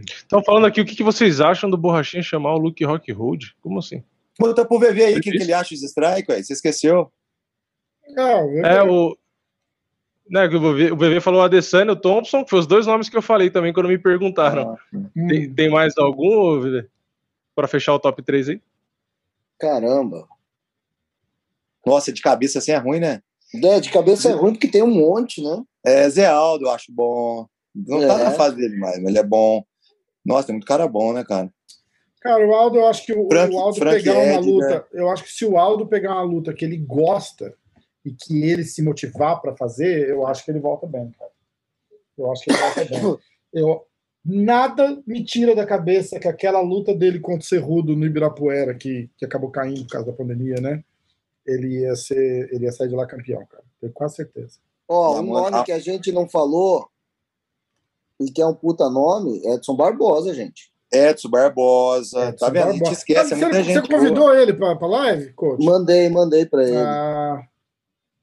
Estão falando aqui o que, que vocês acham do Borrachinha chamar o Luke Rock Road? Como assim? Conta pro VV aí o que, que ele acha dos strike, aí. Você esqueceu? Não, é o. Né, o VV falou Adesanya e o Thompson, que foi os dois nomes que eu falei também quando me perguntaram. Ah, tem, tem, mais algum, para fechar o top 3 aí? Caramba. Nossa, de cabeça assim é ruim, né? É, de cabeça é ruim porque tem um monte, né? É, Zé Aldo, eu acho bom. Não é. tá na fase dele mais, mas ele é bom. Nossa, tem muito cara bom, né, cara? Cara, o Aldo, eu acho que o, Frank, o Aldo Frank pegar Ed, uma luta. Né? Eu acho que se o Aldo pegar uma luta que ele gosta, e que ele se motivar para fazer, eu acho que ele volta bem, cara. Eu acho que ele volta bem. Eu, nada me tira da cabeça que aquela luta dele contra o Cerrudo no Ibirapuera, que, que acabou caindo por causa da pandemia, né? Ele ia, ser, ele ia sair de lá campeão, cara. Tenho quase certeza. Ó, oh, um nome que a gente não falou e que é um puta nome, Edson Barbosa, gente. Edson Barbosa, Edson tá vendo? Barbosa. A gente esquece, você, muita gente. Você convidou boa. ele pra, pra live, coach? Mandei, mandei pra ele. Ah,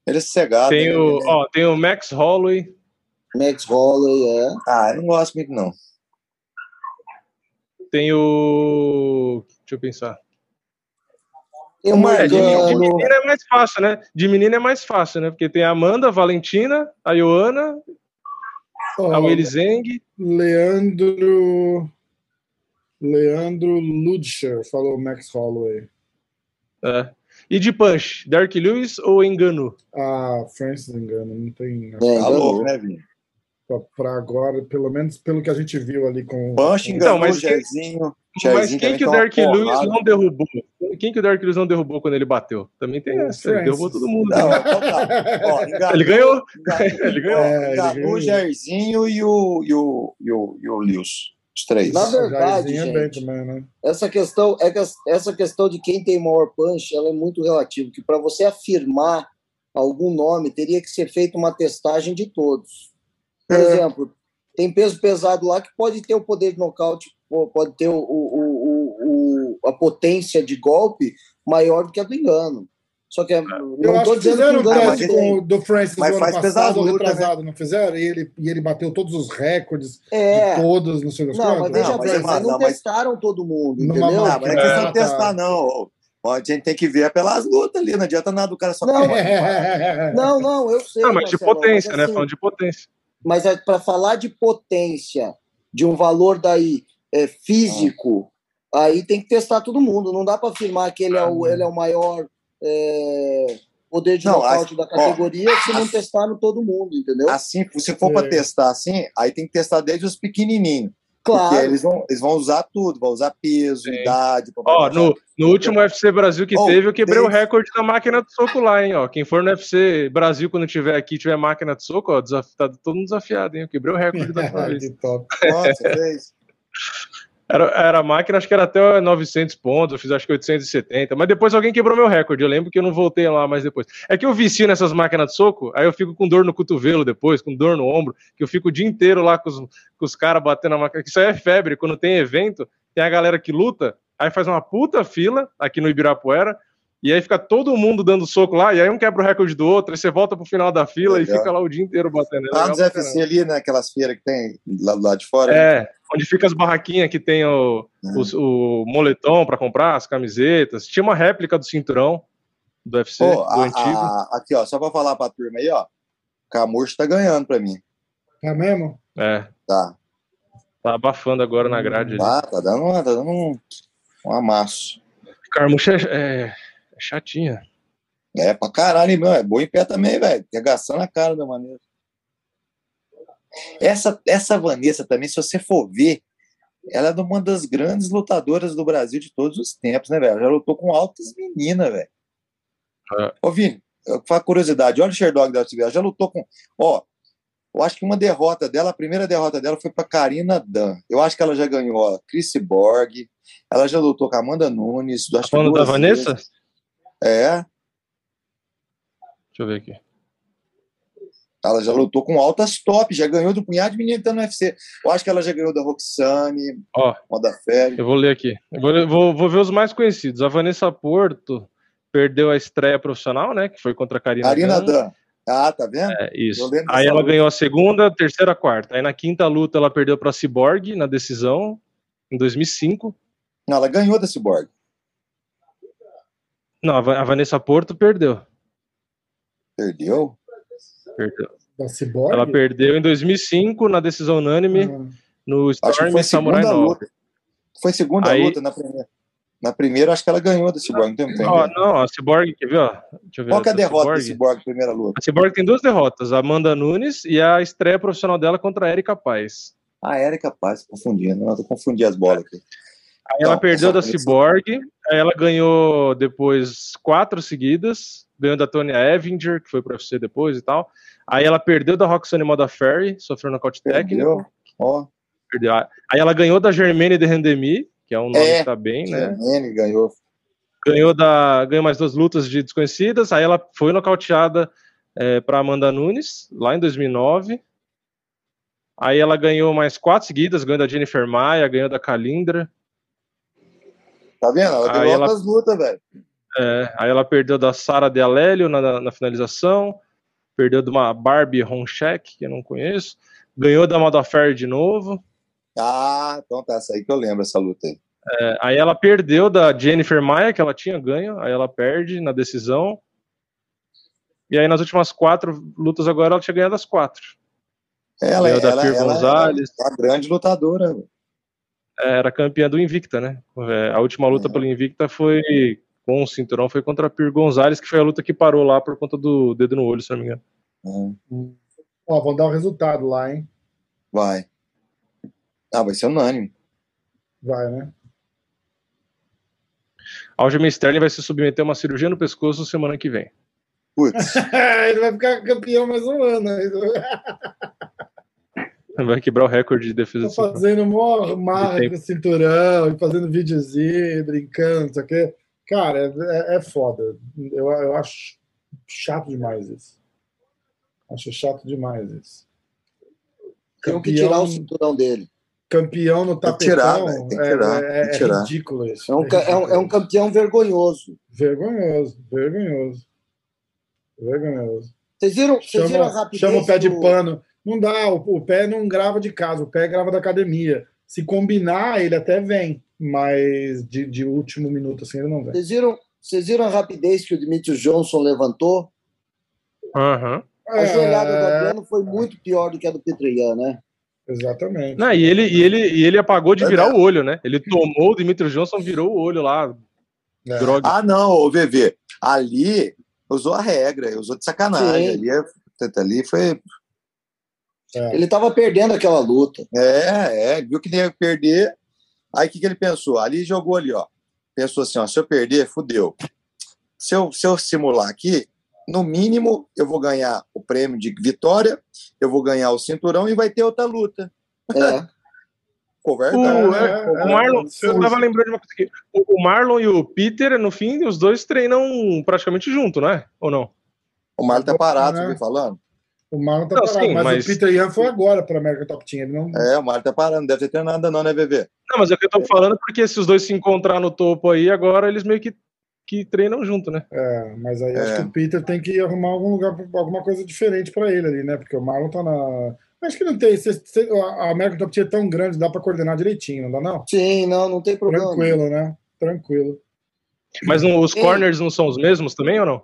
ele é sossegado. Tem, né? o, ó, tem o Max Holloway. Max Holloway, é. Ah, eu não gosto muito, não. Tem o. Deixa eu pensar. Tem o é, de, de, menina é mais fácil, né? De menina é mais fácil, né? Porque tem a Amanda, a Valentina, a Ioana, oh, a Willy Zeng. Leandro. Leandro Ludscher falou Max Holloway. É. E de punch, Dark Lewis ou Engano? Ah, Francis Engano, não tem. É, tá louco, né, Vinho? Para agora, pelo menos pelo que a gente viu ali com. Punch, então, mas Jairzinho. Mas quem que o Dark Lewis não derrubou? Quem que o Dark Lewis não derrubou quando ele bateu? Também tem essa. Ele derrubou todo mundo. Não, então tá. Ó, enganou, ele ganhou. ele ganhou. É, enganou o Jairzinho e o, e o, e o, e o Lewis. Os três. Na verdade, gente, também, né? essa questão é que essa questão de quem tem maior punch, ela é muito relativa, que para você afirmar algum nome, teria que ser feita uma testagem de todos. Por é. exemplo, tem peso pesado lá que pode ter o poder de nocaute, pode ter o, o, o, o a potência de golpe maior do que a do engano. Só que é, eu acho que fizeram um teste com, do Francis mas no ano passado, né? retrasado, não fizeram? E ele, e ele bateu todos os recordes é. de todos, não sei das Não, mas veja bem, mas não, testaram todo mundo, entendeu? Não, mas é questão de testar, não. a gente tem que ver pelas lutas ali, não adianta nada do cara só Não, não, não, eu sei. Não, mas de potência, mas, né? Assim, Falando de potência. Mas é para falar de potência, de um valor daí é, físico, ah. aí tem que testar todo mundo. Não dá para afirmar que ele é o, ele é o maior é, poder de não, nocaute da categoria ó, se não testar no todo mundo, entendeu? Assim, se for é. para testar assim, aí tem que testar desde os pequenininhos. Claro. Porque eles vão, eles vão usar tudo, vão usar peso, Sim. idade. Ó, no, no último UFC Brasil que oh, teve, eu quebrei desde... o recorde da máquina de soco lá, hein? Ó, quem for no UFC Brasil quando tiver aqui tiver máquina de soco, ó, desaf... tá todo mundo desafiado, hein? Eu quebrei o recorde da vez. que top. Nossa, fez. Era, era a máquina, acho que era até 900 pontos, eu fiz acho que 870, mas depois alguém quebrou meu recorde, eu lembro que eu não voltei lá mais depois. É que eu vici nessas máquinas de soco, aí eu fico com dor no cotovelo depois, com dor no ombro, que eu fico o dia inteiro lá com os, com os caras batendo na máquina, isso aí é febre, quando tem evento, tem a galera que luta, aí faz uma puta fila aqui no Ibirapuera, E aí fica todo mundo dando soco lá, e aí um quebra o recorde do outro, aí você volta pro final da fila Legal. e fica lá o dia inteiro batendo. É lá nos FC ali, né? Aquelas feiras que tem lá do lado de fora. É, né? Onde fica as barraquinhas que tem o, uhum. o, o moletom para comprar, as camisetas. Tinha uma réplica do cinturão do UFC, Pô, do a, antigo. A, aqui, ó, só para falar pra turma aí, ó. Camurcho tá ganhando pra mim. É mesmo? É. Tá. Tá abafando agora na grade. Tá, tá dando, tá dando um, um amasso. Carmuxa é, é, é chatinha. É, pra caralho, meu. É bom em pé também, velho. Regaçando a cara da maneira. Essa, essa Vanessa também, se você for ver, ela é uma das grandes lutadoras do Brasil de todos os tempos, né, velho? Ela já lutou com altas meninas, velho. É. Ô, Vini, uma curiosidade, olha o Sherdog da ela já lutou com. Ó, eu acho que uma derrota dela, a primeira derrota dela foi para Karina Dan. Eu acho que ela já ganhou a Chris Borg, ela já lutou com a Amanda Nunes. Tá falando da Vanessa? Vezes. É. Deixa eu ver aqui. Ela já lutou com altas top, já ganhou do punhado de menino que tá no UFC. Eu acho que ela já ganhou da Roxane, Ó, Moda Félix. Eu vou ler aqui. Eu vou, vou, vou, ver os mais conhecidos. A Vanessa Porto perdeu a estreia profissional, né? Que foi contra a Karina, Karina Dan. Dan. Ah, tá vendo? É, isso. Aí ela luta. ganhou a segunda, terceira, quarta. Aí na quinta luta ela perdeu para Cyborg na decisão, em 2005. Não, ela ganhou da Cyborg. Não, a Vanessa Porto perdeu. Perdeu? Perdeu. Da Cyborg? Ela perdeu em 2005 na decisão unânime ah. no Storm Samurai 9. Foi segunda Aí... luta na primeira. Na primeira, acho que ela ganhou da Cyborg, não tem. Não, não, a Cyborg, quer ver? Ó, deixa eu ver Qual que é a derrota Cyborg? da Cyborg, primeira luta? A Cyborg tem duas derrotas, a Amanda Nunes e a estreia profissional dela contra a Erika Paz. Ah, Erika Paz, confundindo, eu confundi as bolas aqui. Aí ela perdeu da Cyborg, aí ela ganhou depois quatro seguidas, ganhou da Tony Evinger, que foi pro UFC depois e tal. Aí ela perdeu da Roxane Modafferi, sofreu nocaute técnico. Ó. Perdeu. Aí ela ganhou da Germaine de Rendemi, que é um nome é, que tá bem, né? Germaine ganhou. Ganhou, da, ganhou mais duas lutas de desconhecidas, aí ela foi nocauteada é, para Amanda Nunes, lá em 2009. Aí ela ganhou mais quatro seguidas, ganhou da Jennifer Maia, ganhou da Kalindra. Tá vendo? Ela ganhou outras lutas, velho. É, aí ela perdeu da Sara de Alélio na, na, finalização, perdeu de uma Barbie Ronchek, que eu não conheço, ganhou da Modafer de novo. Ah, então tá, essa aí que eu lembro, essa luta aí. É, aí ela perdeu da Jennifer Maia, que ela tinha ganho, aí ela perde na decisão. E aí nas últimas quatro lutas agora ela tinha ganhado as quatro. Ela, ela, ela, ela é uma grande lutadora. É, era campeã do Invicta, né? É, a última luta é. pelo Invicta foi com o cinturão foi contra a Pir Gonzalez, que foi a luta que parou lá por conta do dedo no olho, se não me engano. Uhum. Ó, vão dar o resultado lá, hein? Vai. Ah, vai ser unânime. Vai, né? Aljamain Sterling vai se submeter a uma cirurgia no pescoço semana que vem. Putz. Ele vai ficar campeão mais um ano. Vai quebrar o recorde de defesa. Tô fazendo mó marra com o cinturão, e fazendo videozinho, brincando, não sei o quê. Cara, é, é foda. Eu, eu acho chato demais isso. Acho chato demais isso. Tem que tirar o cinturão dele. Campeão no tapetão tem que tirar, tem que tirar, é, é, tirar. é ridículo isso. É um, é, um, é um campeão vergonhoso. Vergonhoso, vergonhoso. Vergonhoso. Vocês viram, vocês chama, viram a rapidez Chama o pé de pano. Não dá, o, o pé não grava de casa, o pé grava da academia. Se combinar, ele até vem mas de, de último minuto assim ele não vem. Vocês viram, vocês viram a rapidez que o Demetrius Johnson levantou? Uhum. A joelhada é... do Adriano foi muito pior do que a do Petrian, né? Exatamente. Não, e, ele, e, ele, e ele apagou de virar o olho, né? Ele tomou o Demetrius Johnson, virou o olho lá. É. Ah, não, o VV. Ali usou a regra, usou de sacanagem. Ali, é, ali foi. É. Ele estava perdendo aquela luta. É, é, viu que nem ia perder, Aí o que, que ele pensou? Ali jogou ali, ó. Pensou assim, ó, se eu perder, fudeu. Se eu, se eu simular aqui, no mínimo eu vou ganhar o prêmio de vitória, eu vou ganhar o cinturão e vai ter outra luta. É. o, é, é, o Marlon, eu tava lembrando de uma coisa aqui. O, Marlon e o Peter, no fim, os dois treinam praticamente junto, não é? Ou não? O Marlon tá parado, você falando? O Marlon tá não, parado, sim, mas, mas, o Peter Ian foi agora para América Top Team. Ele não... É, o Marlon tá parando, não deve ter treinado não, né, bebê? Não, mas é o que eu tô falando, porque se os dois se encontrar no topo aí, agora eles meio que que treinam junto, né? É, mas aí é. acho que o Peter tem que arrumar algum lugar, alguma coisa diferente para ele ali, né? Porque o Marlon tá na. Acho que não tem. a American Top Team é tão grande, dá para coordenar direitinho, não dá não? Sim, não, não tem problema. Tranquilo, né? Tranquilo. Mas não, os corners não são os mesmos também ou não?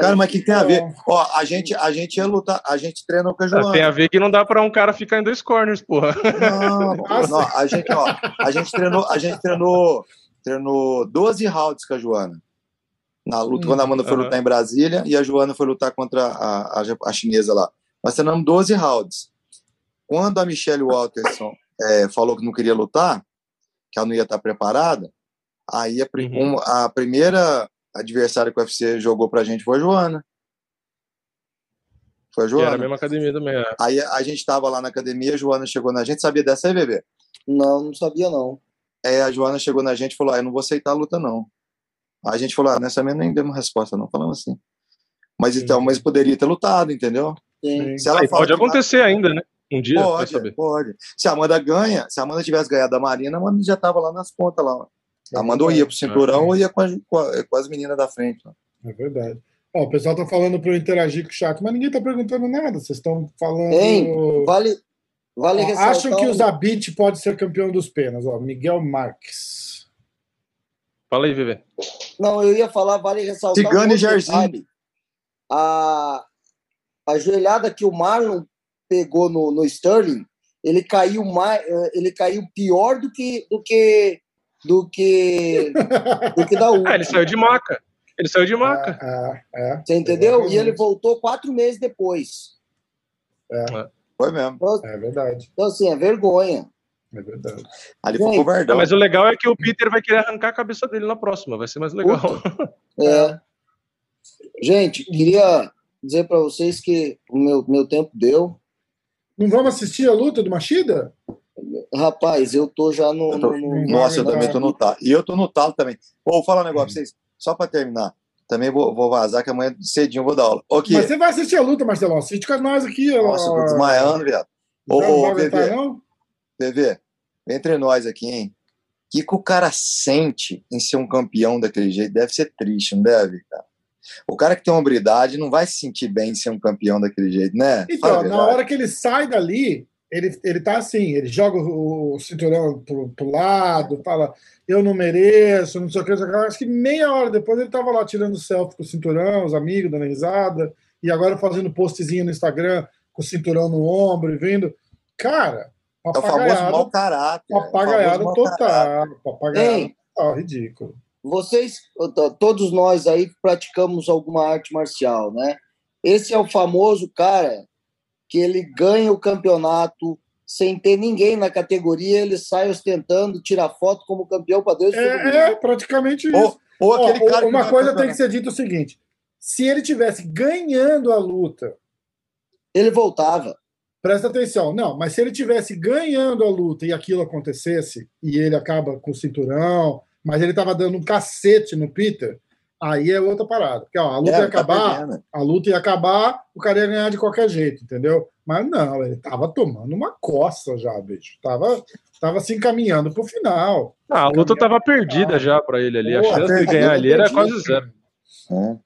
Cara, mas o que tem a ver? Ó, a gente, a gente ia lutar, a gente treinou com a Joana. Tem a ver que não dá para um cara ficar em dois corners, porra. Não, não, a gente, ó, a gente treinou, a gente treinou, treinou 12 rounds com a Joana. Na luta, hum, quando a Amanda foi uh -huh. lutar em Brasília e a Joana foi lutar contra a, a, a chinesa lá. Nós treinamos 12 rounds. Quando a Michelle Walterson é, falou que não queria lutar, que ela não ia estar preparada, aí a, uhum. um, a primeira adversária que o UFC jogou pra gente foi a Joana. Foi a Joana. Que era a mesma academia também. É. Aí a gente tava lá na academia, a Joana chegou na gente. Sabia dessa aí, bebê? Não, não sabia não. É, a Joana chegou na gente e falou: ah, eu não vou aceitar a luta, não. Aí a gente falou: ah, nessa mesmo nem demos resposta, não. Falamos assim. Mas então, mas poderia ter lutado, entendeu? Sim. Se ela pode acontecer ainda, né? Um dia, pode, saber. pode. Se a Amanda ganha, se a Amanda tivesse ganhado a Marina, a Amanda já tava lá nas pontas lá. A Amanda ou ia pro cinturão é. ou ia com, a, com, as meninas da frente. É verdade. Ó, o pessoal tá falando para eu interagir com o chat, mas ninguém tá perguntando nada. Vocês estão falando. Hein, vale. vale Ó, acham que o Zabit pode ser campeão dos penas? Ó, Miguel Marques. Fala aí, Viver. Não, eu ia falar, vale ressaltar. Cigano um e Jairzinho. A, a joelhada que o Marlon pegou no, no Sterling, ele caiu mais, eh, ele caiu pior do que do que do que do que da última. É, ele saiu de maca. Ele saiu de maca. É, é, é. Você entendeu? e ele voltou quatro meses depois. É. Foi mesmo. Então, é verdade. Então, assim, é vergonha. É verdade. Ali foi covardão. Mas o legal é que o Peter vai querer arrancar a cabeça dele na próxima. Vai ser mais legal. É. Gente, queria dizer para vocês que o meu, meu tempo deu. Não vamos assistir a luta do Machida? Rapaz, eu tô já no. Eu tô, no... Nossa, eu também tô no talo. E eu tô no talo também. Vou falar um negócio pra vocês, só pra terminar. Também vou, vou vazar, que amanhã cedinho eu vou dar aula. Okay. Mas você vai assistir a luta, Marcelão. Assiste com nós aqui. Nossa, eu tô desmaiando, viado. Ô, ô, PV, PV, entre nós aqui, hein? O que, que o cara sente em ser um campeão daquele jeito? Deve ser triste, não deve, cara? O cara que tem uma habilidade não vai se sentir bem em ser um campeão daquele jeito, né? Então, na hora que ele sai dali, ele, ele tá assim, ele joga o, cinturão pro, pro lado, fala, eu não mereço, não sei o que, acho que meia hora depois ele tava lá tirando selfie com o cinturão, os amigos dando risada, e agora fazendo postzinho no Instagram com o cinturão no ombro e vindo. Cara, é o famoso mau caráter. Papagaiada é total. Papagaiada total, ridículo. Vocês, todos nós aí praticamos alguma arte marcial, né? Esse é o famoso cara que ele ganha o campeonato sem ter ninguém na categoria, ele sai ostentando, tira foto como campeão para Deus. É, é, praticamente isso. Ou, ou aquele cara uma coisa tem que ser dita o seguinte: se ele tivesse ganhando a luta, ele voltava. Presta atenção, não, mas se ele tivesse ganhando a luta e aquilo acontecesse e ele acaba com o cinturão, mas ele estava dando um cacete no Peter, Aí é outra parada. Porque ó, a luta é, ia tá acabar, tá a luta ia acabar, o cara ia ganhar de qualquer jeito, entendeu? Mas não, ele tava tomando uma coça já, bicho. Tava, tava se encaminhando pro final. Ah, a luta tava perdida já para ele ali. Pô, a chance de ganhar ali era quase zero. É,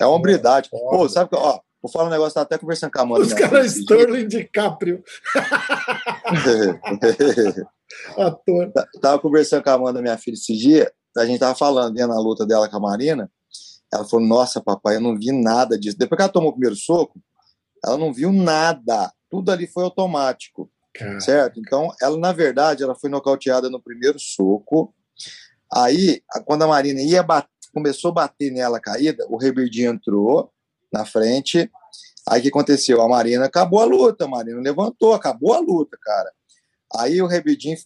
é uma hombridade. Pô, sabe que, ó, vou falar um negócio, tava até conversando com a Amanda. Os caras Sterling DiCaprio. Ator. Tava conversando com a Amanda, minha filha, esse dia a gente tava falando, vendo a luta dela com a Marina, ela falou, nossa, papai, eu não vi nada disso. Depois que ela tomou o primeiro soco, ela não viu nada. Tudo ali foi automático, certo? Então, ela, na verdade, ela foi nocauteada no primeiro soco. Aí, quando a Marina ia bater, começou a bater nela caída, o Rebirdi entrou na frente. Aí o que aconteceu? A Marina acabou a luta, a Marina levantou, acabou a luta, cara. Aí o Rebidinho,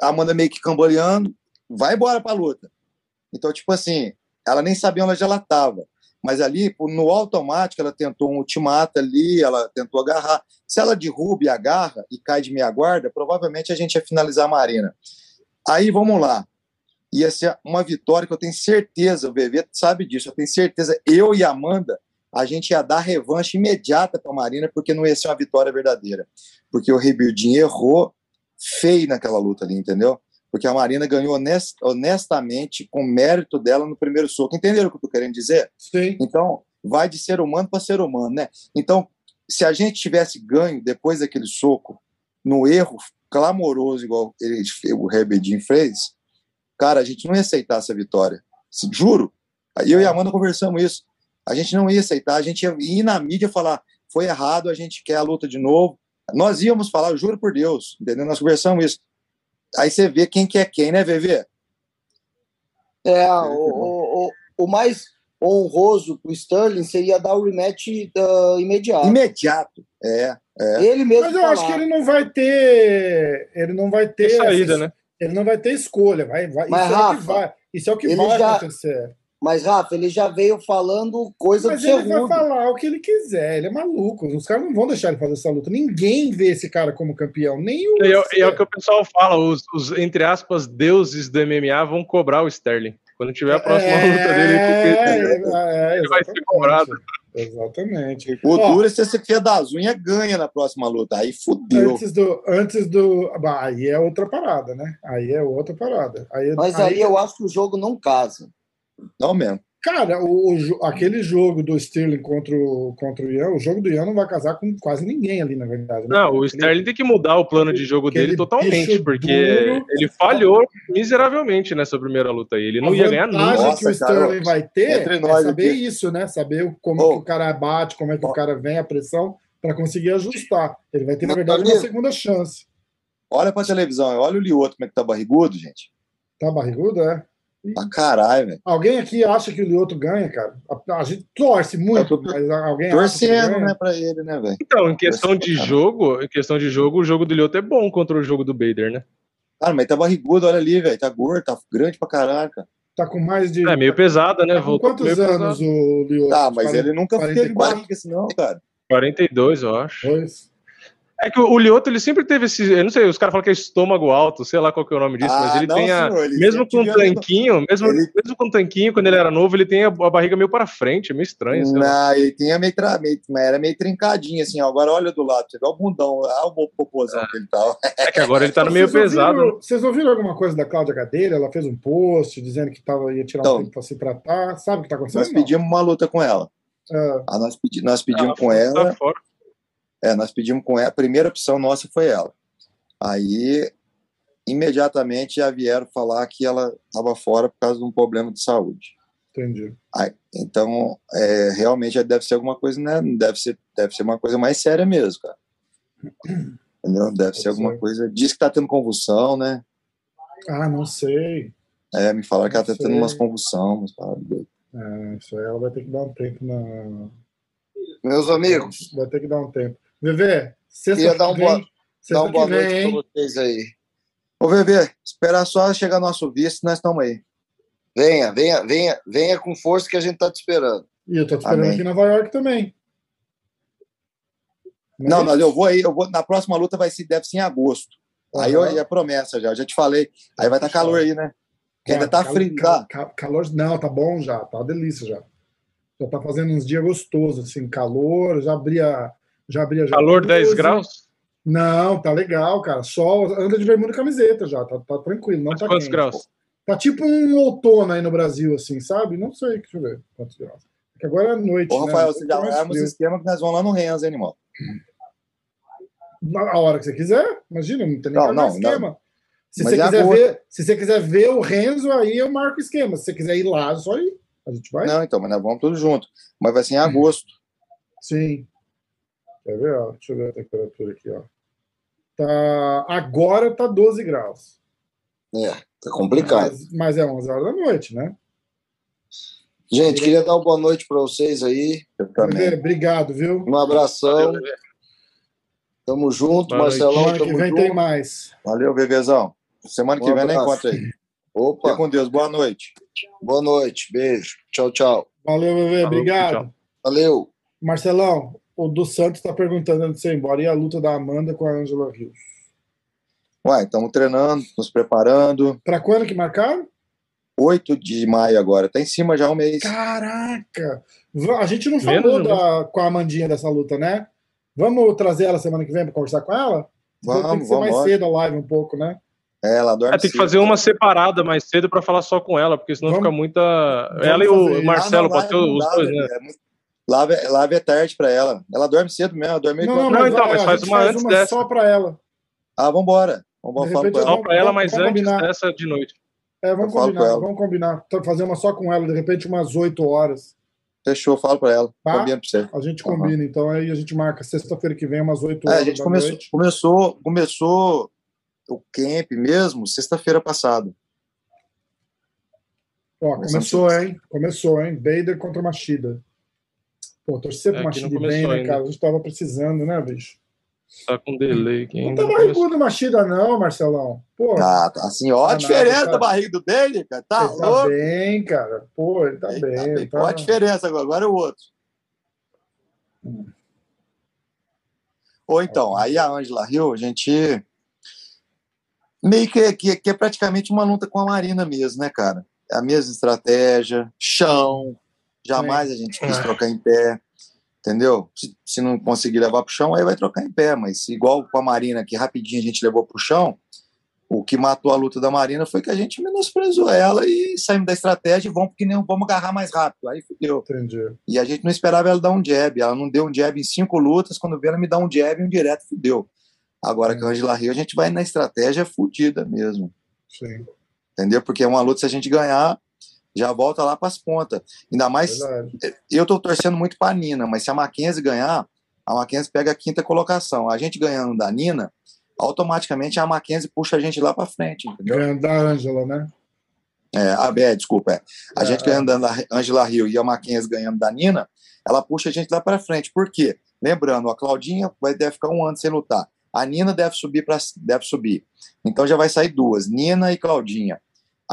a Amanda meio que cambaleando, vai embora para a luta. Então, tipo assim, ela nem sabia onde ela estava. Mas ali, no automático, ela tentou um ultimato ali, ela tentou agarrar. Se ela derruba e agarra e cai de meia guarda, provavelmente a gente ia finalizar a Marina. Aí, vamos lá. Ia ser uma vitória que eu tenho certeza, o VV sabe disso, eu tenho certeza, eu e a Amanda, a gente ia dar revanche imediata para a Marina, porque não ia ser uma vitória verdadeira. Porque o Ribeirinho errou feio naquela luta ali, entendeu? Porque a Marina ganhou honest, honestamente, com mérito dela no primeiro soco. Entenderam o que eu estou querendo dizer? Sim. Então, vai de ser humano para ser humano, né? Então, se a gente tivesse ganho depois daquele soco, no erro clamoroso, igual ele, o Rebedin fez, cara, a gente não ia aceitar essa vitória. Juro. Aí eu e a Amanda conversamos isso. A gente não ia aceitar, a gente ia ir na mídia falar, foi errado, a gente quer a luta de novo. Nós íamos falar, juro por Deus, entendeu? Nós conversamos isso. Aí você vê quem que é quem, né, VV? É, o, o, o mais honroso pro Sterling seria dar o rematch uh, imediato. Imediato, é. é. Ele mesmo. Mas eu falar. acho que ele não vai ter. Ele não vai ter. saída, né? Ele não vai ter escolha. Vai, vai, Mas, isso, Rafa, é o que vai, isso é o que vai já, acontecer. Mas, Rafa, ele já veio falando coisa Mas do ele segundo. vai falar o que ele quiser. Ele é maluco. Os caras não vão deixar ele fazer essa luta. Ninguém vê esse cara como campeão. Nem o. E é, e é o que o pessoal fala: os, os, entre aspas, deuses do MMA vão cobrar o Sterling. Quando tiver a próxima é, luta dele, é, ele vai ser cobrado. Exatamente. O duro é se esse fia das unhas ganha na próxima luta. Aí fudeu. Antes do. Antes do bah, aí é outra parada, né? Aí é outra parada. Aí, Mas aí, aí eu acho que o jogo não casa. Não mesmo. Cara, o, o, aquele jogo do Sterling contra o, contra o Ian, o jogo do Ian não vai casar com quase ninguém ali, na verdade. Né? Não, o Sterling tem que mudar o plano de jogo dele totalmente, porque duro, ele falhou miseravelmente nessa primeira luta aí. Ele não ia ganhar nada. A que o Sterling vai ter é saber aqui. isso, né? Saber como oh. que o cara bate, como é que oh. o cara vem, a pressão, para conseguir ajustar. Ele vai ter, na verdade, uma segunda chance. Olha pra televisão, olha o Lioto como é que tá barrigudo, gente. Tá barrigudo, é? Pra caralho, velho. Alguém aqui acha que o Lioto ganha, cara? A, a gente torce muito, mas alguém torcendo, né, pra ele, né, velho? Então, em questão de jogo, em questão de jogo, o jogo do Lioto é bom contra o jogo do Bader, né? Cara, mas tá barrigudo, olha ali, velho. Tá gordo, tá grande pra caralho, cara. Tá com mais de. É meio pesada, né? Tá com quantos anos pesado. o Lioto? Tá, mas 40, ele nunca 44. teve barriga assim, não, cara. 42, eu acho. Dois. É que o Lioto, ele sempre teve esse. Eu não sei, os caras falam que é estômago alto, sei lá qual que é o nome disso, ah, mas ele não, tem a. Senhor, ele mesmo com tanquinho, mesmo, ele... mesmo com tanquinho, quando ele era novo, ele tem a, a barriga meio para frente, é meio estranho. Não, ele tinha meio, meio. Era meio trincadinho, assim, ó. Agora olha do lado, você vê o bundão, olha o popozão é. que ele tá. É que agora ele tá no meio vocês pesado. Ouviram, vocês ouviram alguma coisa da Cláudia Gadeira? Ela fez um post dizendo que tava, ia tirar então, um tempo pra se tratar. Sabe o que tá acontecendo? Nós pedimos uma luta com ela. É. Ah, nós, pedi, nós pedimos ah, com ela. Tá fora. É, nós pedimos com ela, a primeira opção nossa foi ela. Aí, imediatamente, já vieram falar que ela estava fora por causa de um problema de saúde. Entendi. Aí, então, é, realmente deve ser alguma coisa, né? Deve ser, deve ser uma coisa mais séria mesmo, cara. Entendeu? Deve Pode ser alguma ser. coisa. Diz que tá tendo convulsão, né? Ah, não sei. É, me falaram que ela tá tendo umas convulsões. É, isso aí ela vai ter que dar um tempo na. Meus amigos. Vai ter que dar um tempo. Vevê, sexta Queria dar, um boa, dar uma boa noite para vocês aí. Ô, Vevê, esperar só chegar nosso visto, nós estamos aí. Venha, venha, venha, venha com força que a gente está te esperando. E eu tô te esperando Amém. aqui em Nova York também. Mas... Não, não, eu vou aí, eu vou, na próxima luta vai ser, deve ser em agosto. Uhum. Aí eu, é promessa já, eu já te falei. Aí vai estar tá calor aí, né? Porque ainda tá calor, frio, tá? Calor, não, tá bom já, tá uma delícia já. Já tá fazendo uns dias gostosos, assim, calor, já abria já abria já. Calor 10 graus? Não, tá legal, cara. Sol, anda de bermuda e camiseta já, tá, tá tranquilo. Não Mas tá quantos quente. graus? Tá tipo um outono aí no Brasil, assim, sabe? Não sei, deixa eu ver quantos graus. Porque agora é noite. Ô, né? Rafael, você já arma o esquema que nós vamos lá no Renz, animal. A hora que você quiser, imagina, não tem nem não, não, esquema. Não. Se você, quiser ver, se você quiser ver o Renzo, aí eu marco o esquema. Se você quiser ir lá, é só ir. A gente vai. Não, então, mas nós vamos todos juntos. Mas vai ser em agosto. Sim. Quer ver? Ó? Deixa eu ver a temperatura aqui. Ó. Tá, agora tá 12 graus. É, tá complicado. Mas, mas é 11 horas da noite, né? Gente, queria dar uma boa noite para vocês aí. Eu também. Obrigado, viu? Um abração. Valeu, tamo junto, boa Marcelão. Semana que vem junto. tem mais. Valeu, Bebezão. Semana um que vem nem encontro aí. Opa. Fique com Deus. Boa noite. Boa noite. Beijo. Tchau, tchau. Valeu, bebê. Obrigado. Valeu. Marcelão, o do Santos está perguntando antes de ir embora. E a luta da Amanda com a Angela Rios? Uai, estamos treinando, nos preparando. Para quando que marcaram? 8 de maio agora. Tá em cima já um mês. Caraca! A gente não falou Menos, da, com a Amandinha dessa luta, né? Vamos trazer ela semana que vem para conversar com ela? Vamos, Tem que ser vamos. mais cedo a live um pouco, né? É, ela dorme é, tem que fazer uma separada mais cedo para falar só com ela, porque senão Vamos- fica muita. vamos Ela e o Marcelo, Ah, não, pode ter os dois, né? é muito- Lá, é- lá é tarde pra ela. Ela dorme cedo mesmo, ela dorme Não, não. Não, mas, então, mas faz uma faz antes uma dessa. só pra ela. Ah, vambora. Vambora, De fala repente com ela. Só pra ela, Vamos- mas vamos antes combinar. dessa de noite. É, vamos Eu combinar, ela. vamos combinar. Fazer uma só com ela, de repente umas 8 horas. Fechou, falo pra ela. Tá. Combina pra você. A gente Aham. combina, então aí a gente marca sexta-feira que vem, umas 8 É, horas a gente da começou, noite. começou, começou o camp mesmo sexta-feira passada. Ó, começou, hein? Começou, hein? Bader contra Machida. Pô, torcer pro É, não Machida bem, né, cara? A gente tava precisando, né, bicho? Tá com delay aqui Não tá barrigudo Machida, não, Marcelão. Pô, Ah, tá assim, ó a Tá diferença nada, tá- da barriga do dele, cara. Tá ele tá louco? bem, cara. Pô, ele tá Ele bem. tá bem. tá- Qual a diferença agora? Agora é o outro. Ou então, aí a Angela Hill, a gente. Meio que, que, que é praticamente uma luta com a Marina mesmo, né, cara? É a mesma estratégia, chão. Jamais a gente quis É. trocar em pé, entendeu? Se, se não conseguir levar pro chão, aí vai trocar em pé. Mas igual com a Marina, que rapidinho a gente levou pro chão, o que matou a luta da Marina foi que a gente menosprezou ela e saímos da estratégia e vamos porque nem vamos agarrar mais rápido. Aí fudeu. Entendi. E a gente não esperava ela dar um jab. Ela não deu um jab em cinco lutas. Quando vê ela me dá um jab e um direto, fudeu. Agora com a Angela Rio, a gente vai na estratégia fudida mesmo. Sim, Entendeu? Porque é uma luta, se a gente ganhar, já volta lá para as pontas. Ainda mais, verdade. eu tô torcendo muito para a Nina, mas se a Mackenzie ganhar, a Mackenzie pega a quinta colocação. A gente ganhando da Nina, automaticamente a Mackenzie puxa a gente lá para frente, entendeu? Ganhando da Ângela, né? É, a é, desculpa, é. A É, gente ganhando da Angela Rio e a Mackenzie ganhando da Nina, ela puxa a gente lá para frente. Por quê? Lembrando, a Claudinha vai, deve ficar um ano sem lutar. A Nina deve subir para deve subir. Então já vai sair duas, Nina e Claudinha.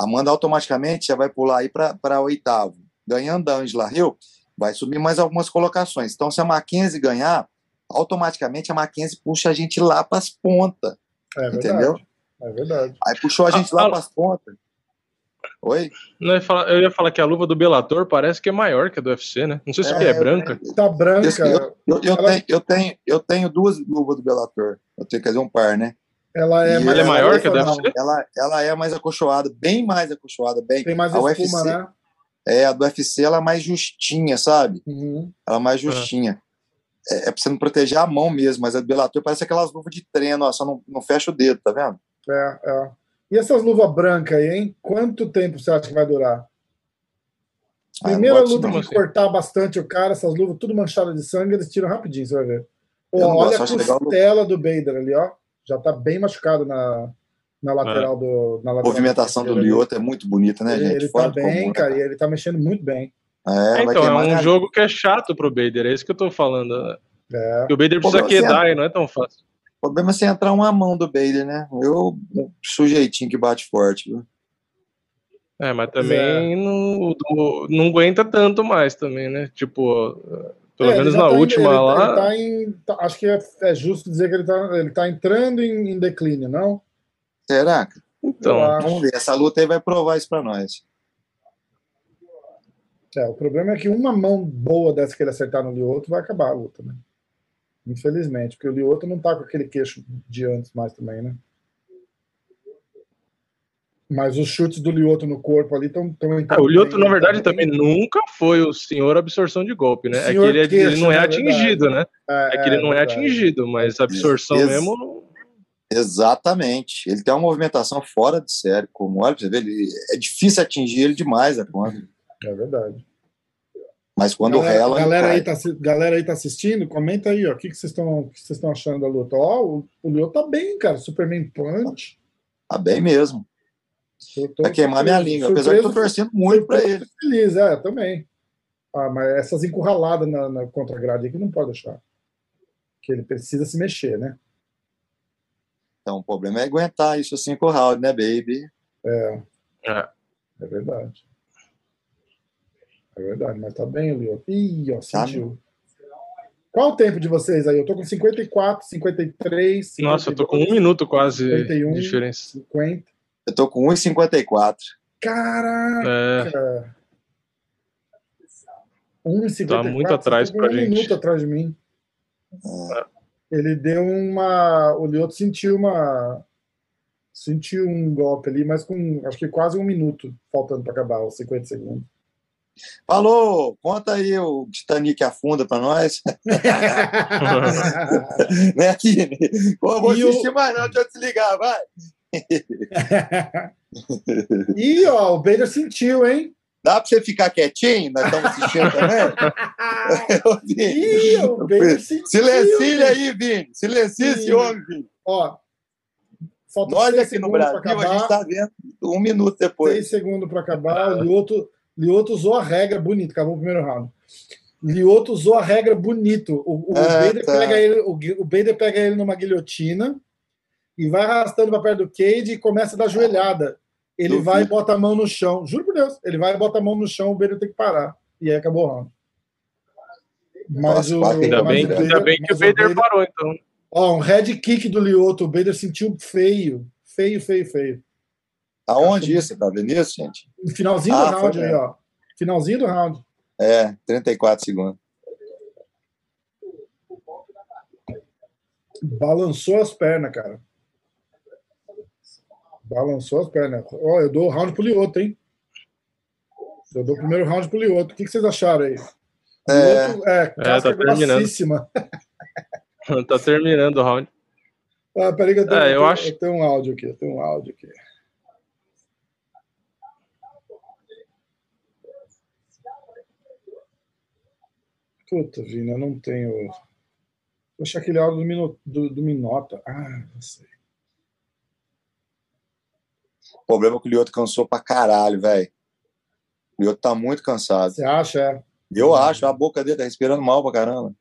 A Amanda automaticamente já vai pular aí para oitavo. Ganhando da Angela Hill, vai subir mais algumas colocações. Então, se a Mackenzie ganhar, automaticamente a Mackenzie puxa a gente lá para as pontas. É verdade. Entendeu? É verdade. Aí puxou a gente Ah, lá ah. para as pontas. Oi? Não, eu, ia falar, eu ia falar que a luva do Bellator parece que é maior que a do UFC, né? Não sei se É, é branca. Tá branca. Eu, eu, eu Ela- tenho, eu, tenho, eu tenho duas luvas do Bellator. Eu tenho que fazer um par, né? Ela é mais ela é maior que a. UFC? Ela, ela é mais acolchoada, bem mais acolchoada. Bem, Tem mais a espuma, UFC, né? É, a do UFC ela é mais justinha, sabe? Uhum. Ela é mais justinha. É, é pra você não proteger a mão mesmo, mas a do Bellator parece aquelas luvas de treino, ó, só não, não fecha o dedo, tá vendo? É, é. E essas luvas brancas aí, hein? Quanto tempo você acha que vai durar? Ah, Primeira gosto luta que cortar bastante o cara, essas luvas tudo manchadas de sangue, eles tiram rapidinho, você vai ver. Não olha gosto, a acho legal. costela do Bader ali, ó. Já tá bem machucado na, na lateral do. Na A lateral movimentação do. Lioto é muito bonita, né, Ele, gente? ele tá Fora do bem, comum, né, cara, e ele tá mexendo muito bem. É, É, então, é um jogo que é chato pro Bader, é isso que eu tô falando. né? É. O Bader precisa quedar e não é tão fácil. O problema é você entrar uma mão do Bader, né? Eu, sujeitinho que bate forte, viu? É, mas também não, não, não aguenta tanto mais também, né? Tipo, pelo É, menos na tá em- última ele, lá. Ele tá em, tá- acho que é, é justo dizer que ele tá, ele tá entrando em, em declínio, não? Será? Então, acho. Vamos ver. Essa luta aí vai provar isso pra nós. É, o problema é que uma mão boa dessa que ele acertar no Lioto vai acabar a luta, né? Infelizmente, porque o Lioto não tá com aquele queixo de antes mais também, né? Mas os chutes do Lioto no corpo ali estão Ah, o Lioto, na verdade, também nunca foi o senhor absorção de golpe, né? É que ele, é- queixo, ele não é né? atingido, né? É que ele não é verdade. atingido, mas a absorção Ex- mesmo. Exatamente. Ele tem uma movimentação fora de série. Como olha pra você ver, ele, é difícil atingir ele demais a conta. É verdade. Mas quando galera, rela. ele galera, cai. aí tá, galera aí tá assistindo, comenta aí, ó. O que que vocês estão que vocês estão achando da luta? Ó, o, o Lioto tá bem, cara. Superman Punch. Tá bem mesmo. Tô Vai queimar minha língua. Apesar que eu tô torcendo muito pra ele. feliz, é, também. Ah, mas essas encurraladas na, na contra-grade aqui não pode deixar. Que ele precisa se mexer, né? Então o problema é aguentar isso cinco rounds, né, baby? É, É. é verdade. É verdade, mas tá bem, Lioto. Ih, ó, Tá sentiu. Qual o tempo de vocês aí? Eu tô com 54, 53, Nossa, eu tô com um 52, minuto quase 51. de diferença. 50. Eu tô com 1,54. Caraca! É, 1,54. Tá muito atrás pra um gente. minuto atrás de mim. É. Ele deu uma. O Lioto sentiu uma. Senti um golpe ali, mas com acho que quase um minuto faltando para acabar, os 50 segundos. Falou, conta aí o Titanic afunda para nós. né, Kine? Pô, vou e assistir o... mais não, deixa eu desligar, vai. E ó, o Bader sentiu, hein? Dá para você ficar quietinho? Nós estamos assistindo também? Ih, o Bader sentiu. Silencia aí, Vini. Silencia esse homem, Vini. Ó, Falta Nós aqui no Brasil, a gente está vendo um minuto depois. Seis segundos para acabar. O Lioto, Lioto usou a regra bonito, acabou o primeiro round. Lioto usou a regra bonito. O, o, é, Bader, tá. pega ele, o, o Bader pega ele numa guilhotina e vai arrastando para perto do Cade e começa a dar joelhada. Ele vai e bota a mão no chão. Juro por Deus, ele vai e bota a mão no chão, o Bader tem que parar. E aí acabou o round. Mas Nossa, o, ainda, bem, Bader, ainda bem que o Bader, Bader parou, então. Ó, um head kick do Lioto. O Bader sentiu feio. Feio, feio, feio. Aonde isso? Tá vendo isso, gente? No finalzinho ah, do round aí, ó. Finalzinho do round. É, 34 segundos. Balançou as pernas, cara. Balançou as pernas. Ó, eu dou o round pro Lioto, hein? Eu dou o primeiro round pro Lioto. O que, que vocês acharam aí? É, Lioto, é, casca é, tá grossíssima. tá terminando o round. Ah, peraí que eu tenho, é, eu, eu, acho... eu tenho um áudio aqui, eu tenho um áudio aqui. Puta, Vina, eu não tenho. Poxa, aquele áudio do, Mino... do, do Minota. Ah, não sei. O problema é que o Lioto cansou pra caralho, velho. O Lioto tá muito cansado. Você acha? É? Eu acho, a boca dele tá respirando mal pra caramba.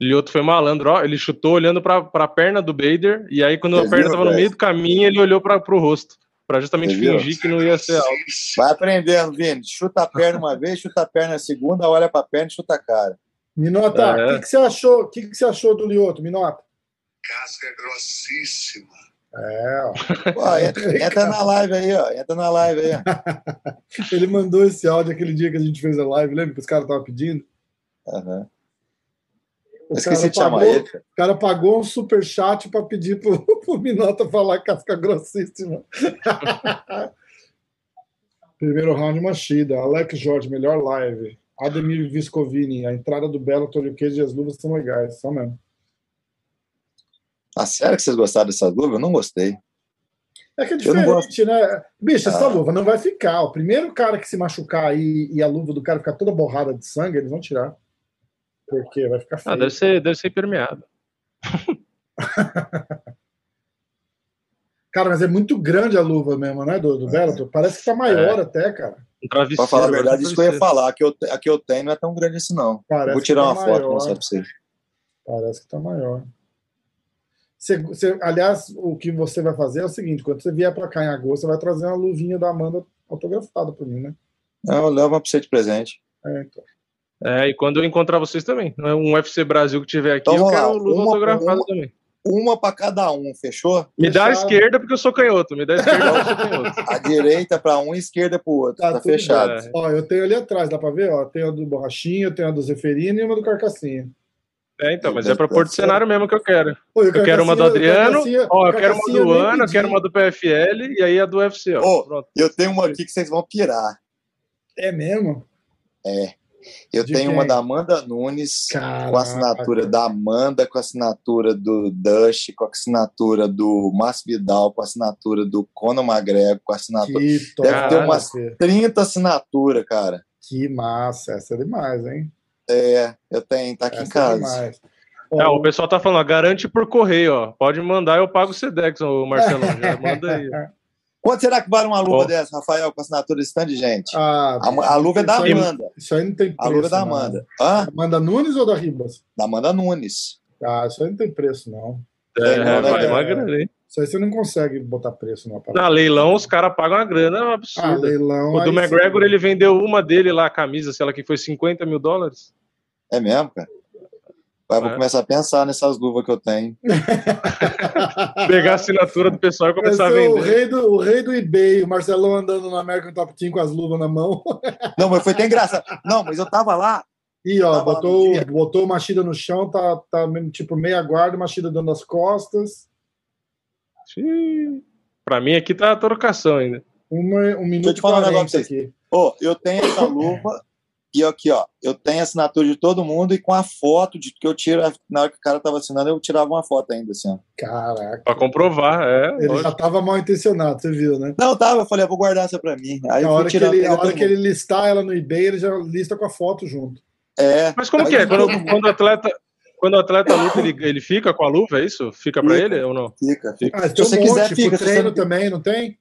Lioto foi malandro, ó. Ele chutou olhando para a perna do Bader, e aí, quando Você a perna estava no meio do caminho, ele olhou para o rosto, para justamente Você fingir viu? que não ia ser alto. Vai aprendendo, Vini. Chuta a perna uma vez, chuta a perna a segunda, olha para a perna e chuta a cara. Minota, o é. que, que, você achou? O que, que você achou do Lioto, Minota? Casca grossíssima. É, ó. Pô, entra, entra, na live aí, ó. Entra na live aí. ele mandou esse áudio aquele dia que a gente fez a live, lembra que os caras estavam pedindo? Aham. Uhum. O esqueci de chamar ele. O cara pagou um super chat para pedir pro, pro Minota falar casca grossíssima. Primeiro round, Machida. Alex Jorge, melhor live. Ademir Viscovini, a entrada do Belo, Tolho Queijo e as luvas são legais, são mesmo. Ah, sério que vocês gostaram dessa luva? Eu não gostei. É que é diferente, né? Bicho, essa ah. luva não vai ficar. O primeiro cara que se machucar e, e a luva do cara ficar toda borrada de sangue, eles vão tirar. Porque vai ficar feio. Ah, deve ser, deve ser permeado. cara, mas é muito grande a luva mesmo, né, do, do Bellator? Parece que tá maior é. até, cara. Um pra falar a verdade, isso que eu ia falar. A que eu, a que eu tenho não é tão grande assim, não. Parece Vou tirar tá uma maior. foto pra mostrar pra você. Parece que tá maior. Você, você, aliás, o que você vai fazer é o seguinte: quando você vier para cá em agosto, você vai trazer uma luvinha da Amanda autografada para mim, né? Não, eu levo uma pra você de presente. É, então. É, e quando eu encontrar vocês também. Né? Um UFC Brasil que tiver aqui, então, eu quero o Lula autografado uma, também. Uma para cada um, fechou? Me dá a esquerda porque eu sou canhoto. Me dá a esquerda porque eu sou canhoto. A direita para um e esquerda para o outro. Tá, tá fechado. É. Ó, eu tenho ali atrás, dá para ver? Ó, tem a do Borrachinha, tem a do Zeferino e uma do Carcassinha. É, então, mas é para pôr de cenário mesmo que eu quero. Pô, eu quero uma do Adriano, ó, eu quero uma do Ana, eu quero uma do PFL e aí a do UFC. Ó. Oh, eu tenho uma aqui que vocês vão pirar. É mesmo? É. Eu de tenho quem? uma da Amanda Nunes, Caraca. com a assinatura da Amanda, com a assinatura do Dush, com a assinatura do Márcio Vidal, com a assinatura do Conor McGregor, com a assinatura. Que Deve ter umas 30 assinaturas, cara. Que massa, essa é demais, hein? É, eu tenho, tá aqui essa em casa. É é, o pessoal tá falando, ó, garante por correio, ó. Pode mandar, eu pago o Sedex, o Marcelo. Já manda aí. Quanto será que vale uma luva oh. dessa, Rafael, com assinatura de stand, gente? Ah, a, a luva é da Amanda. Isso aí não tem preço. A luva é da Amanda. Hã? Amanda Nunes ou da Ribas? Da Amanda Nunes. Ah, isso aí não tem preço, não. É, é, é, vai, é, uma grana, hein? Isso aí você não consegue botar preço no Na leilão, os caras pagam uma grana absurda. Ah, leilão, o do McGregor, sim. ele vendeu uma dele lá, a camisa, sei lá, que foi 50 mil dólares. É mesmo, cara? Vai, vou é. começar a pensar nessas luvas que eu tenho. Pegar a assinatura do pessoal e começar a vender. O rei, do, o rei do eBay, o Marcelão andando no American Top Team com as luvas na mão. Não, mas foi até engraçado. Não, mas eu tava lá, Ih, ó, botou, botou o Machida no chão, tá, tá tipo meia guarda, Machida dando as costas. Pra mim aqui tá a trocação ainda. Uma, um minuto Deixa eu te falar um negócio pra vocês. Ô, eu tenho essa luva e aqui, ó, eu tenho a assinatura de todo mundo e com a foto de que eu tiro, na hora que o cara tava assinando, eu tirava uma foto ainda, assim, ó. Caraca. Pra comprovar, é. Ele lógico. já tava mal intencionado, você viu, né? Não, tava, eu falei, eu vou guardar essa pra mim. Aí na hora, que ele, a hora que ele listar ela no eBay, ele já lista com a foto junto. É. Mas como que é? Quando, quando o atleta. Quando o atleta luta, ele, ele fica com a luva, é isso? Fica pra ele ou não? Fica. fica. Ah, se você um quiser, fica. treino você... também, não tem?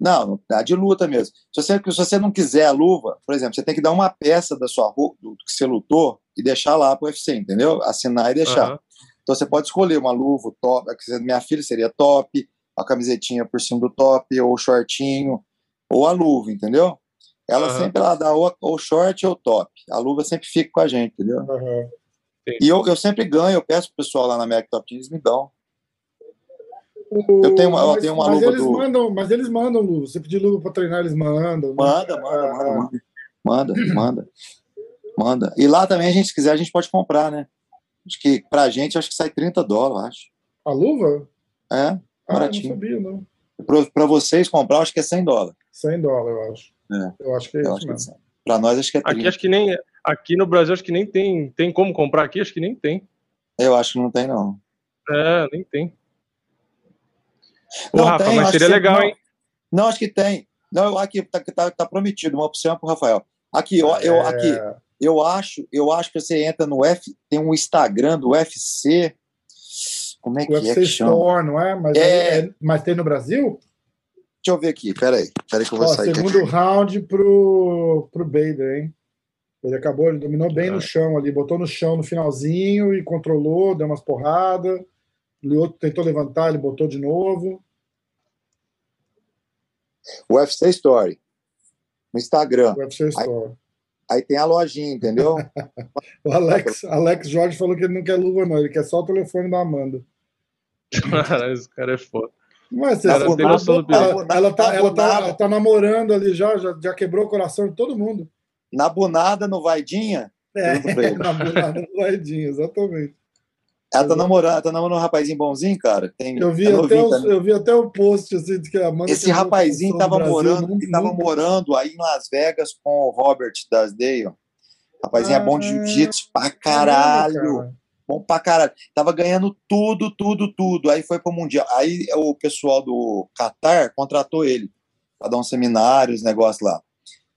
Não, tá de luta mesmo. Se você, se você não quiser a luva, por exemplo, você tem que dar uma peça da sua roupa, do que você lutou, e deixar lá pro UFC, entendeu? Assinar e deixar. Uhum. Então você pode escolher uma luva, top, minha filha seria top, a camisetinha por cima do top, ou o shortinho, ou a luva, entendeu? Ela uhum. sempre ela dá ou, ou short ou top. A luva sempre fica com a gente, entendeu? Uhum. E eu, eu sempre ganho, eu peço pro pessoal lá na Mac Top Teams, me dão. Eu tenho uma, eu tenho uma mas luva eles do... mandam, Mas eles mandam luva. Se pedir luva para treinar, eles mandam. Manda, manda, ah, manda, manda, manda, manda. E lá também, a gente, se quiser, a gente pode comprar, né? Acho que pra gente, acho que sai 30 dólares, acho. A luva? É, baratinho. Ah, não sabia, não. Pra, pra, vocês comprar, acho que é 100 dólares. 100 dólares, eu acho. É. Eu acho que é eu isso mesmo. É pra nós, acho que é 30. Aqui, acho que nem... Aqui no Brasil, acho que nem tem... Tem como comprar aqui? Acho que nem tem. Eu acho que não tem, não. É, nem tem. Ô, Rafa, tem, mas seria legal, não, hein? Não, acho que tem. Não, aqui tá, tá, tá prometido, uma opção pro Rafael. Aqui, eu, eu, é. aqui, eu acho, eu acho que você entra no F, tem um Instagram do UFC. Como é que UFC é que chama? Store, não é? Mas, é... é... mas tem no Brasil? Deixa eu ver aqui, peraí. Peraí que eu vou Ó, sair. Segundo aqui. round pro, pro Bader, hein? Ele acabou, ele dominou bem no é. chão ali, botou no chão no finalzinho e controlou, deu umas porradas. O outro tentou levantar, ele botou de novo. UFC Story. No Instagram. UFC Story. Aí, aí tem a lojinha, entendeu? o Alex, Alex Jorge falou que ele não quer luva, não. Ele quer só o telefone da Amanda. esse cara é foda. Mas ela, do ela, ela, tá, ela, tá, ela tá namorando ali já, já, já quebrou o coração de todo mundo. Na bunada, no Vaidinha? É, na bunada, no Vaidinha, exatamente. Ela tá namorando, tá namorando um rapazinho bonzinho, cara. Tem, eu, vi é até o, eu vi até o post assim, de que a Esse rapazinho tava Brasil, morando, tava morando aí em Las Vegas com o Robert Dasdale. Rapazinho ah, é bom de jiu-jitsu pra caralho. É, bom pra caralho. Tava ganhando tudo, tudo, tudo. Aí foi pro Mundial. Aí o pessoal do Qatar contratou ele pra dar uns seminários, negócio lá.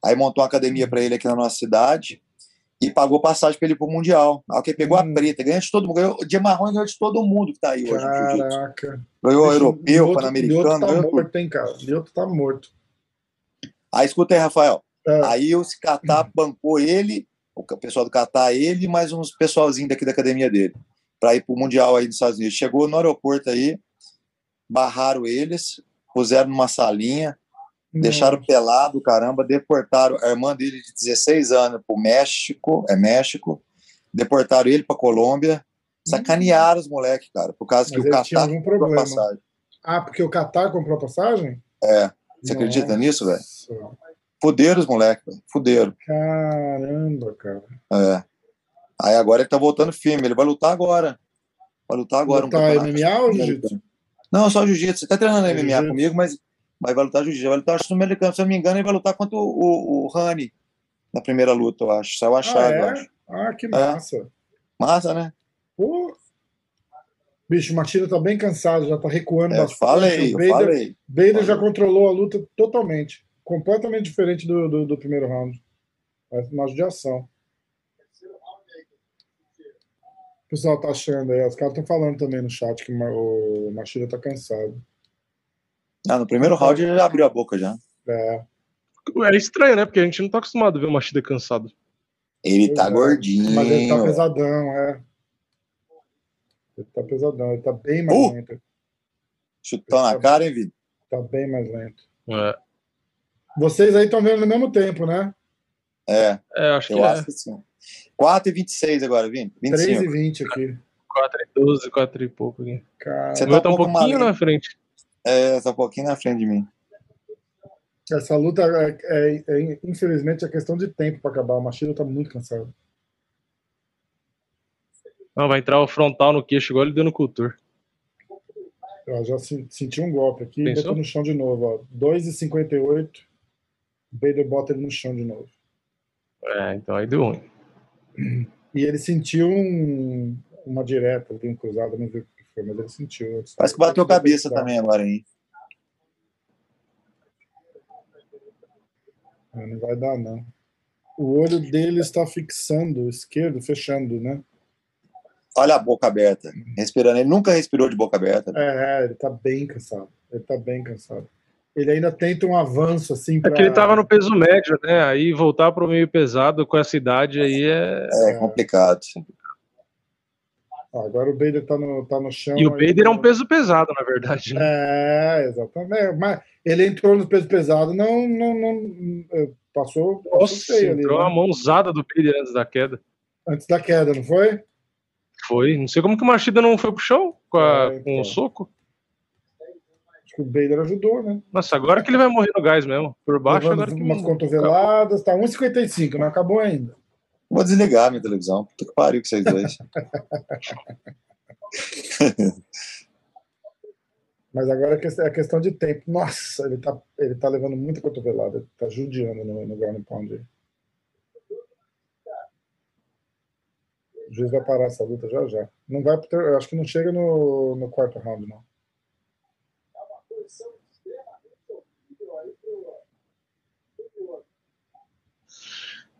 Aí montou uma academia para ele aqui na nossa cidade e pagou passagem para ele pro Mundial. Aí que pegou hum. a preta, ganhou de todo mundo, ganhou de marrom ganhou de todo mundo que tá aí hoje. Caraca. Ganhou o europeu, pan-americano. Tá morto, hein, cara? Lioto tá morto. Aí escuta aí, Rafael. É. Aí o Catar bancou ele, o pessoal do Catar, ele, mais uns pessoalzinho daqui da academia dele, para ir pro Mundial aí nos Estados Unidos. Chegou no aeroporto aí, barraram eles, puseram numa salinha, Deixaram pelado, caramba, deportaram a irmã dele de 16 anos para o México, é México, deportaram ele para Colômbia, sacanearam os moleques, cara, por causa Mas que o Catar comprou a passagem. Ah, porque o Catar comprou a passagem? É. Você Nossa. acredita nisso, velho? Fuderam os moleques, velho. Fuderam. Caramba, cara. É. Aí agora ele tá voltando firme, ele vai lutar agora. Vai lutar agora. Lutar um MMA ou jiu-jitsu? Não, só jiu-jitsu. Você tá treinando MMA comigo, mas mas vai lutar jiu-jitsu. Vai lutar sul-americano, se não me engano, ele vai lutar contra o, o, o Rani na primeira luta, eu acho. Saiu achado, ah, é? Ah, que massa. É. Massa, né? Pô. Bicho, o Machida tá bem cansado, já tá recuando é, bastante. Falei, o Bader, falei. Bader falei. já controlou a luta totalmente. Completamente diferente do, do, do primeiro round. Uma judiação. O pessoal tá achando aí, os caras estão falando também no chat que o Machida tá cansado. Ah, no primeiro round ele já abriu a boca já. É. É estranho, né? Porque a gente não tá acostumado a ver o Machida cansado. Ele tá é. gordinho. Mas ele tá pesadão, é. Ele tá pesadão, ele tá bem mais uh! lento. Chutão na tá cara, hein, Vitor? Tá bem mais lento. É. Vocês aí estão vendo no mesmo tempo, né? É. É, acho eu que acho é. que sim. 4 e 26 agora, Vini. 25. 3 e 20 aqui. 4 e 12, 4 e pouco aqui. Cara, Você tá, tá um pouquinho na frente. É, tá um pouquinho na frente de mim. Essa luta é, é, é infelizmente é questão de tempo para acabar. O Machida tá muito cansado. Não, vai entrar o frontal no queixo, igual ele deu no cultur. Eu já senti um golpe aqui e botou no chão de novo. Ó. 2,58. Bader bota ele no chão de novo. É, então aí deu ruim. E ele sentiu um, uma direta, tem um cruzado, não vi o que foi, mas ele sentiu. Parece que bateu cabeça também agora, hein? Ah, não vai dar, não. O olho dele está fixando, o esquerdo, fechando, né? Olha a boca aberta, respirando. Ele nunca respirou de boca aberta. É, ele está bem cansado. Ele está bem cansado. Ele ainda tenta um avanço assim. Pra... É que ele estava no peso médio, né? Aí voltar para o meio pesado com essa idade aí é. É complicado. Agora o Bader tá no, tá no chão. E o Bader é um peso pesado, na verdade. Né? É, exatamente. Mas ele entrou no peso pesado, não, não, não é, passou, passou Nossa, feio ali. Entrou né? uma mãozada do Bader antes da queda. Antes da queda, não foi? Foi. Não sei como que o Machida não foi pro chão com, a, é, então. com o soco. Acho que o Bader ajudou, né? Nossa, agora que ele vai morrer no gás mesmo. Por baixo, Levando agora que. Umas cotoveladas, tá 1,55, não acabou ainda. Vou desligar minha televisão. Puta que pariu com vocês dois. Mas agora é questão de tempo. Nossa, ele tá, ele tá levando muita cotovelada. Ele tá judiando no, no ground pound. O juiz vai parar essa luta já já. Não vai, eu acho que não chega no, no quarto round, não.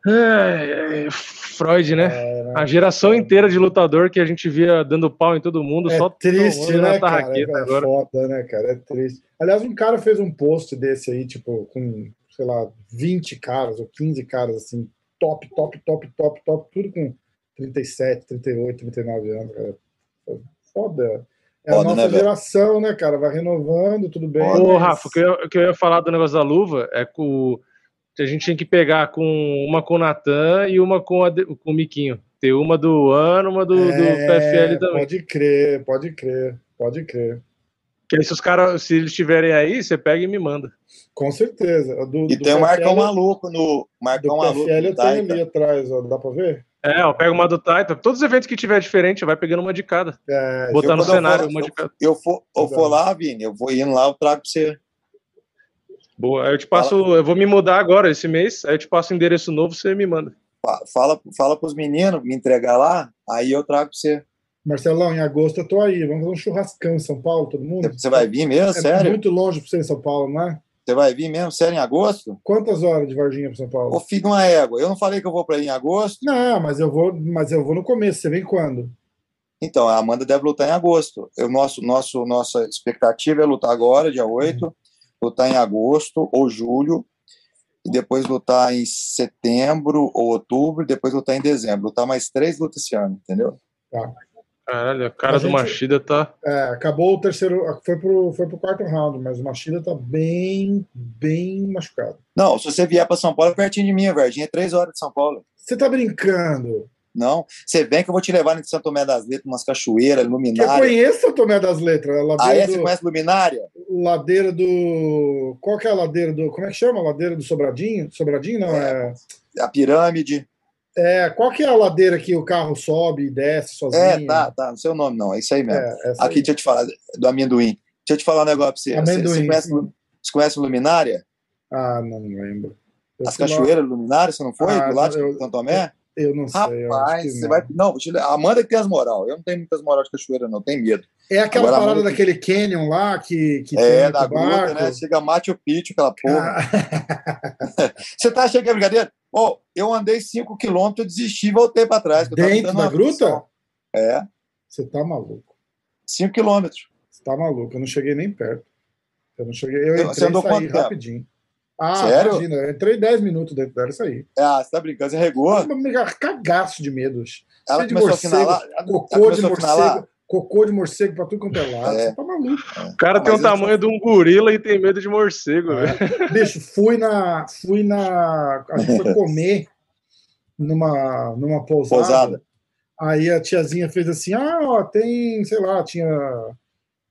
É, é, Freud, né? É, né? A geração inteira de lutador que a gente via dando pau em todo mundo, é só triste, né, cara? É agora. foda, né, cara? É triste. Aliás, um cara fez um post desse aí, tipo, com, sei lá, 20 caras ou 15 caras, assim, top, top, top, top, top, tudo com 37, 38, 39 anos, cara. Foda. É a nossa né, geração, né, cara? Vai renovando, tudo bem. Ô, mas... Rafa, o que, eu, o que eu ia falar do negócio da luva é que o a gente tinha que pegar com uma com o Natan e uma com, a, com o Miquinho. Ter uma do ano, uma do, é, do PFL também. Pode crer, pode crer, pode crer. Que aí, se os caras, se eles estiverem aí, você pega e me manda. Com certeza. Do, e do tem o Marcão Maluco no. Marcão do Maluco. PFL eu tenho ali atrás, ó, dá pra ver? É, eu pego uma do Taita. Todos os eventos que tiver diferente, vai pegando uma de cada. É, Botar no cenário, for, uma de cada. Eu, eu for, eu for lá, Vini, eu vou indo lá, eu trago pra você. Boa. Aí eu te passo, fala. eu vou me mudar agora esse mês, aí eu te passo o endereço novo, você me manda. Fala, fala pros meninos me entregar lá, aí eu trago pra você. Marcelão, em agosto eu tô aí. Vamos fazer um churrascão em São Paulo, todo mundo? Você vai vir mesmo, é sério? muito longe pra você em São Paulo, não é? Você vai vir mesmo, sério, em agosto? Quantas horas de Varginha para São Paulo? Ô, filho de uma égua. Eu não falei que eu vou para ir em agosto? Não, mas eu vou, mas eu vou no começo. Você vem quando? Então, a Amanda deve lutar em agosto. Eu, nosso, nosso, nossa expectativa é lutar agora, dia 8. Uhum lutar em agosto ou julho, e depois lutar em setembro ou outubro, e depois lutar em dezembro. Lutar mais três lutas esse ano, entendeu? Tá. Caralho, a cara a do gente, Machida tá. É, acabou o terceiro. Foi pro, foi pro quarto round, mas o Machida tá bem, bem machucado. Não, se você vier para São Paulo, é pertinho de mim, Verdinha, é três horas de São Paulo. Você tá brincando? Não. Você vem que eu vou te levar em São Tomé das Letras, umas cachoeiras, luminária. Eu conheço São Tomé das Letras. A ah, é? Você conhece luminária? Ladeira do. Qual que é a ladeira do. Como é que chama? A ladeira do Sobradinho? Sobradinho não é. é... A pirâmide. É, qual que é a ladeira que o carro sobe e desce sozinho? É, tá, tá, não sei o nome não, é isso aí mesmo. É, Aqui, aí. deixa eu te falar, do amendoim. Deixa eu te falar um negócio pra você. Amendoim. Você, você, conhece, você conhece Luminária? Ah, não lembro. Eu As cachoeiras lá... Luminária, você não foi? Ah, do lado de Santo Tomé? Eu não sei. Rapaz, você vai. Não, a Amanda que tem as moral. Eu não tenho muitas moral de cachoeira, não, tenho medo. É aquela Agora, parada daquele canyon lá que, que é, da gruta, né? Chega Machu Picchu, aquela porra. Ah. você tá achando que é brincadeira? Oh, eu andei 5 quilômetros, desisti e voltei para trás. Dentro da gruta? É. Você tá maluco. 5 quilômetros. Você tá maluco, eu não cheguei nem perto. Eu não cheguei. Eu entrei você andou e saí rapidinho. Ah, Sério? imagina, eu entrei 10 minutos dentro dela, isso aí. Ah, você tá brincando, você regou? Cagaço de medos. Ela de morcego, a cocô de morcego, cocô de morcego pra tudo quanto é lado. É. Você tá maluco. O cara ah, tem o tamanho de um gorila e tem medo de morcego, é. velho. Bicho, fui na. Fui na. A gente foi comer numa, numa pousada. pousada. Aí a tiazinha fez assim: ah, ó, tem, sei lá, tinha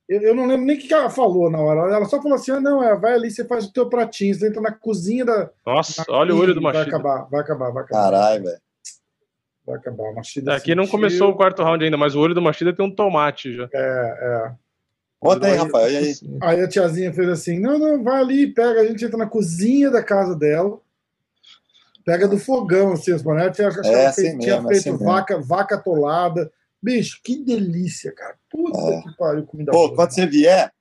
eu, não lembro nem o que ela falou na hora. Ela só falou assim: ah, não, é, vai ali, você faz o teu pratinho, você entra na cozinha da. Nossa, olha o olho do Vai acabar, vai acabar, vai acabar. Caralho, velho. Vai acabar. O Machida Aqui não sentiu. começou o quarto round ainda, mas o olho do Machida tem um tomate já. É, é. Conta aí, Rafael. E aí? Aí a tiazinha fez assim: não, não, vai ali, pega. A gente entra na cozinha da casa dela, pega do fogão, assim, as mulheres tinha, É tinha assim feito, tinha mesmo, feito assim mesmo. vaca, vaca atolada. Bicho, que delícia, cara. Puta É. que pariu, comida Pô, boa. quando você vier,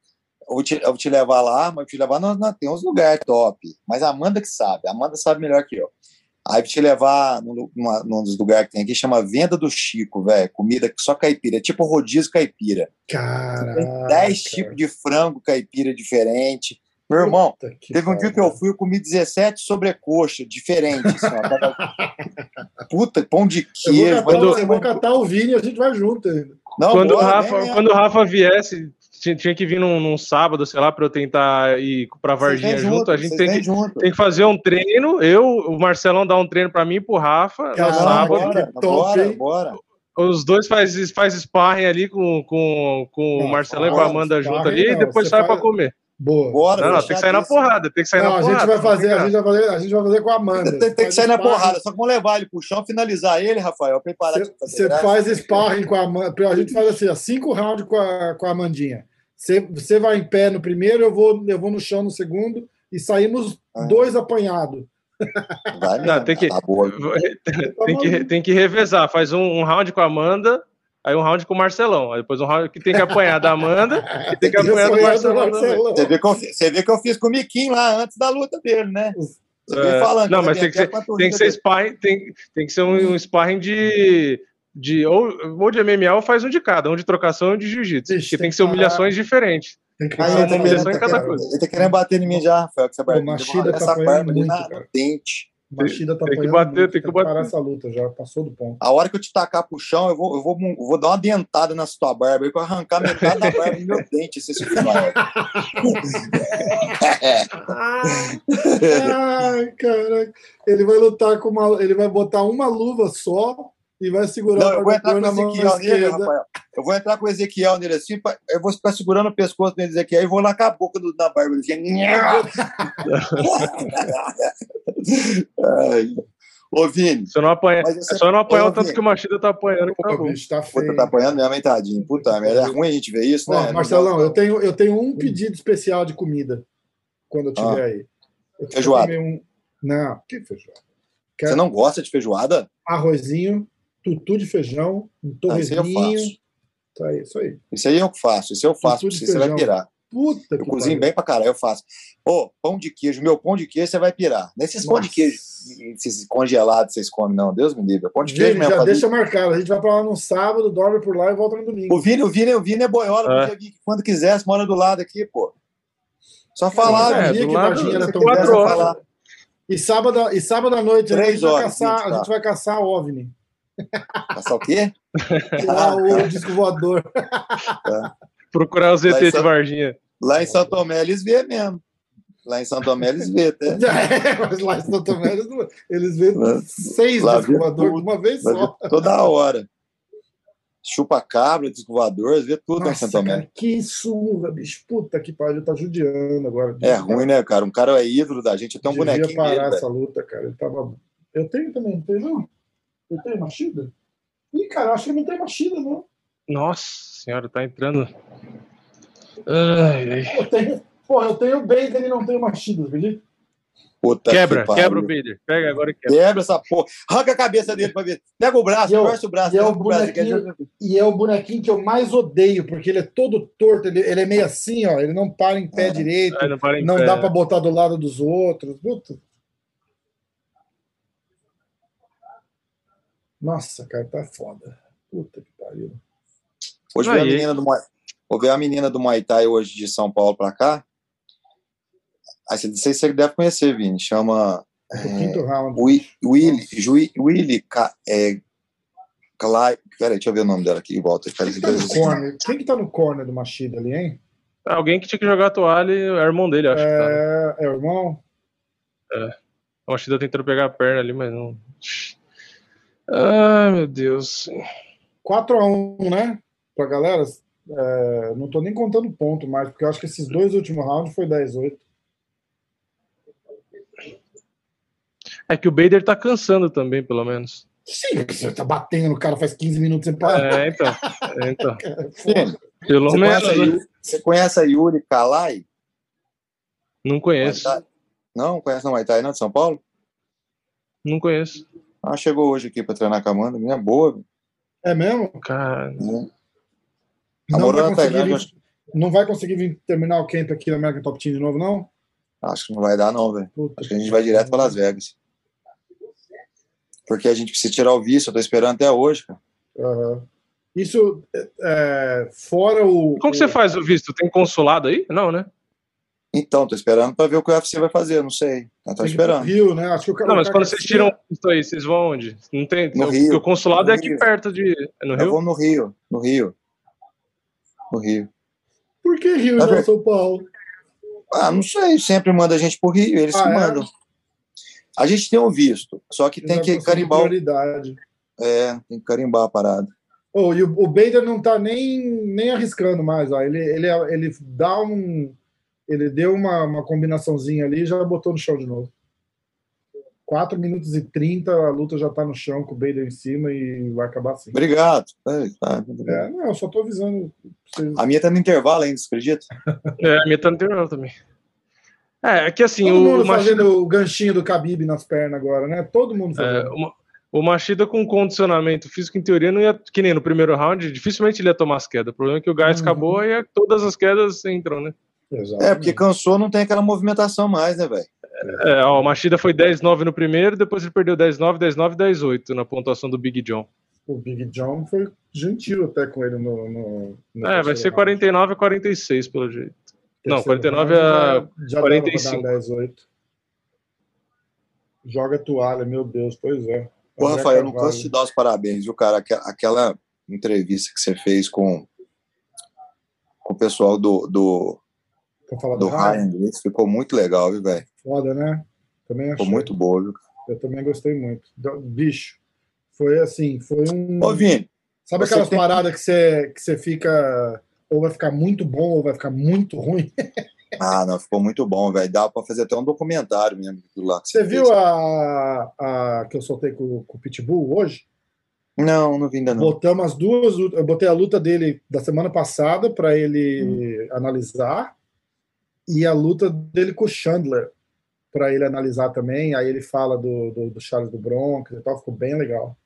eu vou te, eu vou te levar lá, mas te levar, nós tem uns lugares top. Mas a Amanda que sabe, a Amanda sabe melhor que eu. Aí vou te levar num, numa- num dos lugares que tem aqui, chama Venda do Chico, velho. Comida que só caipira, é tipo rodízio caipira. Tem Caraca. 10 tipos de frango caipira diferente. Meu irmão, teve um dia que eu fui, eu comi 17 sobrecoxa diferentes. Assim, Puta, pão de Eu vou, queijo. catar, eu vou catar o Vini e a gente vai junto ainda. Não, quando, o bora, Rafa, mesmo. quando o Rafa viesse, tinha, que vir num, num sábado, sei lá, pra eu tentar ir pra Vocês Varginha vêm junto. A gente tem que, junto. tem que fazer um treino. Eu, o Marcelão dá um treino pra mim e pro Rafa no Caralho, sábado. bora, bora, bora. Os dois faz, faz sparring ali com, com, com Não, o Marcelão e com a Amanda junto ali não, e depois sai faz- pra comer. Boa. Bora, Não, não, tem que sair na porrada, tem que sair Não, na a porrada. gente vai não fazer, a gente vai fazer, a gente vai fazer com a Amanda. Tem, tem que sair na porrada, só que vamos levar ele pro chão, finalizar ele, Rafael, preparar Você faz sparring com a Amanda. A gente faz assim, ó, cinco rounds com a, com a Amandinha. Você, você vai em pé no primeiro, eu vou, eu vou no chão no segundo e saímos Ah. dois apanhados. Vai Não, tem que- tá tem, que, tem que revezar. Faz um, um round com a Amanda, aí um round com o Marcelão. Aí depois um round que tem que apanhar da Amanda e tem que Tem que apanhar do Marcelão. Marcelão. Você vê, que eu, você vê que eu fiz com o Miquinho lá antes da luta dele, né? Você É, vem falando. não, mas tem que, ser, tem que ser sparring, tem, tem que ser um, um sparring de. de ou, ou de MMA ou faz um de cada, um de trocação e um de jiu-jitsu. Porque tem tem que ser humilhações diferentes. Tem que tá humilhações querendo, em cada cara. coisa. ele tá querendo bater em mim já, Rafael. Que essa Pô, barba, Machida tá essa barba ali na, cara. no dente. Machida tá Tem que bater, muito, tem que parar bater. essa luta já, passou do ponto. A hora que eu te tacar pro chão, eu vou, eu vou, eu vou dar uma dentada nessa tua barba aí, eu vou arrancar metade da barba do meu dente. Se você fizer. Ai, caraca. Ele vai lutar com uma. Ele vai botar uma luva só e vai segurar Não, o eu vou entrar com o na mão Ezequiel nele, esquerda. Rafael. Eu vou entrar com o Ezequiel nele assim, pa- eu vou ficar segurando o pescoço do Ezequiel e vou lá com a boca do, da barba dele. Assim. Ai. Ô, Vini, Se eu não é você- só não apanhar o tanto Vini. que o Machida tá apanhando tá Pô, bom. bicho, tá puta, feio. tá apanhando mesmo, hein, tadinho? Puta merda, é ruim a gente ver isso, Ó, né? Marcelão, eu tenho, eu tenho um pedido especial de comida quando eu estiver Ah. aí. Eu quero Feijoada. Um... Não, que feijoada? Você não gosta de feijoada? Arrozinho, tutu de feijão, um Ah, isso aí eu torresminho. faço. Tá aí, isso aí. Isso aí eu que faço, isso eu faço, de você, você vai pirar. Puta Eu que cozinho pariu. bem pra caralho, eu faço. Ô, pão de queijo, meu pão de queijo você vai pirar. Nem esses pão de queijo, esses congelados vocês comem, não. Deus me livre. Pão de Vini, queijo mesmo. já deixa marcado. A gente vai pra lá no sábado, dorme por lá e volta no domingo. O Vini, o Vini, o Vini é boiola, É. vir quando quisesse, mora do lado aqui, pô. Só falar, Eu não É, do que Varginha era tão falar. E sábado, e sábado à noite a Três gente, vai horas, caçar, a gente vai caçar o OVNI. Passar o quê? Lá, o disco voador. Procurar os ET de só- Varginha. Lá em São Tomé eles vê mesmo. Lá em São Tomé eles vê, até. É, mas lá em São Tomé eles, não- eles vêem Lá- seis disco vê voador de uma vez só. toda hora. Chupa cabra, disco voador, eles vê tudo em Nossa, São Tomé. cara, que surra, bicho. Puta que pariu, tá judiando agora. É ruim, né, cara? Um cara é ídolo da gente, eu tenho um bonequinho parar dele, essa velho. luta, cara. Ele tava... Eu tenho também, não tenho não? Eu tenho machida? Ih, cara, acho que não tem machida, não. Nossa senhora, tá entrando. Ai, ai. Eu tenho... Porra, eu tenho o Bader e não tenho machida, acredita? Puta Quebra, que quebra o Bader. Pega agora e quebra. Quebra essa porra. Arranca a cabeça dele pra ver. Pega o braço, eu- torce o braço. e arranca o bonequinho- E é o bonequinho que eu mais odeio, porque ele é todo torto, ele, ele é meio assim, ó. Ele não para em pé Ah. direito, Ai, não em não pé. dá pra botar do lado dos outros. Puta. Nossa, cara, tá foda. Puta que pariu. Hoje veio a menina do Muay... Vou ver a menina do Muay Thai hoje de São Paulo pra cá. Aí você, não sei se você deve conhecer, Vini. Chama O quinto round. Wi- Willy, Willy Ca- é, Clay. Peraí, deixa eu ver o nome dela aqui. Volta. Peraí, Quem que tá no corner? Quem que tá no corner do Machida ali, hein? Alguém que tinha que jogar a toalha e é o irmão dele, acho que tá. né? É, é o irmão? O Machida tentando pegar a perna ali, mas não. Ai, meu Deus. 4x1, né? Pra galera. É, não tô nem contando ponto mais, porque eu acho que esses dois últimos rounds foi 10-8. É que o Bader tá cansando também, pelo menos. Sim, você tá batendo no cara faz 15 minutos sem parar. É, então. É, então. Sim. Pelo Você menos. conhece, né? Yuri, você conhece a Yuri Kalai? Não conheço. Não, conhece não Muay Thai, não, de São Paulo? Não conheço. Ah, chegou hoje aqui pra treinar com a Amanda. Minha boa. É mesmo? Cara. Né? Não vai, Tailândia. vir, não vai conseguir vir terminar o camp aqui na American Top Team de novo, não? Acho que não vai dar, não, velho. Acho que a gente vai direto para Las Vegas. Porque a gente precisa tirar o visto. Eu tô esperando até hoje, cara. Aham. Isso, é, é, fora o. Como que você faz o visto? Tem consulado aí? Não, né? Então, tô esperando para ver o que o UFC vai fazer. Não sei. Eu tô pro esperando. Rio, né? Acho que o cara, Não, mas quando que vocês tiram o visto aí, vocês vão onde? Não tem. No o, Rio. o consulado No é aqui Rio. perto de. É no Eu Rio? vou no Rio. No Rio. No Rio. Por que Rio e Tá não? São Paulo? Ah, não sei. Sempre manda a gente pro Rio. Eles Ah, que é? mandam. A gente tem um visto. Só que tem Não que carimbar. o- prioridade. É, tem que carimbar a parada. Oh, e o, o Bader não tá nem, nem arriscando mais. Ó. Ele, ele, ele dá um. Ele deu uma, uma combinaçãozinha ali e já botou no chão de novo. 4 minutos e 30, a luta já tá no chão com o Bader em cima e vai acabar assim. Obrigado. É, tá. É, não, eu só tô avisando vocês. A minha tá no intervalo ainda, você acredita? É, a minha tá no interior também. É, é que assim, Todo o mundo Machida, fazendo o ganchinho do Khabib nas pernas agora, né? Todo mundo é, fazendo. o, o Machida com condicionamento físico, em teoria, não ia, que nem no primeiro round, dificilmente ele ia tomar as quedas. O problema é que o gás Uhum. acabou e é- todas as quedas entram, né? É, porque cansou, não tem aquela movimentação mais, né, velho? É, ó, o Machida foi 10-9 no primeiro, depois ele perdeu 10-9, 10-9 10-8 na pontuação do Big John. O Big John foi gentil até com ele no. no, no É, vai ser round. 49 a 46, pelo jeito. Não, Terceiro 49 round a já, já 45. dava pra dar 10, 8. Joga toalha, meu Deus, pois é. Ô, André Rafael, eu não canso de dar os parabéns, viu, cara? Aquela, aquela entrevista que você fez com, com o pessoal do, do, Pra falar do do Ryan, Grace ficou muito legal, viu, velho? foda, né? Também Ficou achei. muito boa, viu? Eu também gostei muito. Do- Bicho, foi assim, foi um. Ô, Vini, Sabe aquelas tem- paradas que você, que você fica. Ou vai ficar muito bom ou vai ficar muito ruim? ah, não, ficou muito bom, velho. Dá pra fazer até um documentário mesmo daquilo lá Você fez. viu a, a que eu soltei com, com o Pitbull hoje? Não, não vi ainda não. Botamos as duas. Eu botei a luta dele da semana passada para ele Hum. analisar e a luta dele com o Chandler para ele analisar também. Aí ele fala do, do, do Charles do Bronx e tal. Ficou bem legal.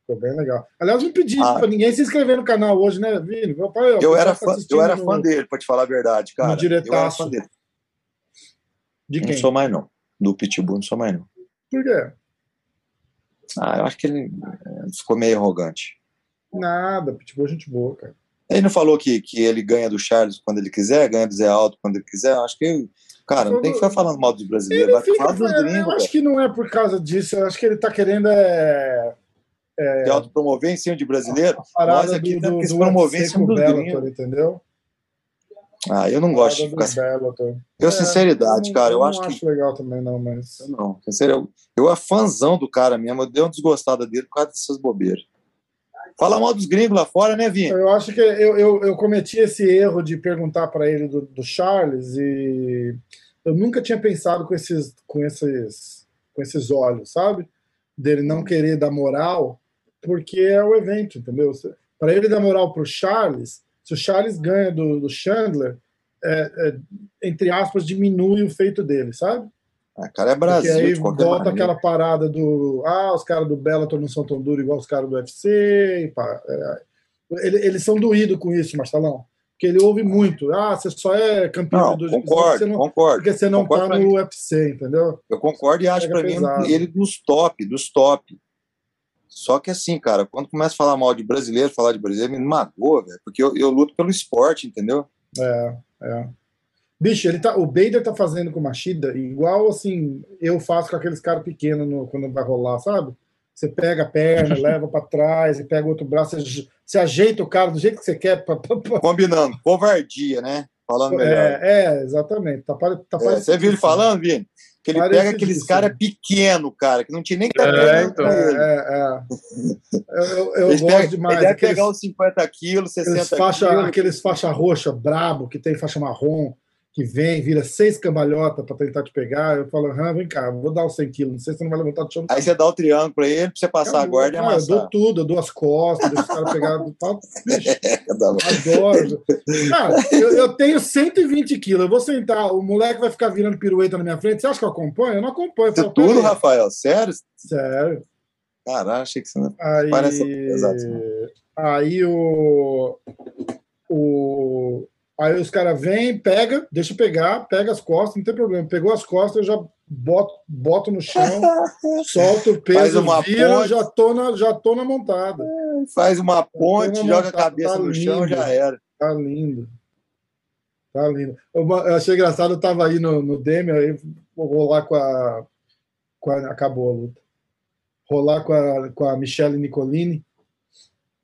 Ficou bem legal. Aliás, me pedi Ah. para ninguém se inscrever no canal hoje, né, Vini? Meu pai, Eu pessoal era, tá fã, eu era no- fã dele, pra te falar a verdade, cara. Eu era fã dele. De Não quem? sou mais, não. Do Pitbull, não sou mais, não. Por quê? Ah, eu acho que ele eh, ficou meio arrogante. Nada, Pitbull é gente boa, cara. Ele não falou que, que ele ganha do Charles quando ele quiser, ganha do Zé Alto quando ele quiser. Acho que, cara, não tem que ficar falando mal dos brasileiros, vai fica, falar dos eu gringos, acho velho. que não é por causa disso. Eu acho que ele tá querendo é, De autopromover em cima de brasileiro. Nós aqui do, temos do, que se do promover em cima com o dos Bellator, entendeu? Ah, eu não gosto de ficar. Do Bellator. Eu, É, sinceridade, não- cara, eu não acho que. legal também, não, mas. Eu Não, sincero, eu, eu é fãzão do cara mesmo. Eu dei uma desgostada dele por causa dessas bobeiras. Fala mal dos gringos lá fora, né, Vinho? Eu acho que eu, eu, eu cometi esse erro de perguntar para ele do, do Charles e eu nunca tinha pensado com esses, com esses, com esses olhos, sabe? Dele não querer dar moral, porque é o evento, entendeu? Para ele dar moral para o Charles, se o Charles ganha do, do Chandler, é, é, entre aspas, diminui o feito dele, sabe? Ah, cara, é Porque Brasil, aí de qualquer volta maneira. aquela parada do ah, os caras do Bellator não são tão duros igual os caras do UFC. Pá. É, ele- eles são doídos com isso, Marcelão. Porque ele ouve muito. Ah, você só é campeão Não, de dois concordo, porque você não, concordo. porque você não tá pra no. UFC, entendeu? Eu concordo e acho Pega pra mim ele dos top, dos top. Só que assim, cara, quando começa a falar mal de brasileiro, falar de brasileiro, me magoa, velho. Porque eu, eu luto pelo esporte, entendeu? É, é. Bicho, ele tá, o Bader tá fazendo com o Machida igual assim eu faço com aqueles caras pequenos no- quando vai rolar, sabe? Você pega a perna, leva pra trás e pega o outro braço, você, você ajeita o cara do jeito que você quer. Pra, pra- pra- Combinando, covardia, né? Falando melhor. É, é, exatamente. Tá, tá É, você viu ele assim. falando, Vini? Que ele pega Parecidíssimo. aqueles caras pequenos, cara, que não tinha nem que É, estar treinando então. É, é, é. Eu, eu, gosto pega- demais. Ele deve Aqueles, pegar os 50 quilos, 60 aqueles, faixa, quilos. aqueles faixa roxa brabo, que tem faixa marrom, que vem, vira seis cambalhotas para tentar te pegar. Eu falo, ah, vem cá, vou dar os 100 quilos, não sei se você não vai levantar do chão. Aí você dá o triângulo para ele, para você passar Acabou, a guarda e amassar. Eu dou tudo, eu dou as costas, deixo os caras pegar do pau. Adoro. Cara, eu, eu, tenho 120 quilos, eu vou sentar, o moleque vai ficar virando pirueta na minha frente. Você acha que eu acompanho? Eu não acompanho. Isso tudo, Rafael? Sério? Sério. Caralho, achei que você não. Aí, Parece exato. Aí o. O, Aí os caras vêm, pega, deixa pegar, pega as costas, não tem problema. Pegou as costas, eu já boto, boto no chão, solto o peso, vira, já tô, na, já tô na montada. Faz uma ponte, joga montada, a cabeça tá no lindo, chão, já era. Tá lindo. Tá lindo. Eu, eu achei engraçado, eu tava aí no, no Demi, aí vou rolar com a, com a. Acabou a luta. Rolar com a, com a Michelle Nicolini.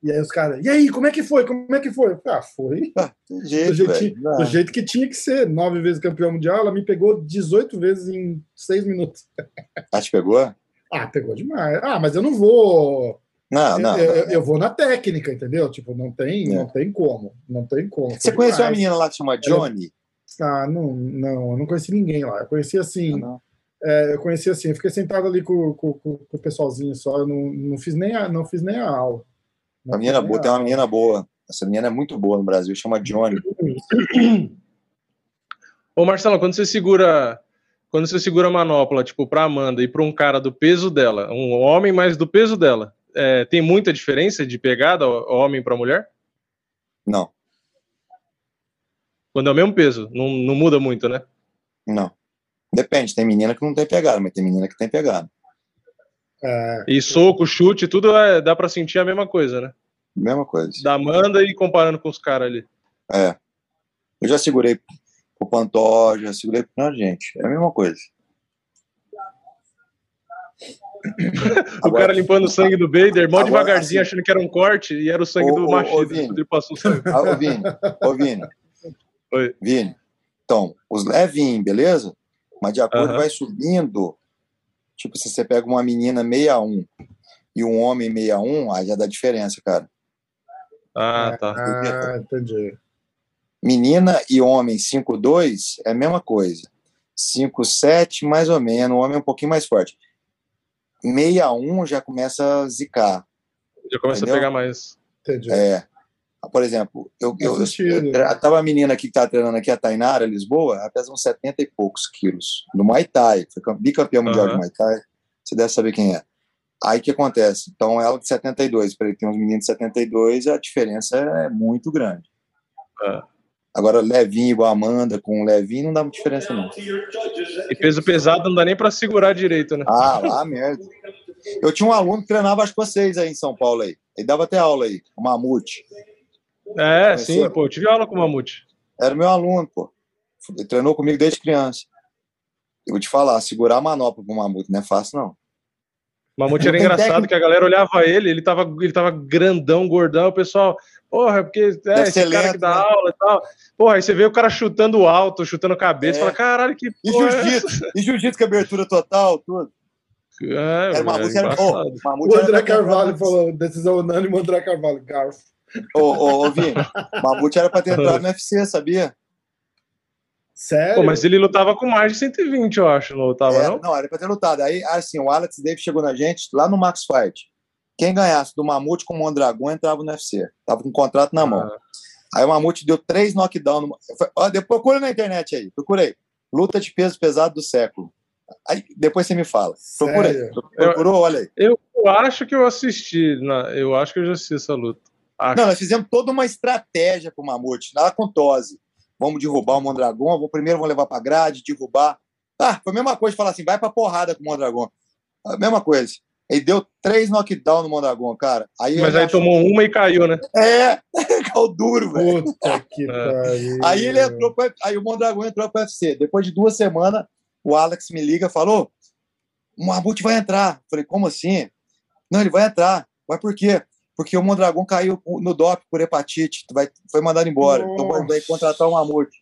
E aí os caras, e aí, como é que foi? Como é que foi? Ah, foi. Ah, jeito, do, jeito, do, jeito, que tinha que ser. Nove vezes campeão mundial, ela me pegou 18 vezes em seis minutos. Ah, te pegou? Ah, pegou demais. Ah, mas eu não vou. Não, não. Eu, eu, eu vou na técnica, entendeu? Tipo, não tem, é. não tem como. Não tem como. Você conheceu uma menina lá que chama Johnny? Ah, não, não, eu não conheci ninguém lá. Eu conheci assim. Ah, é, eu conheci assim, eu fiquei sentado ali com, com, com, o pessoalzinho só, eu não, não, fiz nem a, não fiz nem a aula. Uma menina boa, tem uma menina boa. Essa menina é muito boa no Brasil, chama Johnny. Ô Marcelo, quando você segura quando você segura a manopla, tipo, pra Amanda e pra um cara do peso dela, um homem mais do peso dela, é, tem muita diferença de pegada homem pra mulher? Não. Quando é o mesmo peso, não, não muda muito, né? Não. Depende, tem menina que não tem pegada, mas tem menina que tem pegada. É... E soco, chute, tudo é, dá para sentir a mesma coisa, né? Mesma coisa. Da Amanda e comparando com os caras ali. É. Eu já segurei o Pantó, já segurei. Não, gente, é a mesma coisa. o Agora, cara limpando o sangue do Bader, mó devagarzinho, assim, achando que era um corte e era o sangue ô, do machismo. Ele passou o sangue. Ah, ô, Vini, ô, Vini. Oi. Vini. Então, os levinhos, beleza? Mas de acordo uh -huh. vai subindo Tipo, se você pega uma menina 61 e um homem 61, aí já dá diferença, cara. Ah, tá. Ah, entendi. Menina e homem 5'2 é a mesma coisa. 5'7 mais ou menos, o homem é um pouquinho mais forte. 61 já começa a zicar. Já começa entendeu? a pegar mais. Entendi. É. Por exemplo, eu, eu, eu, eu, tava a menina aqui que tá treinando aqui, a Tainara, Lisboa, ela pesa uns 70 e poucos quilos, no Muay Thai, foi bicampeão mundial uhum. de Muay Thai, você deve saber quem é. Aí o que acontece? Então ela de 72, para ele tem uns meninos de 72, a diferença é muito grande. Uhum. Agora, levinho igual a Amanda, com levinho, não dá muita diferença, não. E peso pesado não dá nem para segurar direito, né? Ah, lá merda. Eu tinha um aluno que treinava acho que vocês aí em São Paulo aí. Ele dava até aula aí, o Mamute. É, sim, pô, eu tive aula com o Mamute. Era meu aluno, pô. Ele treinou comigo desde criança. Eu vou te falar, segurar a manopla pro Mamute não é fácil, não. O Mamute era engraçado técnica... que a galera olhava ele, ele tava, ele tava grandão, gordão, o pessoal, porra, porque é esse cara lento, que dá né? aula e tal. Porra, aí você vê o cara chutando alto, chutando cabeça, é. fala, caralho, que E é jiu-jitsu, é e jiu-jitsu com abertura total, tudo. É, era, Mamute era, oh, Mamute o André Carvalho falou, decisão unânime, André Carvalho, garfo. Ô, ô, ô Vini, Mamute era pra ter entrado no UFC, sabia? Sério? Pô, mas ele lutava com mais de 120, eu acho, não lutava, é, não? Não, era pra ter lutado. Aí, assim, o Alex Davis chegou na gente lá no Max Fight. Quem ganhasse do Mamute com o Mondragão entrava no UFC. Tava com um contrato na mão. Ah. Aí o Mamute deu três knockdowns. No... Ó, procura na internet aí, procurei. Luta de peso pesado do século. Aí, depois você me fala. Procura aí. Procurou? Olha aí. Eu acho que eu assisti. Eu acho que eu já assisti essa luta. Acho. Não, nós fizemos toda uma estratégia para o Mamute, nada com Tose. Vamos derrubar o Mondragon, vou, primeiro vamos levar para grade, derrubar. Ah, foi a mesma coisa falar assim, vai para porrada com o Mondragon. A mesma coisa. Ele deu três knockdown no Mondragon, cara. Aí Mas aí achou... tomou uma e caiu, né? É, caiu duro, velho. Puta que é. pariu. Aí ele entrou, pro... aí o Mondragon entrou para o UFC. Depois de duas semanas, o Alex me liga e falou: o Mamute vai entrar. falei, como assim? Não, ele vai entrar. Mas por quê? Porque o Mondragão caiu no DOP por hepatite, vai, foi mandado embora. Então, Nossa. Então vai contratar o Mamute.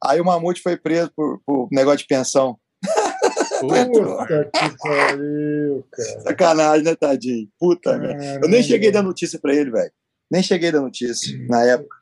Aí o Mamute foi preso por, por negócio de pensão. Puta que pariu, cara. Sacanagem, né, tadinho? Puta, velho. Eu nem cheguei a dar notícia pra ele, velho. Nem cheguei da notícia na época.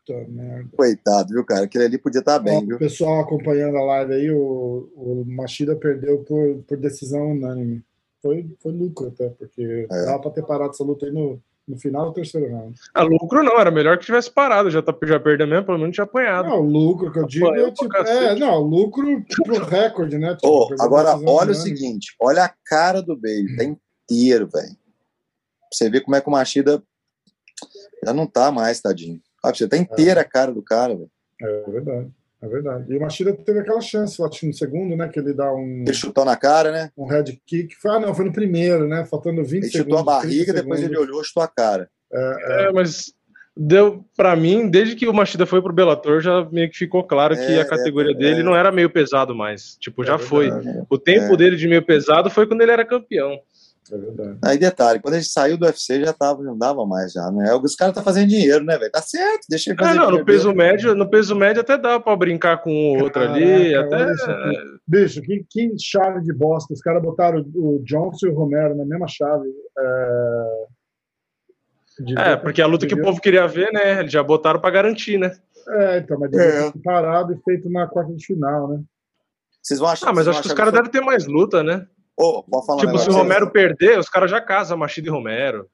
Coitado, viu, cara? Aquele ali podia estar bem, Ó, viu? O pessoal acompanhando a live aí, o, o Machida perdeu por, por decisão unânime. Foi, foi lucro até, porque É. dava pra ter parado essa luta aí no, no final do terceiro round. A lucro não, era melhor que tivesse parado, já, tá, já perdeu mesmo, pelo menos tinha apanhado. Não, o lucro que eu digo Apanhou é tipo. É, não, lucro pro recorde, né? Tipo, perdeu agora, olha o seguinte: olha a cara do Baby, tá inteiro, velho. Você ver como é que o Machida já não tá mais, tadinho. Olha, você tá inteira a cara do cara, velho. É verdade, é verdade. E o Machida teve aquela chance, acho, no segundo, né? Que ele dá um, Ele chutou na cara, né? um head kick. Foi, ah, não, foi no primeiro, né? Faltando 20 Ele segundos. chutou a 30 barriga, depois ele segundos. olhou, chutou a cara. É, É, mas deu pra mim, desde que o Machida foi pro Bellator, já meio que ficou claro que É, a categoria é, dele é. não era meio pesado mais. Tipo, já É foi. O tempo É. dele de meio pesado foi quando ele era campeão. É verdade. Aí detalhe, quando ele saiu do UFC já tava, não dava mais já, né? Os caras tá fazendo dinheiro, né, velho? Tá certo, deixa ele Ah, fazer não, no peso dele. médio, no peso médio até dá pra brincar com o outro ali, até. Bicho, que, que chave de bosta. Os caras botaram o Johnson e o Romero na mesma chave. É, de- É, porque a luta que o povo queria ver, né? Eles já botaram pra garantir, né? É, então, mas É. parado e feito na quarta de final, né? Vocês vão achar Ah, mas acho que os caras achar devem ter mais luta, né? Pode falar um Tipo, se o Romero vocês? perder, os caras já casam Machida e Romero.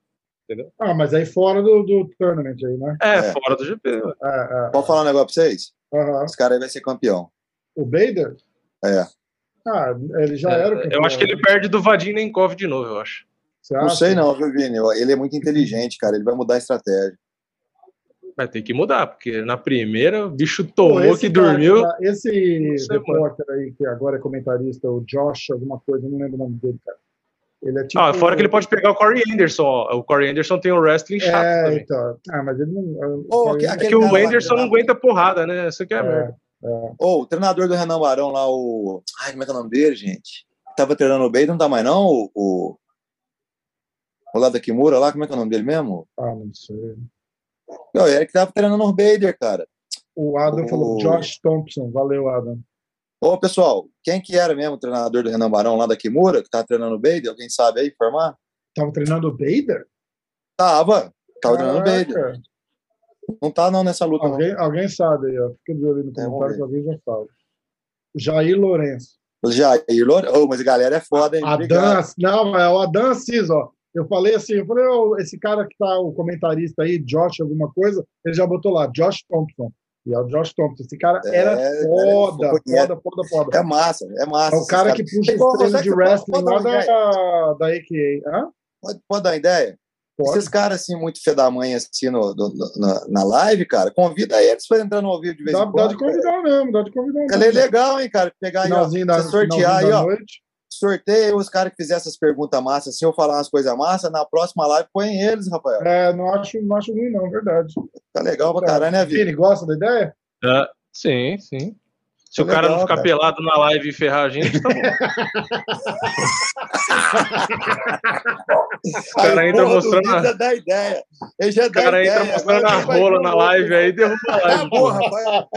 Ah, mas aí fora do, do tournament aí, né? É, É. fora do GP. né? É, é. Pode falar um negócio pra vocês? Aham. Esse cara aí vai ser campeão. O Bader? É. Ah, ele já era. o Eu campeão, acho que ele né? perde do Vadim Nenkov de novo, eu acho. Você Não acha? sei não, viu, Vini? Ele é muito inteligente, cara. Ele vai mudar a estratégia. Vai ter que mudar, porque na primeira o bicho tomou que cara dormiu. esse repórter aí, que agora é comentarista, o Josh, alguma coisa, não lembro o nome dele, cara. Ele é tipo. Ah, fora que ele pode pegar o Corey Anderson. ó. O Corey Anderson tem um wrestling chato É, também. então. Ah, mas ele não. Ô, ele- aque- É aquele que o Anderson não aguenta porrada, né? Isso aqui é, É. merda. Ô, o treinador do Renan Barão lá, o. Ai, como é que é o nome dele, gente? Tava treinando o Bader, não tá mais não? O. O, o lá da Kimura lá, como é que é o nome dele mesmo? Ah, não sei. Não, ele que tava treinando o Bader, cara. O Adam O- falou Josh Thompson. Valeu, Adam. Ô, pessoal, quem que era mesmo o treinador do Renan Barão lá da Kimura, que tava treinando o Bader? Alguém sabe aí informar? Tava treinando o Bader? Tava. Tava treinando o Bader. Caraca. Não tá não nessa luta, não. Alguém, alguém sabe aí, ó. Fica de olho no É, comentário que alguém já fala. Jair Lourenço. Jair Lore... Ô, mas a galera é foda, hein? Adam, não, é o Adam Assis, ó. Eu falei assim, eu falei, ó, esse cara que tá, o comentarista aí, Josh, alguma coisa, ele já botou lá, Josh Thompson. E é o Josh Thompson. Esse cara É, era cara, foda, ele é- foda, foda, foda. É massa, é massa. É o cara caras. que puxa estrela sabe de wrestling lá da, da AKA. Hã? Pode, pode dar uma ideia? Pode. Esses caras, assim, muito fé da mãe, assim, no, no- na, na live, cara, convida eles pra entrar no ao vivo de vez Dá, em dá quando. de convidar mesmo, dá de convidar cara. mesmo. Ela é legal, hein, cara? Pegar aí, ó, da, sortear aí, ó. noite. Sorteia os caras que fizerem essas perguntas massas, assim, eu falar umas coisas massas, na próxima live põe eles, Rafael. É, não acho, não acho ruim, não, verdade. Tá legal pra caralho, né, Vini? Vini, gosta da ideia? Ah, sim, sim. Se É o cara legal, não ficar cara. pelado na live e ferrar a gente, tá bom. O cara entra porra do mostrando a- dá ideia. Ele já O cara ideia. entra mostrando a rola na live aí, derruba a live. Ah, porra, Rafael.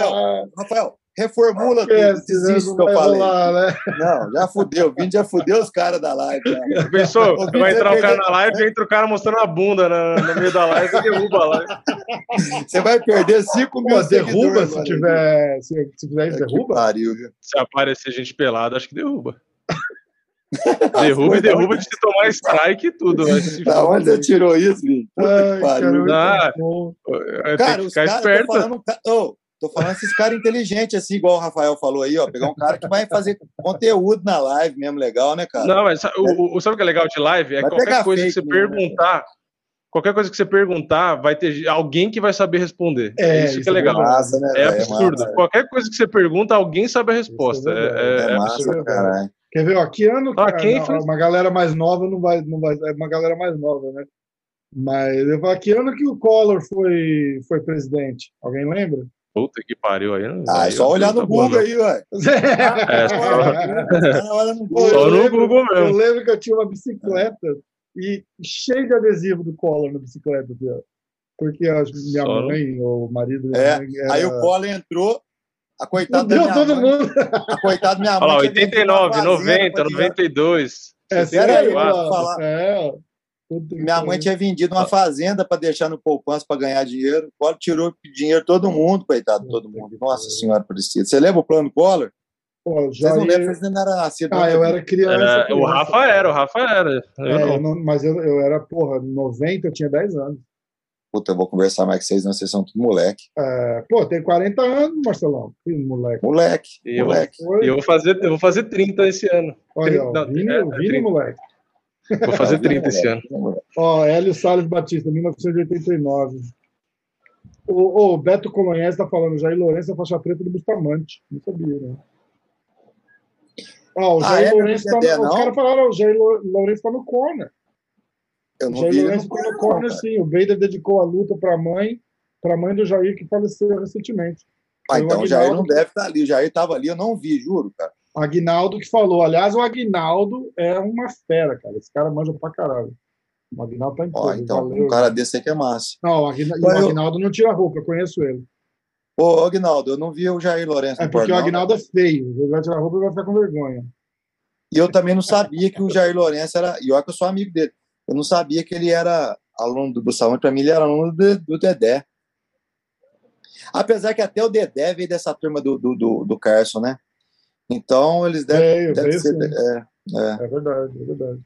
Rafael, Reformula tudo, Esquece, desiste né? que eu falei. rolar, né? Não, já fudeu. O Vini já fudeu os caras da live. já. Pensou? Ô, Vini, Vai entrar o cara perdeu- na live, entra o cara mostrando a bunda na- no meio da live e derruba a live. Você vai perder 5 mil Pô, derruba se tiver. Se, se fizer isso, Que derruba? pariu? Se aparecer gente pelada, acho que derruba. derruba e derruba de tomar strike e tudo. Da onde você tirou isso, Vini? Puta Ai, que pariu. cara, Ah, Cara, os caras, esperto. falando, oh, tô falando esses caras inteligentes, assim, igual o Rafael falou aí, ó. Pegar um cara que vai fazer conteúdo na live mesmo, legal, né, cara? Não, mas o, o- sabe o que é legal de live? É Vai qualquer coisa que você né, perguntar. Qualquer coisa que você perguntar, vai ter alguém que vai saber responder. É, isso que isso é é legal. massa, né, É velho? absurdo. massa, Qualquer coisa que você pergunta, alguém sabe a resposta. É É, é- É é massa, absurdo. caralho. Quer ver, ó, que ano Ah, cara, não, foi? uma galera mais nova não vai, não vai, é uma galera mais nova, né? Mas eu falo, que ano que o Collor foi, foi presidente? Alguém lembra? Puta que pariu aí. não- Ah, é aí só olhar no Google aí, ué. É, só, no Google. Só no lembro- Google mesmo. Eu lembro que eu tinha uma bicicleta e cheio de adesivo do Collor na bicicleta, ó. porque a minha Só no- mãe ou o marido É, era... Aí o Collor entrou, a coitada da minha todo mãe, mundo. a coitada da minha mãe. Olha lá, tinha vendido uma 89, fazenda 90, pra tirar- 92. É sério, falar. É. Minha mãe tinha vendido uma fazenda para deixar no poupança para ganhar dinheiro. O Collor tirou dinheiro todo mundo, coitado, todo mundo. Nossa Senhora Aparecida. Você lembra o plano Collor? Pô, Vocês não lembram, vocês não eram nascidos. Ah, eu era criança. Era- criança. o Rafa era, o Rafa era. Eu É, não. eu não- mas eu, eu era, porra, 90, eu tinha 10 anos. Puta, eu vou conversar mais com vocês, não, vocês são tudo moleque. É, pô, tem 40 anos, Marcelão. Que moleque. Moleque, E eu, moleque. eu vou fazer, eu vou fazer 30 esse ano. Olha, ó, Não, Vini, é, é 30. moleque. Vou fazer 30 esse ano. Ó, Hélio Salles Batista, 1989. O, o Beto Colonhés tá falando, Jair Lourenço é faixa preta do Bustamante. Não sabia, né? Ó, o Ah, Jair é? Lourenço tá no, Os não? caras falaram, o Jair Lou- Lourenço tá no corner. Eu não Jair vi Lourenço no tá no corner, cara. sim. O Bader dedicou a luta pra mãe, pra mãe do Jair, que faleceu recentemente. Ah, então o Jair não deve estar ali. O Jair estava ali, eu não vi, juro, cara. Aguinaldo que falou. Aliás, o Aguinaldo é uma fera, cara. Esse cara manja pra caralho. O Aguinaldo tá em Ó, então, valeu. um cara desse aí que é massa. Não, o o Mas eu- Aguinaldo não tira roupa, eu conheço ele. Ô, Aguinaldo, eu não vi o Jair Lourenço É porque o né? é feio. Ele vai tirar roupa e vai ficar com vergonha. E eu também não sabia que o Jair Lourenço era. E olha que eu sou amigo dele. Eu não sabia que ele era aluno do Bustamante. Para mim, ele era aluno do, do Dedé. Apesar que até o Dedé veio dessa turma do, do, do, do Carson, né? Então, eles devem. Veio, devem ser, é, é. É verdade, é verdade.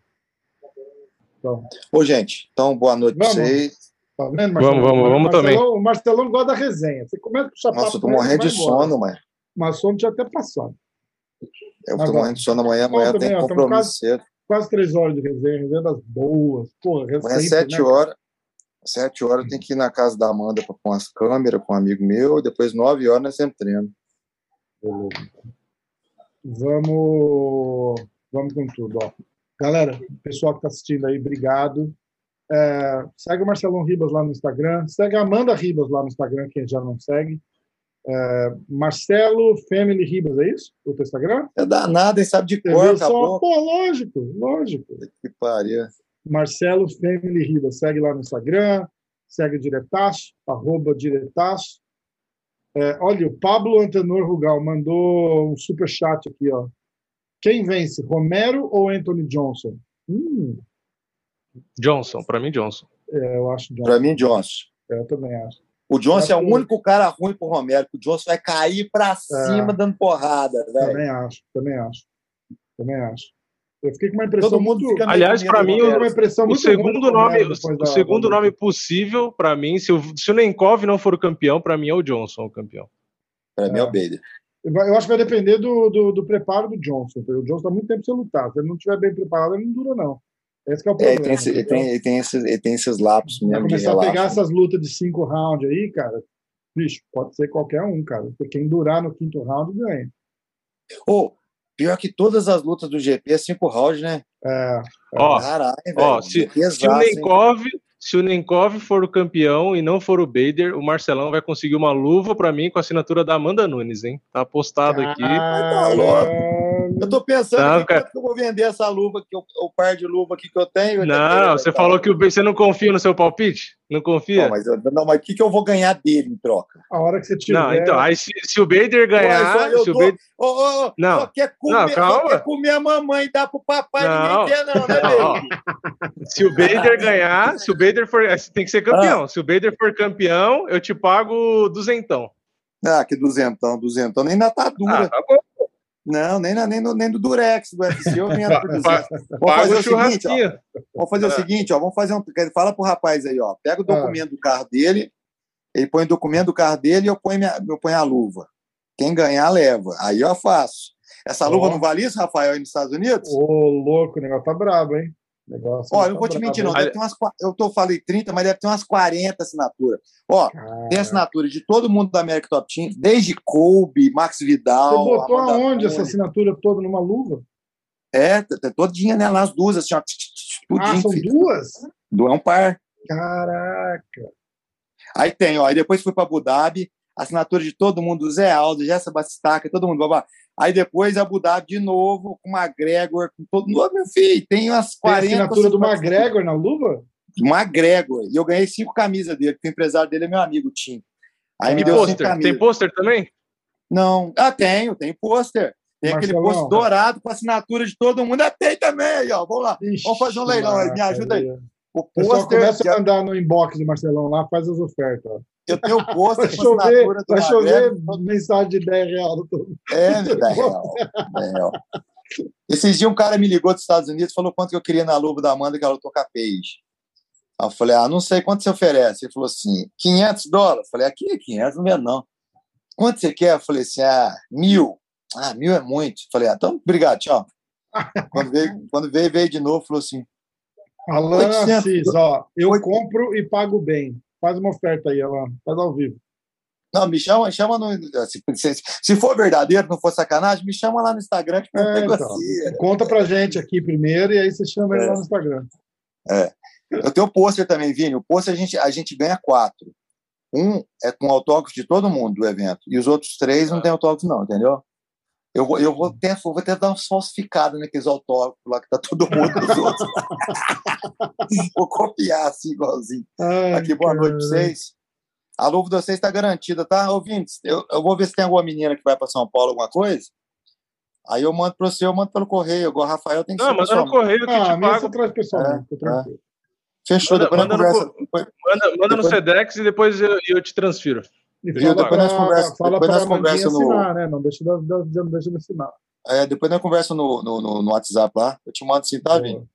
Então, Ô, gente, então boa noite pra Vamos. vocês. tá vendo, Vamos, vamos, vamos Marcelão, também. O Marcelão gosta da resenha. Você começa com o sapato. Nossa, eu tô morrendo de sono, mãe. Mas sono tinha até passado. Eu tô morrendo de sono amanhã. Amanhã Bom, tem também, compromisso quase- cedo. Quase três horas de resenha, resenha das boas. Porra, Amanhã, recente, sete né? horas. Sete horas eu tenho que ir na casa da Amanda pôr umas câmeras com um amigo meu. Depois, nove horas, nós sempre treino. Vamos, vamos com tudo. Ó. Galera, pessoal que está assistindo aí, obrigado. É, segue o Marcelão Ribas lá no Instagram. Segue a Amanda Ribas lá no Instagram, quem já não segue. É, Marcelo Family Ribas, é isso? O teu Instagram? É danado, hein? Sabe de cor, só? Pô, lógico, lógico. Que pariu. Marcelo Family Ribas. Segue lá no Instagram, segue o Diretaço, arroba Diretaço. É, olha, o Pablo Antenor Rugal mandou um super chat aqui, ó. Quem vence, Romero ou Anthony Johnson? Hum, Johnson, pra mim, Johnson. é, eu acho Johnson. Para mim, Johnson. É, eu também acho. O Johnson Acho é o que- único cara ruim pro Romero, que o Johnson vai cair pra cima dando porrada, velho. Também acho, também acho. Também acho. Eu fiquei com uma impressão Todo mundo muito... Aliás, do mim, fiquei com Romero. uma impressão O muito ruim segundo do nome, o, o da- segundo da- nome possível pra mim, se o, se o Nenkov não for o campeão, pra mim é o Johnson o campeão. Pra mim é o Bader. Eu acho que vai depender do, do, do preparo do Johnson. O Johnson está muito tempo sem lutar. Se ele não estiver bem preparado, ele não dura, não. Esse que é o É, problema. ele tem, esse- tem, ele, tem esses, ele tem esses lapsos Vai mesmo de começar a pegar essas lutas de cinco rounds aí, cara. Bicho, pode ser qualquer um, cara. Porque quem durar no quinto round ganha. Ô, pior que todas as lutas do GP é cinco rounds, né? É, Ó, Caralho, velho. ó, se, GP é se o hein? Nenkov, se o Nenkov for o campeão e não for o Bader, o Marcelão vai conseguir uma luva pra mim com a assinatura da Amanda Nunes, hein? Tá apostado aqui. tá louco. Eu tô pensando Não, que cara. quanto que eu vou vender essa luva, que eu, o par de luva aqui que eu tenho. Não, você tá? falou que o você não confia no seu palpite? Não confia? Não, mas, o que, que eu vou ganhar dele em troca? A hora que você tiver. Não, então, aí se, se o Bader ganhar, só eu se o Bader... Ô, ô, ô, Não. Só quer comer, Não, só calma. quer comer a mamãe e dar pro papai, Não. ninguém quer não, né, baby? Se o Bader ganhar, se o Bader for. é, Tem que ser campeão. Se o Bader for campeão, eu te pago duzentão. Ah, que duzentão, duzentão, nem na tá Ah, dura. tá bom. Não, nem, na, nem, no, nem do Durex do UFC eu vendo por 200. Pa- Vamos fazer o seguinte, ó. Vamos fazer o seguinte, ó. Vamos fazer um. Fala pro rapaz aí, ó. Pega o Ah. documento do carro dele, ele põe o documento do carro dele e eu ponho, minha, eu ponho a luva. Quem ganhar, leva. Aí eu faço. Essa luva não vale isso, Rafael, aí nos Estados Unidos? Ô, louco, o negócio tá brabo, hein? Negócio Ó, eu não vou te mentir, não. Deve ter umas, eu tô, falei 30, mas deve ter umas 40 assinaturas. Ó, tem assinatura de todo mundo da América Top Team, desde Kobe, Max Você Vidal. botou Amanda aonde essa assinatura toda numa luva? É, todinha né, nas duas, assim, ó. Ah, são filho. duas? Do é um par. Caraca. Aí tem, ó. Aí depois fui para Abu Dhabi, assinatura de todo mundo, Zé Aldo, Jessa Bastistaca, todo mundo. Babá. Aí depois Abu Dhabi de novo, com o McGregor, com todo mundo. Meu filho, tem umas Tem a 40. assinatura do 50 McGregor na luva? McGregor. E eu ganhei cinco camisas dele, porque o empresário dele é meu amigo, Tim. Aí me Ah, deu cinco Pôster. camisas. Tem pôster também? Não. Ah, tenho, tem pôster. Tem aquele Marcelão. pôster dourado com assinatura de todo mundo. Ah, tem também aí, ó. Vamos lá. Ixi, Vamos fazer um leilão aí, me ajuda aí. O pessoal começa a mandar no inbox do Marcelão lá, faz as ofertas. Eu tenho o pôster vai chover, vai chover mensagem de 10 reais. É, 10 real. 10 real. Esses dias um cara me ligou dos Estados Unidos falou quanto que eu queria na luva da Amanda que ela tocar peixe. Aí eu falei, ah, não sei quanto você oferece. Ele falou assim, 500 dólares. Eu falei, aqui é 500, não vendo não. Quanto você quer? Eu falei assim, ah, mil. Ah, mil é muito. Eu falei, ah, então, obrigado, tchau. quando, veio, quando veio, veio de novo, falou assim. Alan Assis, ó, eu compro e pago bem. Faz uma oferta aí, Alan. Faz ao vivo. Não, me chama, chama no. Se, se, se, for verdadeiro, não for sacanagem, me chama lá no Instagram que é, então, Conta pra gente aqui primeiro e aí você chama é. ele lá no Instagram. É. Eu tenho o pôster também, Vini. O pôster a gente, a gente ganha quatro. Um é com autógrafo de todo mundo do evento. E os outros três não tem autógrafo, não, entendeu? Eu vou, eu vou, ter, vou ter dar uns falsificados naqueles autógrafos lá que tá todo mundo dos outros. vou copiar assim, igualzinho. Ai, Aqui, boa noite pra vocês. A luva de vocês está garantida, tá? Ouvintes, eu, eu vou ver se tem alguma menina que vai para São Paulo, alguma coisa. Aí eu mando para você, eu mando pelo correio. Agora o Rafael tem que Não, manda no correio que ah, te pago. traz pessoalmente, é, é. Fechou, manda, depois manda conversa. No, depois, manda, manda depois... no Sedex e depois eu, eu te transfiro. E fala depois nós conversa, fala depois nós conversa no... assinar, né? Não deixa de, não deixa de assinar. É, depois nós conversa no, no, no, WhatsApp lá. Eu te mando sim, tá, Vini?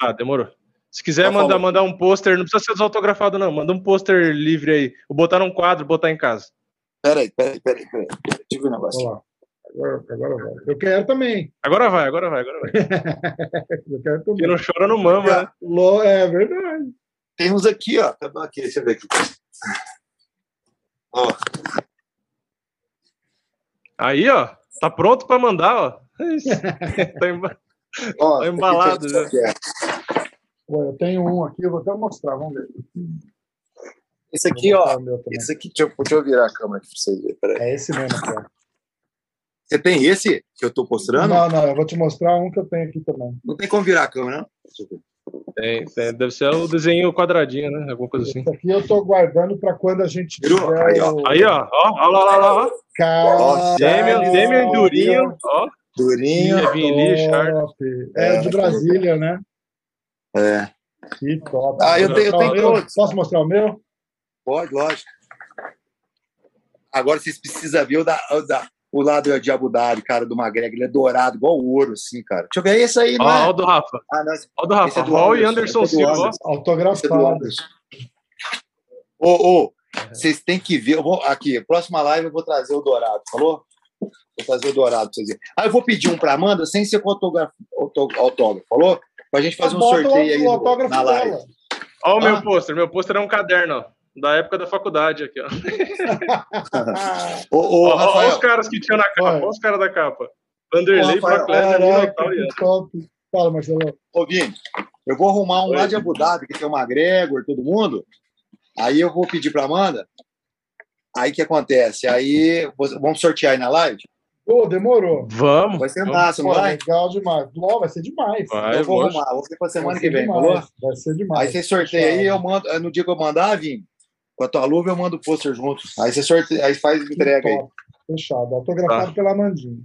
Ah, demorou. Se quiser tá mandar, mandar um pôster, não precisa ser desautografado, não. Manda um pôster livre aí. Vou botar num quadro, botar em casa. Peraí, peraí, peraí, peraí. Deixa eu ver um negócio. Agora, agora vai. Eu quero também. Agora vai, agora vai, agora vai. eu quero também. Quem não chora não mama, né? É verdade. Tem uns aqui, ó. Aqui, deixa eu ver aqui. Ó. Aí, ó. Tá pronto para mandar, ó. tá, emba... ó, tá embalado já. eu tenho um aqui, eu vou até mostrar, vamos ver. Esse aqui, ó. Esse aqui, deixa eu, deixa eu, virar a câmera aqui pra vocês verem. Peraí. É esse mesmo aqui, ó. Você tem esse que eu tô mostrando? Não, não, eu vou te mostrar um que eu tenho aqui também. Não tem como virar a câmera, não? Tem, tem, deve ser o desenho quadradinho, né? Alguma coisa assim. Esse aqui eu tô guardando para quando a gente tiver aí, ó. Aí, ó. Ó, ó lá, lá, lá, ó. Caralho, Demian, Demian Durinho, ó. Durinho. É, de Brasília, né? É. Que top. Ah, eu tenho, eu tenho todos. Posso mostrar o meu? Pode, lógico. Agora vocês precisam ver o da, o da, o lado de Abu Dhabi, cara, do McGregor, ele é dourado, igual ouro, assim, cara. Deixa eu ver esse aí, não é? Ó, o do Rafa. Ah, não, ó, o do Rafa. Ó, é e Anderson Silva. Autografado. Ô, ô, vocês têm que ver. Eu vou, aqui, próxima live eu vou trazer o dourado, falou? Vou trazer o dourado pra vocês verem. Ah, eu vou pedir um pra Amanda sem ser com autógrafo, autógrafo falou? Pra gente fazer um sorteio aí no, na live. Ó, o ah. meu pôster. Meu pôster é um caderno, ó da época da faculdade aqui, ó. ô, ô, ó, Rafael, os caras que tinham na capa, olha os caras da capa. Vanderlei, Proclésia, Natal e Fala, Marcelo. Ô, Vini, eu vou arrumar um Oi. lá de Abu Dhabi, que tem o McGregor, todo mundo. Aí eu vou pedir pra Amanda. Aí o que acontece? Aí vamos sortear aí na live? Pô, demorou. Vamos. Vai ser massa, não vai? Legal demais. Não, vai ser demais. Vai, eu vou arrumar. Vou ser pra semana que vem, falou? Vai ser demais. Aí você sorteia aí, eu mando. No dia que eu mandar, Vini, com a tua luva eu mando o pôster junto. Aí você sorte... aí faz entrega aí. Fechado. Autografado tá. pela Mandinha.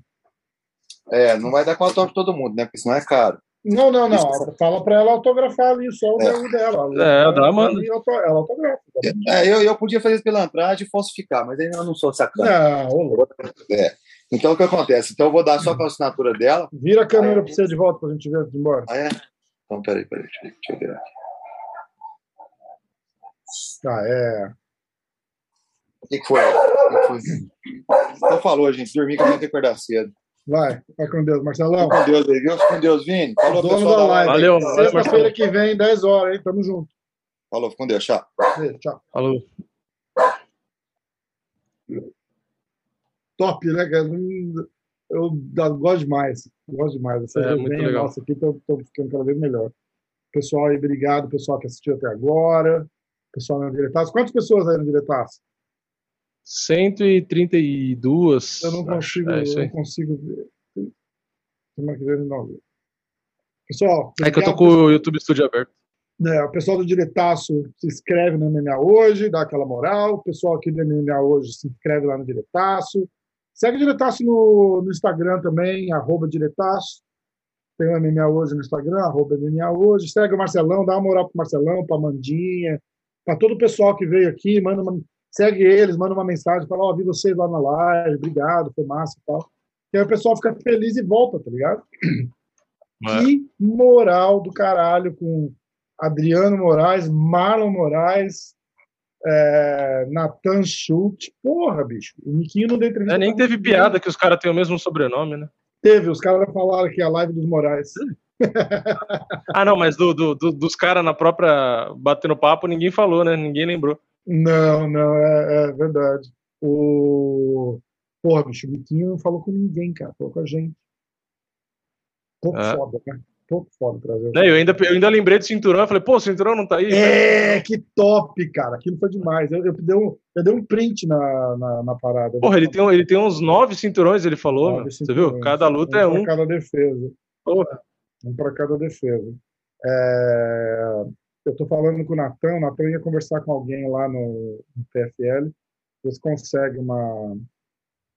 É, não vai dar com autógrafo todo mundo, né? Porque senão é caro. Não, não, não. Isso. Fala para ela autografar ali só o é. dela. É, dá, mano. Ela autografa. É, eu, eu podia fazer isso pela entrada e falsificar, mas ainda não sou sacana. Não, é. Então o que acontece? Então eu vou dar só com a assinatura dela. Vira a câmera para você de volta para a gente ver de embora. Ah, é? Então, peraí, peraí, deixa eu virar aqui. Ah, é. O que, que foi? Então falou, gente. Dormir que eu tenho que acordar cedo. Vai, vai com Deus, Marcelão. com Deus aí, viu? Com Deus, Vini. Falou, Dono pessoal da live. Valeu, Sexta-feira que vem, 10 horas, hein? Tamo junto. Falou, com Deus. Tchau. tchau. Falou. Top, né, cara? Eu, gosto demais. Gosto demais. Essa é, resenha nossa aqui, tô, tô ficando cada vez melhor. Pessoal aí, obrigado, pessoal que assistiu até agora. Pessoal no Diretaço. Quantas pessoas aí no Diretaço? 132. Eu não consigo, é eu não consigo ver. Semana que vem não ver. Pessoal, é que eu tô com o YouTube Studio aberto. É, o pessoal do Diretaço se inscreve no MMA hoje, dá aquela moral. O pessoal aqui do MMA hoje se inscreve lá no Diretaço. Segue o Diretaço no, no Instagram também, arroba Diretaço. Tem o MMA Hoje no Instagram, arroba MMA Hoje. Segue o Marcelão, dá uma moral pro Marcelão, pra Mandinha, pra todo o pessoal que veio aqui, manda uma, segue eles, manda uma mensagem, fala, ó, oh, vi vocês lá na live, obrigado, foi massa e tal. E aí o pessoal fica feliz e volta, tá ligado? Mas... Que moral do caralho com Adriano Moraes, Marlon Moraes, é, Nathan Schultz. Porra, bicho, o Miquinho não deu entrevista. É, nem teve piada que os caras têm o mesmo sobrenome, né? Teve, os caras falaram que é a live dos Moraes. Ah, não, mas do, do, do dos caras na própria batendo papo, ninguém falou, né? Ninguém lembrou. Não, não, é, é verdade. O. Porra, bicho, o Miquinho não falou com ninguém, cara. Falou com a gente. Pouco é. foda, né? Pouco foda trazer. É, eu, ainda, eu ainda lembrei do cinturão. Eu falei, pô, o cinturão não tá aí? É, que top, cara. Aquilo foi demais. Eu, eu, dei, um, eu dei um print na, na, na parada. Porra, ele tem, ele tem uns nove cinturões, ele falou. Você viu? Cada luta é um. Cada defesa. Porra. Um pra cada defesa. É eu estou falando com o Natan, o Natan ia conversar com alguém lá no, no PFL, eles conseguem uma,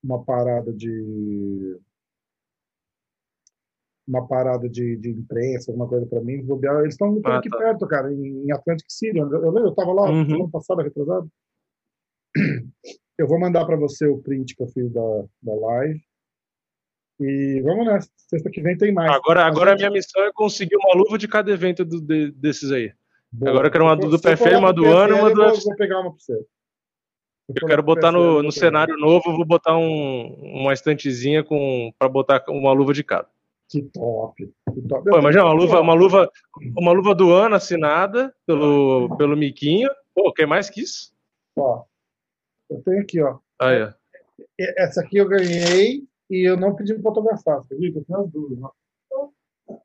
uma parada de uma parada de, de imprensa, alguma coisa para mim, eles estão muito ah, aqui tá. perto, cara, em, em Atlantic City, eu, eu lembro, eu estava lá uhum. ano passado, retrasado, eu vou mandar para você o print que eu fiz da, da live, e vamos nessa, sexta que vem tem mais. Agora, agora a, minha missão é conseguir uma luva de cada evento do, de, desses aí. Boa. Agora eu quero uma do, do PFL, uma do ano e uma do UFC. Vou pegar uma pra você. Eu quero botar no, no cenário novo, vou botar um, uma estantezinha com para botar uma luva de cada. Que top. Que top. Pô, imagina uma luva, uma luva, uma luva do ano assinada pelo pelo Miquinho. Pô, quer mais que isso? Ó, eu tenho aqui, ó. Ah, é. Essa aqui eu ganhei e eu não pedi para fotografar, você viu? Eu tenho as duas. Ó.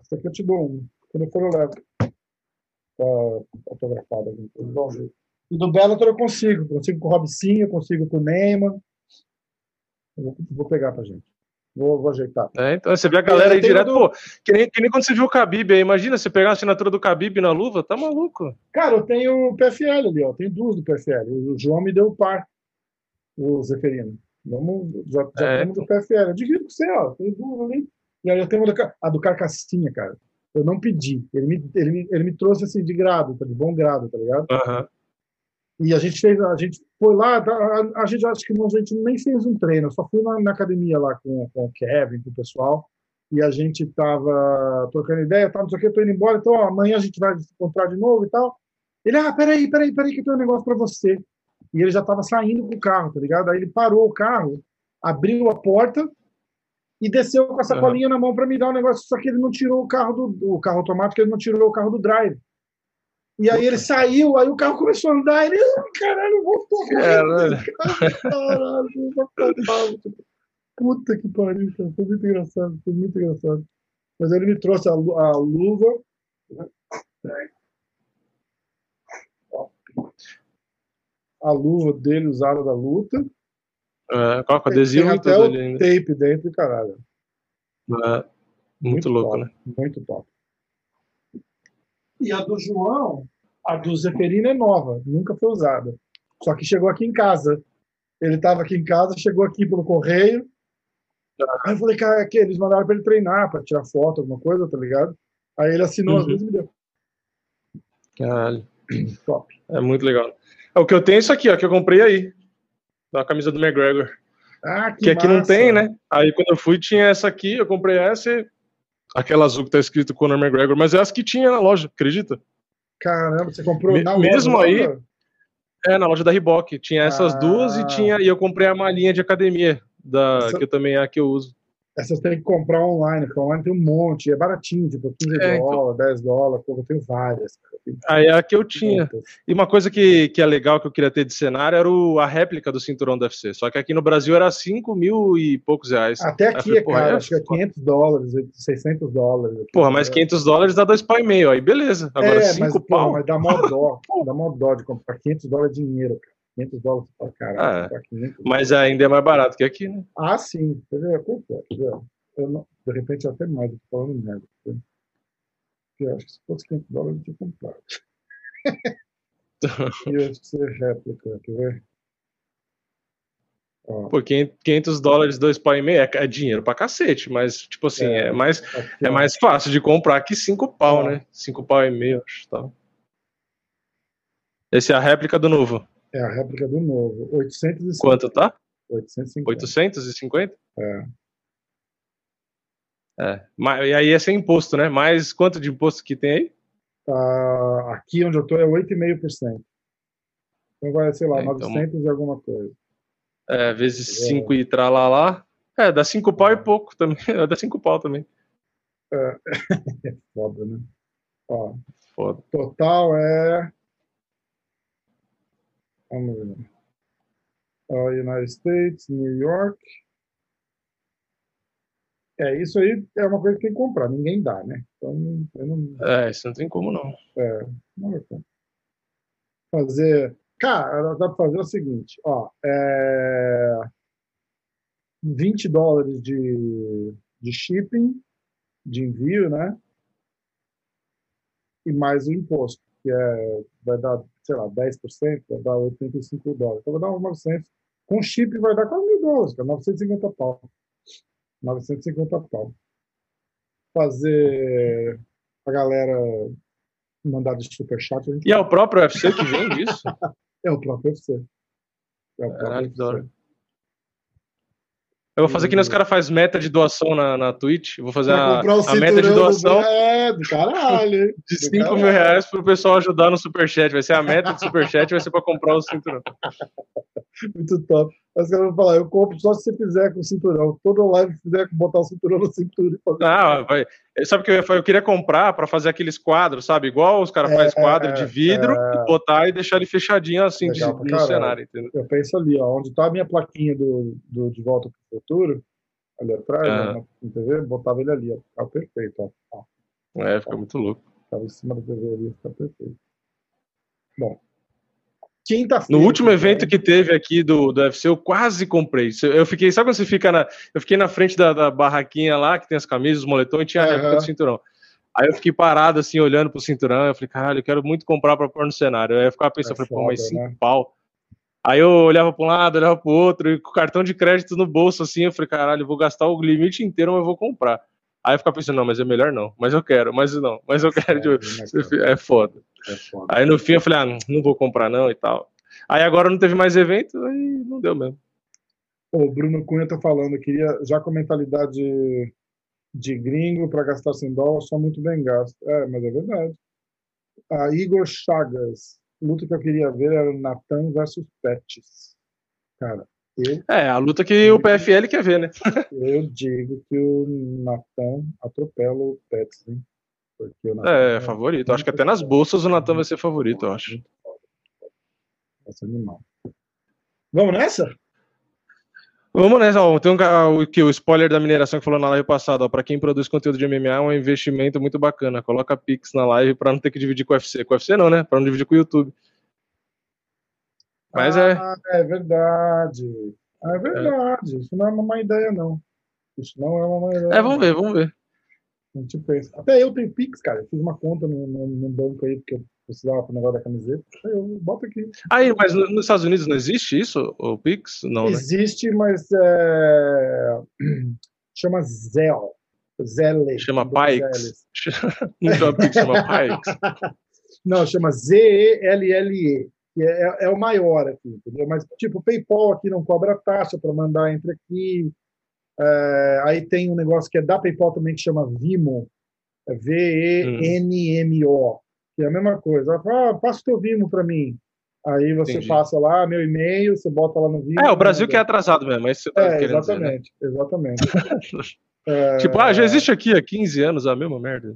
Essa aqui eu te dou uma. Quando for eu levo tá autografada. E do Bellator eu consigo. Consigo com o Robicinho, consigo com o Neymar. Vou, vou pegar pra gente. Vou, vou ajeitar. É, então você vê a galera aí direto, do... pô, que nem, que nem quando você viu o Khabib aí, imagina, você pegar a assinatura do Khabib na luva, tá maluco. Cara, eu tenho o PFL ali, ó, tenho duas do PFL, o João me deu o par, o Zeferino. Vamos, já, já é. temos do PFL, eu divido com você, ó, tem duas ali, e aí eu tenho a do Carcassinha, cara, eu não pedi. Ele me, ele me, ele me trouxe assim de grado, tá, de bom grado, tá ligado? Uhum. E a gente fez, a gente foi lá, tá, a, a gente acho que não, a gente nem fez um treino, eu só fui na, na, academia lá com, com o Kevin, com o pessoal, e a gente tava trocando ideia, tá, não sei o que, tô indo embora, então ó, amanhã a gente vai se encontrar de novo e tal. Ele, ah, peraí, peraí, peraí, que tenho um negócio pra você. E ele já tava saindo com o carro, tá ligado? Aí ele parou o carro, abriu a porta, e desceu com a sacolinha uhum. na mão para me dar um negócio, só que ele não tirou o carro do o carro automático, ele não tirou o carro do drive. E aí ele saiu, aí o carro começou a andar, ele, caralho, voltou. Caralho, caralho, puta que pariu, cara. foi muito engraçado, foi muito engraçado. Mas ele me trouxe a, a luva. A luva dele usada da luta. É, qual com adesivo tem até o ali tape dentro, caralho. É, muito, muito louco, top, né? Muito top. E a do João, a do Zeferino é nova, nunca foi usada. Só que chegou aqui em casa. Ele estava aqui em casa, chegou aqui pelo correio. Aí eu falei, cara, que eles mandaram para ele treinar, para tirar foto, alguma coisa, tá ligado? Aí ele assinou uhum. as duas e me deu. Caralho. Top. É muito legal. É, o que eu tenho é isso aqui, ó, que eu comprei aí da camisa do McGregor. Ah, que, que aqui não tem, né? Aí quando eu fui tinha essa aqui, eu comprei essa e aquela azul que tá escrito Conor McGregor, mas é essa que tinha na loja, acredita? Caramba, você comprou Me, na Mesmo loja, aí, é, na loja da Reebok. Tinha essas ah. duas e tinha e eu comprei a malinha de academia, da, essa... que eu também é a que eu uso. Essas tem que comprar online, porque online tem um monte, é baratinho, tipo 15 é, então. dólares, 10 dólares, eu tenho várias. Aí é a que eu tinha. E uma coisa que, que é legal que eu queria ter de cenário era o, a réplica do cinturão do UFC. Só que aqui no Brasil era 5 mil e poucos reais. Até aqui, falei, é cara, é, acho que é 500 dólares, 600 dólares. Aqui, porra, mas 500 dólares dá dois pau e meio, aí beleza. Agora 5 é, pau. mas dá mó dó, dá mó dó de comprar 500 dólares de dinheiro, cara. 500 dólares pra caralho. Ah, mas ainda é mais barato que aqui, né? Ah, sim. Eu não, de repente até mais, eu estou falando merda. Eu acho que se fosse 500 dólares eu tinha comprado. e eu acho que seria réplica, quer ver? Pô, 500 dólares, dois pau e meio é, é dinheiro pra cacete, mas, tipo assim, é, é mais, é mais fácil de comprar que 5 pau, né? 5 pau e meio, acho. Tá. Esse é a réplica do novo. É a réplica do novo. 850. Quanto tá? 850. 850? É. É. E aí é sem imposto, né? Mais quanto de imposto que tem aí? Uh, aqui onde eu tô é 8,5%. Então vai, sei lá, é, 900 então... e alguma coisa. É, vezes 5 é. e tralalá. É, dá 5 pau e pouco também. dá 5 pau também. É. é foda, né? Ó, foda. Total é. Vamos ver. Uh, United States, New York. É, isso aí é uma coisa que tem que comprar, ninguém dá, né? Então, não... É, isso não tem como não. É, não é como. Fazer Cara, dá para fazer o seguinte, ó, é 20 dólares de, de shipping, de envio, né? E mais o imposto, que é, vai dar, sei lá, 10%, vai dar 85 dólares. Então vai dar uns 900. Com chip vai dar quase mil dólares, cara, 950 pau. 950 pau. Fazer a galera mandar de superchat. E é o próprio UFC que vende isso? É o próprio UFC. É o próprio Caralho, UFC. Eu vou fazer que nem os caras fazem meta de doação na, na Twitch. Eu vou fazer a, a meta de doação. Do... É, do caralho. De 5 mil reais pro pessoal ajudar no Superchat. Vai ser a meta do Superchat, vai ser pra comprar o cinturão. Muito top. Mas eu vou falar, eu compro só se você fizer com o cinturão. Toda live fizer com botar o cinturão no cinturão. Ah, vai. Sabe o que eu, eu queria comprar para fazer aqueles quadros, sabe? Igual os caras é, fazem quadro é, de vidro, é... botar e deixar ele fechadinho assim de, no cenário, entendeu? Eu penso ali, ó, onde tá a minha plaquinha do, do De Volta pro Futuro, ali atrás, né, na TV, botava ele ali, ó. Ficava perfeito, ó. É, fica muito louco. Ficava em cima da TV ali, fica perfeito. Bom, Quinta-feira. No último evento que teve aqui do, do UFC, eu quase comprei. Eu fiquei, sabe quando você fica na. Eu fiquei na frente da, da barraquinha lá, que tem as camisas, os moletons, e tinha a réplica do cinturão. Aí eu fiquei parado assim, olhando pro cinturão. Eu falei, caralho, eu quero muito comprar pra pôr no cenário. Aí eu ficava pensando, é falei, pô, mas cinco né? pau. Aí eu olhava para um lado, olhava para o outro, e com o cartão de crédito no bolso, assim, eu falei, caralho, eu vou gastar o limite inteiro, mas eu vou comprar. Aí eu ficava pensando, não, mas é melhor não, mas eu quero, mas não, mas eu quero. É, é foda. É foda. Aí no fim eu falei, ah, não vou comprar não e tal. Aí agora não teve mais evento, aí não deu mesmo. O Bruno Cunha tá falando, queria já com a mentalidade de gringo para gastar sem dólar, só muito bem gasto. É, mas é verdade. A Igor Chagas, luta que eu queria ver era Natan versus Pettis. Cara, eu, é, a luta que o PFL quer ver, né? eu digo que o Natan atropela o o é, é, favorito. Acho que até nas bolsas o Natan vai ser favorito, eu acho. Esse animal. Vamos nessa? Vamos nessa, ó, tem um, o, que, o spoiler da mineração que falou na live passada, para quem produz conteúdo de MMA é um investimento muito bacana. Coloca Pix na live para não ter que dividir com o UFC. Com o UFC não, né? Para não dividir com o YouTube. Mas é. ah, é. É verdade. É verdade. É. Isso não é uma má ideia, não. Isso não é uma má ideia. É, vamos ver, vamos ver. A gente pensa. Até eu tenho Pix, cara. Eu fiz uma conta no, no, no banco aí, porque eu precisava para o negócio da camiseta. Eu boto aqui. Aí, mas nos Estados Unidos não existe isso, o Pix? Não, né? Existe, né? mas é... chama Zelle. Zelle. Chama Pikes. não chama Pix, chama Pikes. Não, chama Z-E-L-L-E. É, é, é, o maior aqui, entendeu? Mas, tipo, o PayPal aqui não cobra taxa para mandar entre aqui. É, aí tem um negócio que é da PayPal também que chama Vimo. É V-E-N-M-O que é a mesma coisa. Ela fala, ah, passa o teu Vimo para mim. Aí você Entendi. passa lá, meu e-mail, você bota lá no Vimo. É, o Brasil que é atrasado mesmo, é isso tá é, exatamente, dizer, né? exatamente. é, tipo, ah, já existe aqui há 15 anos a mesma merda.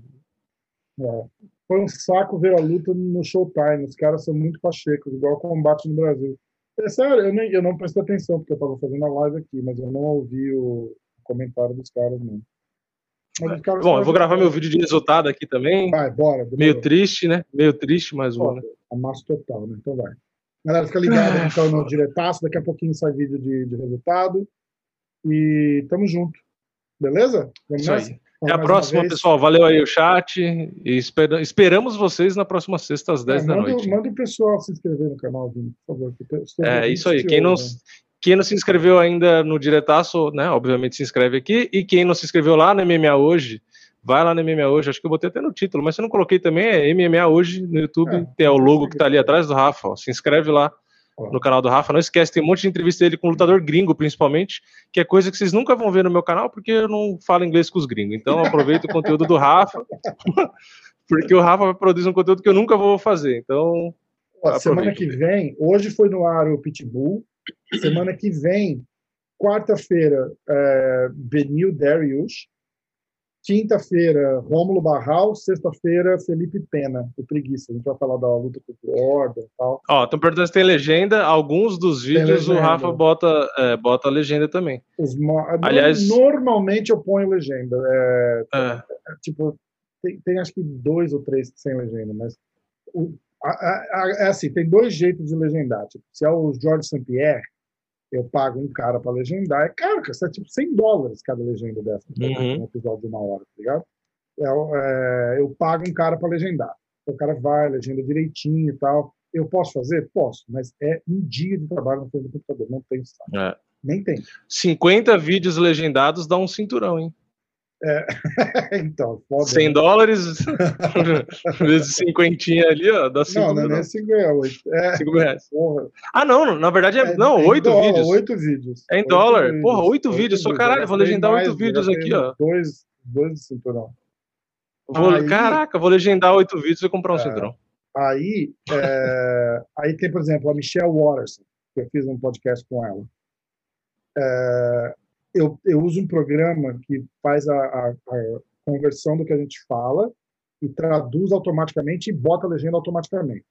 É. Foi um saco ver a luta no Showtime. Os caras são muito pachecos, igual o combate no Brasil. É sério, eu, nem, eu não prestei atenção, porque eu estava fazendo a live aqui, mas eu não ouvi o comentário dos caras, não. Bom, eu vou gravar meu vídeo de resultado aqui também. Vai, bora. Demorou. Meio triste, né? Meio triste, mas bom, né? Amasso total, né? Então vai. Galera, fica ligado então no diretaço. Daqui a pouquinho sai vídeo de, de resultado. E tamo junto. Beleza? Vamos Isso nessa? Aí. Até a próxima, pessoal. Valeu aí o chat. E espera, esperamos vocês na próxima sexta às 10 é, da manda, noite. Manda o pessoal se inscrever no canal, Vini, por favor. É, isso aí. Quem não, né? quem não se inscreveu ainda no Diretaço, né? Obviamente se inscreve aqui. E quem não se inscreveu lá no MMA hoje, vai lá no MMA hoje. Acho que eu botei até no título, mas se eu não coloquei também, é MMA hoje no YouTube. É, tem o logo que tá ali atrás do Rafa. Ó. Se inscreve lá no canal do Rafa. Não esquece, tem um monte de entrevista dele com lutador gringo, principalmente, que é coisa que vocês nunca vão ver no meu canal, porque eu não falo inglês com os gringos. Então aproveita o conteúdo do Rafa, porque o Rafa produz um conteúdo que eu nunca vou fazer. Então. Ó, semana que vem, hoje foi no ar o Pitbull. Semana que vem, quarta-feira, é, Benil Darius. Quinta-feira, Rômulo Barral. Sexta-feira, Felipe Pena, o Preguiça. A gente vai falar da luta contra o Order e tal. Ó, estão perguntando se tem legenda. Alguns dos vídeos o Rafa bota, é, bota legenda também. Aliás, normalmente eu ponho legenda. É, é. é. Tipo, tem, tem, acho que dois ou três sem legenda, mas o, é assim, tem dois jeitos de legendar. Tipo, se é o George St. Eu pago um cara para legendar, é caro, cara, é tipo 100 dólares cada legenda dessa, uhum. um episódio de uma hora, tá ligado? Eu, é, eu pago um cara para legendar. O cara vai, legenda direitinho e tal. Eu posso fazer? Posso, mas é um dia de trabalho no frente do computador, não tem é. Nem tem. 50 vídeos legendados dá um cinturão, hein? É, então, foda, 100 né? dólares vezes 50 ali, ó, dá 5 Não, não, não é 5 reais. É, 5 reais. Porra. Ah, não, na verdade é. é não, 8 é vídeos. 8 vídeos. É em dólar. Vídeos. Porra, 8 vídeos. Só caralho, vou legendar 8 vídeos aqui, ó. Dois, dois de cinturão. Vou, aí, caraca, vou legendar 8 vídeos e comprar um é, cinturão. Aí, é, aí tem, por exemplo, a Michelle Watterson, que eu fiz um podcast com ela. É, eu, eu uso um programa que faz a, a, a, conversão do que a gente fala e traduz automaticamente e bota a legenda automaticamente.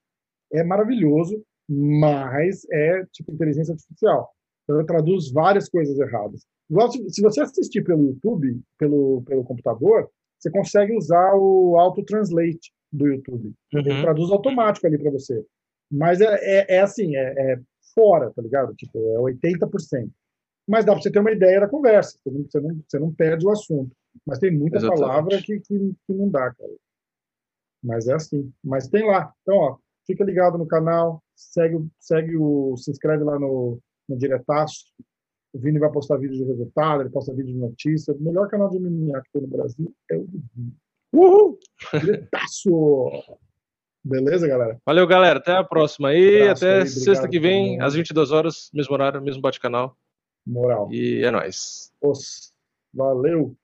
É maravilhoso, mas é tipo inteligência artificial. Então, eu traduzo várias coisas erradas. Igual se, você assistir pelo YouTube, pelo, pelo computador, você consegue usar o Auto Translate do YouTube. Uhum. Ele traduz automático ali para você. Mas é, é, é assim, é, é, fora, tá ligado? Tipo, é 80% mas dá para você ter uma ideia da conversa. Você não, você não, você não perde o assunto. Mas tem muita Exatamente. palavra que, que, que, não dá, cara. Mas é assim. Mas tem lá. Então, ó, fica ligado no canal, segue, segue o, se inscreve lá no, no Diretaço. O Vini vai postar vídeo de resultado, ele posta vídeo de notícia. O melhor canal de MMA que tem no Brasil é o do Vini. Uhul! Diretaço! Beleza, galera? Valeu, galera. Até a próxima aí. Um até aí, sexta que vem, às 22 horas, mesmo horário, mesmo bate-canal. Moral. E é nóis. Os. Valeu.